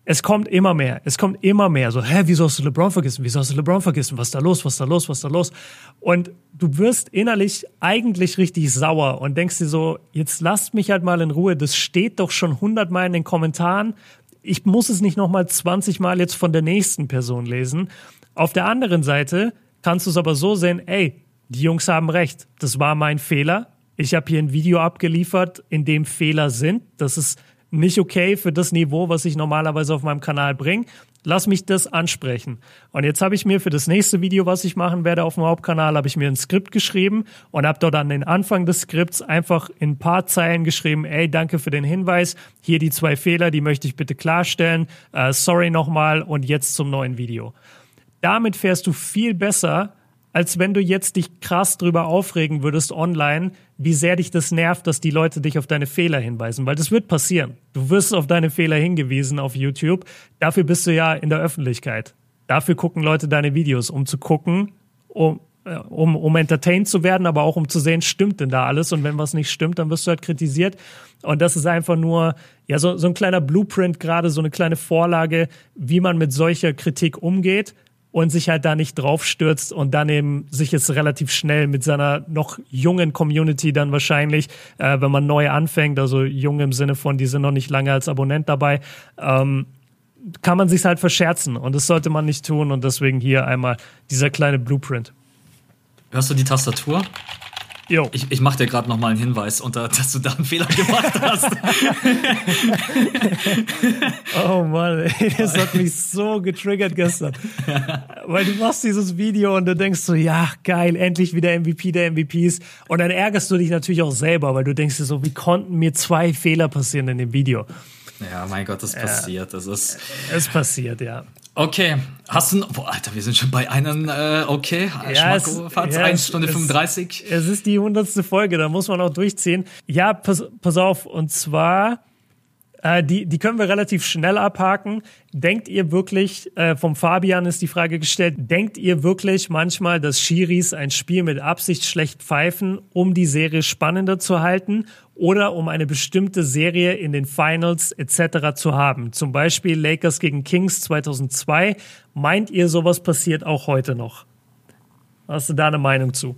Es kommt immer mehr. Es kommt immer mehr. So, hä, wieso hast du LeBron vergessen? Wieso hast du LeBron vergessen? Was ist da los? Was ist da los? Was ist da los? Und du wirst innerlich eigentlich richtig sauer und denkst dir so, jetzt lasst mich halt mal in Ruhe. Das steht doch schon hundertmal in den Kommentaren. Ich muss es nicht nochmal 20 Mal jetzt von der nächsten Person lesen. Auf der anderen Seite kannst du es aber so sehen, ey, die Jungs haben recht. Das war mein Fehler. Ich habe hier ein Video abgeliefert, in dem Fehler sind. Das ist nicht okay für das Niveau, was ich normalerweise auf meinem Kanal bringe. Lass mich das ansprechen. Und jetzt habe ich mir für das nächste Video, was ich machen werde auf dem Hauptkanal, habe ich mir ein Skript geschrieben und habe dort an den Anfang des Skripts einfach in ein paar Zeilen geschrieben, ey, danke für den Hinweis, hier die zwei Fehler, die möchte ich bitte klarstellen, uh, sorry nochmal und jetzt zum neuen Video. Damit fährst du viel besser, als wenn du jetzt dich krass drüber aufregen würdest online, wie sehr dich das nervt, dass die Leute dich auf deine Fehler hinweisen, weil das wird passieren. Du wirst auf deine Fehler hingewiesen auf YouTube. Dafür bist du ja in der Öffentlichkeit. Dafür gucken Leute deine Videos, um zu gucken, um, äh, um, um entertained zu werden, aber auch um zu sehen, stimmt denn da alles? Und wenn was nicht stimmt, dann wirst du halt kritisiert. Und das ist einfach nur, ja, so, so ein kleiner Blueprint, gerade so eine kleine Vorlage, wie man mit solcher Kritik umgeht und sich halt da nicht draufstürzt und dann eben sich jetzt relativ schnell mit seiner noch jungen Community dann wahrscheinlich, äh, wenn man neu anfängt, also jung im Sinne von, die sind noch nicht lange als Abonnent dabei, ähm, kann man sich halt verscherzen und das sollte man nicht tun und deswegen hier einmal dieser kleine Blueprint. Hörst du die Tastatur? Jo. Ich, ich mache dir gerade noch mal einen Hinweis, unter, dass du da einen Fehler gemacht hast. oh Mann, ey, das hat mich so getriggert gestern. Weil du machst dieses Video und du denkst so, ja, geil, endlich wieder MVP der MVPs. Und dann ärgerst du dich natürlich auch selber, weil du denkst dir so, wie konnten mir zwei Fehler passieren in dem Video? Ja, mein Gott, das passiert. Das ist. Es passiert, ja. Okay, hast du, boah, Alter, wir sind schon bei einem, äh, okay, ja, es, ja, 1 Stunde es, 35. Es ist die hundertste Folge, da muss man auch durchziehen. Ja, pass, pass auf, und zwar, äh, die, die können wir relativ schnell abhaken. Denkt ihr wirklich, äh, vom Fabian ist die Frage gestellt, denkt ihr wirklich manchmal, dass Schiris ein Spiel mit Absicht schlecht pfeifen, um die Serie spannender zu halten? oder um eine bestimmte Serie in den Finals etc. zu haben. Zum Beispiel Lakers gegen Kings 2002. Meint ihr, sowas passiert auch heute noch? Hast du da eine Meinung zu?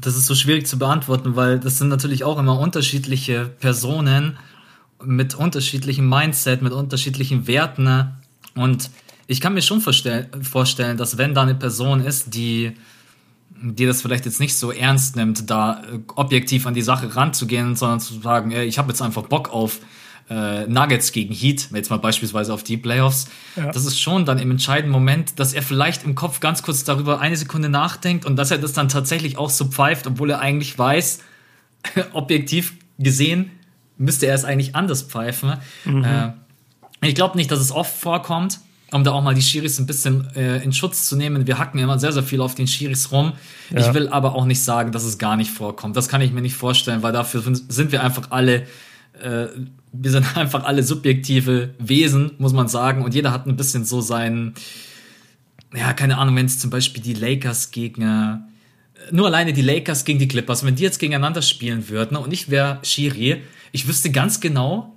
Das ist so schwierig zu beantworten, weil das sind natürlich auch immer unterschiedliche Personen mit unterschiedlichem Mindset, mit unterschiedlichen Werten. Und ich kann mir schon vorstellen, dass wenn da eine Person ist, die die das vielleicht jetzt nicht so ernst nimmt, da äh, objektiv an die Sache ranzugehen, sondern zu sagen, ey, ich habe jetzt einfach Bock auf äh, Nuggets gegen Heat, jetzt mal beispielsweise auf die Playoffs. Ja. Das ist schon dann im entscheidenden Moment, dass er vielleicht im Kopf ganz kurz darüber eine Sekunde nachdenkt und dass er das dann tatsächlich auch so pfeift, obwohl er eigentlich weiß, objektiv gesehen müsste er es eigentlich anders pfeifen. Mhm. Äh, ich glaube nicht, dass es oft vorkommt um da auch mal die Schiris ein bisschen äh, in Schutz zu nehmen. Wir hacken immer sehr, sehr viel auf den Schiris rum. Ja. Ich will aber auch nicht sagen, dass es gar nicht vorkommt. Das kann ich mir nicht vorstellen, weil dafür sind wir einfach alle, äh, wir sind einfach alle subjektive Wesen, muss man sagen. Und jeder hat ein bisschen so seinen, ja, keine Ahnung, wenn es zum Beispiel die Lakers gegen, äh, nur alleine die Lakers gegen die Clippers, wenn die jetzt gegeneinander spielen würden und ich wäre Schiri, ich wüsste ganz genau,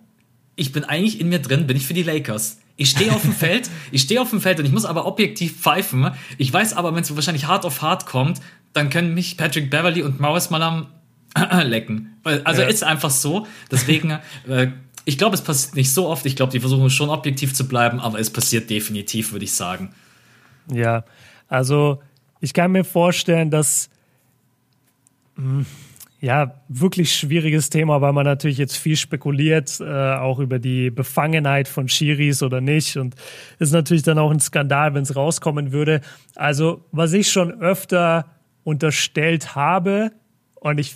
ich bin eigentlich in mir drin, bin ich für die Lakers. Ich stehe auf dem Feld, ich stehe auf dem Feld und ich muss aber objektiv pfeifen. Ich weiß aber, wenn es wahrscheinlich hart auf hart kommt, dann können mich Patrick Beverly und Maurice Malam lecken. Also ja. ist einfach so. Deswegen, äh, ich glaube, es passiert nicht so oft. Ich glaube, die versuchen schon objektiv zu bleiben, aber es passiert definitiv, würde ich sagen. Ja, also ich kann mir vorstellen, dass mh, hm, ja, wirklich schwieriges Thema, weil man natürlich jetzt viel spekuliert, äh, auch über die Befangenheit von Schiris oder nicht. Und ist natürlich dann auch ein Skandal, wenn es rauskommen würde. Also, was ich schon öfter unterstellt habe, und ich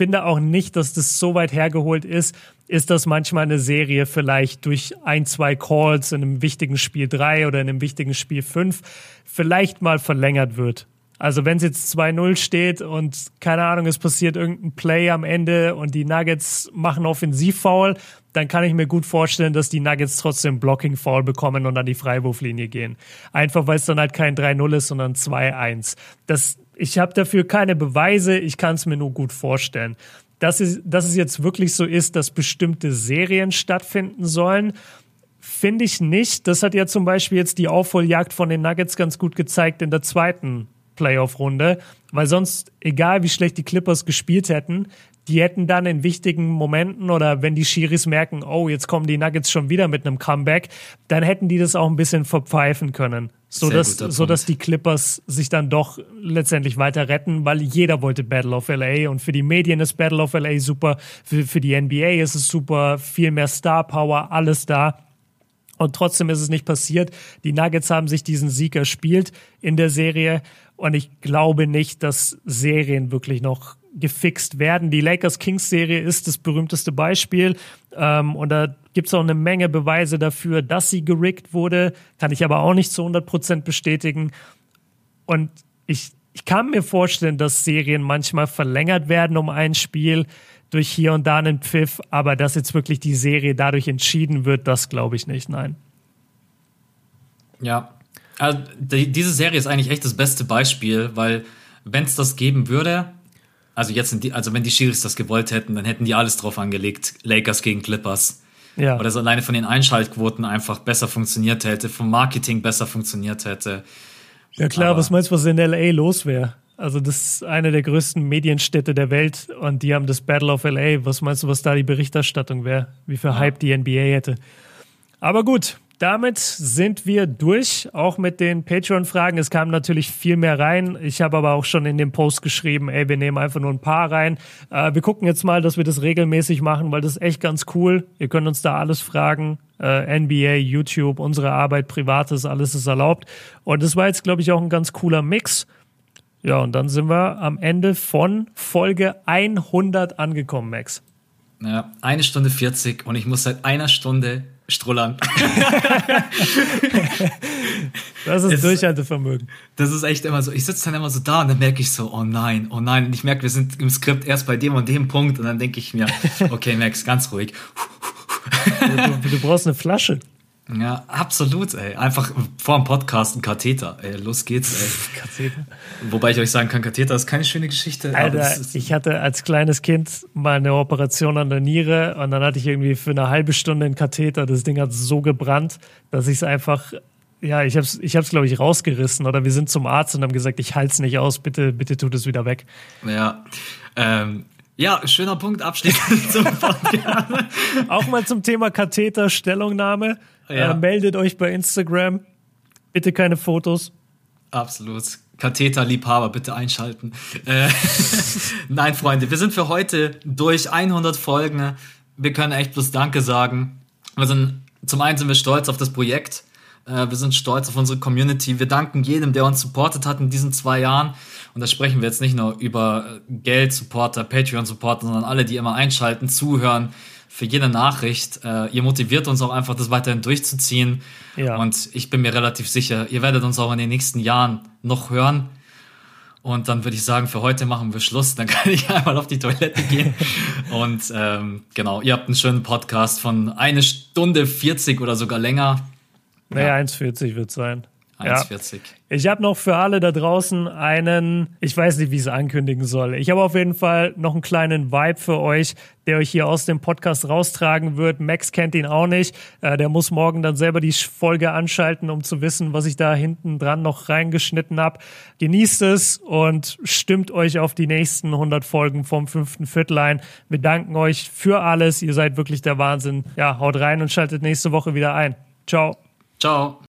finde auch nicht, dass das so weit hergeholt ist, ist, dass manchmal eine Serie vielleicht durch ein, zwei Calls in einem wichtigen Spiel drei oder in einem wichtigen Spiel fünf vielleicht mal verlängert wird. Also wenn es jetzt 2-0 steht und keine Ahnung, es passiert irgendein Play am Ende und die Nuggets machen Offensivfoul, dann kann ich mir gut vorstellen, dass die Nuggets trotzdem Blocking-Foul bekommen und an die Freiwurflinie gehen. Einfach weil es dann halt kein 3-0 ist, sondern 2-1. Das, ich habe dafür keine Beweise, ich kann es mir nur gut vorstellen. Dass es, dass es jetzt wirklich so ist, dass bestimmte Serien stattfinden sollen, finde ich nicht. Das hat ja zum Beispiel jetzt die Aufholjagd von den Nuggets ganz gut gezeigt in der zweiten Playoff-Runde, weil sonst, egal wie schlecht die Clippers gespielt hätten, die hätten dann in wichtigen Momenten oder wenn die Schiris merken, oh, jetzt kommen die Nuggets schon wieder mit einem Comeback, dann hätten die das auch ein bisschen verpfeifen können. So dass, so dass die Clippers sich dann doch letztendlich weiter retten, weil jeder wollte Battle of LA und für die Medien ist Battle of LA super, für, für die NBA ist es super, viel mehr Star Power, alles da. Und trotzdem ist es nicht passiert. Die Nuggets haben sich diesen Sieg erspielt in der Serie. Und ich glaube nicht, dass Serien wirklich noch gefixt werden. Die Lakers-Kings-Serie ist das berühmteste Beispiel. Ähm, und da gibt es auch eine Menge Beweise dafür, dass sie gerickt wurde. Kann ich aber auch nicht zu 100 Prozent bestätigen. Und ich, ich kann mir vorstellen, dass Serien manchmal verlängert werden um ein Spiel durch hier und da einen Pfiff, aber dass jetzt wirklich die Serie dadurch entschieden wird, das glaube ich nicht, nein. Ja, also die, diese Serie ist eigentlich echt das beste Beispiel, weil wenn es das geben würde, also jetzt die, also wenn die Schiris das gewollt hätten, dann hätten die alles drauf angelegt, Lakers gegen Clippers. Ja. Oder es alleine von den Einschaltquoten einfach besser funktioniert hätte, vom Marketing besser funktioniert hätte. Ja klar, aber was meinst du, was in LA los wäre? Also das ist eine der größten Medienstädte der Welt und die haben das Battle of LA. Was meinst du, was da die Berichterstattung wäre? Wie viel Hype die NBA hätte? Aber gut, damit sind wir durch, auch mit den Patreon-Fragen. Es kam natürlich viel mehr rein. Ich habe aber auch schon in dem Post geschrieben, ey, wir nehmen einfach nur ein paar rein. Äh, wir gucken jetzt mal, dass wir das regelmäßig machen, weil das ist echt ganz cool. Ihr könnt uns da alles fragen. Äh, NBA, YouTube, unsere Arbeit, Privates, alles ist erlaubt. Und das war jetzt, glaube ich, auch ein ganz cooler Mix. Ja, und dann sind wir am Ende von Folge 100 angekommen, Max. Ja, eine Stunde 40 und ich muss seit einer Stunde strullern. das ist es, Durchhaltevermögen. Das ist echt immer so. Ich sitze dann immer so da und dann merke ich so, oh nein, oh nein. Und ich merke, wir sind im Skript erst bei dem und dem Punkt und dann denke ich mir, okay, Max, ganz ruhig. du, du brauchst eine Flasche. Ja, absolut, ey. Einfach vor dem Podcast ein Katheter. Ey, los geht's, ey. Katheter. Wobei ich euch sagen kann, Katheter ist keine schöne Geschichte. Alter, ich hatte als kleines Kind mal eine Operation an der Niere und dann hatte ich irgendwie für eine halbe Stunde einen Katheter. Das Ding hat so gebrannt, dass ich es einfach ja, ich hab's, ich hab's, glaube ich, rausgerissen oder wir sind zum Arzt und haben gesagt, ich halte es nicht aus, bitte, bitte tut es wieder weg. Ja, ähm, ja, schöner Punkt abschließend zum Podcast. Auch mal zum Thema Katheter, Stellungnahme. Ja. Äh, meldet euch bei Instagram. Bitte keine Fotos. Absolut. Katheterliebhaber, bitte einschalten. Äh, Nein, Freunde, wir sind für heute durch 100 Folgen. Wir können echt bloß Danke sagen. Wir sind, zum einen sind wir stolz auf das Projekt. Äh, wir sind stolz auf unsere Community. Wir danken jedem, der uns supportet hat in diesen zwei Jahren. Und da sprechen wir jetzt nicht nur über Geld-Supporter, Patreon-Supporter, sondern alle, die immer einschalten, zuhören, für jede Nachricht. Äh, ihr motiviert uns auch einfach, das weiterhin durchzuziehen. Ja. Und ich bin mir relativ sicher, ihr werdet uns auch in den nächsten Jahren noch hören. Und dann würde ich sagen, für heute machen wir Schluss. Dann kann ich einmal auf die Toilette gehen. Und ähm, genau, ihr habt einen schönen Podcast von eine Stunde 40 oder sogar länger. Naja, ja. 1,40 wird sein. 1,40. Ja. Ich habe noch für alle da draußen einen, ich weiß nicht, wie ich es ankündigen soll. Ich habe auf jeden Fall noch einen kleinen Vibe für euch, der euch hier aus dem Podcast raustragen wird. Max kennt ihn auch nicht. Äh, der muss morgen dann selber die Folge anschalten, um zu wissen, was ich da hinten dran noch reingeschnitten habe. Genießt es und stimmt euch auf die nächsten 100 Folgen vom fünften Viertel ein. Wir danken euch für alles. Ihr seid wirklich der Wahnsinn. Ja, haut rein und schaltet nächste Woche wieder ein. Ciao. Ciao.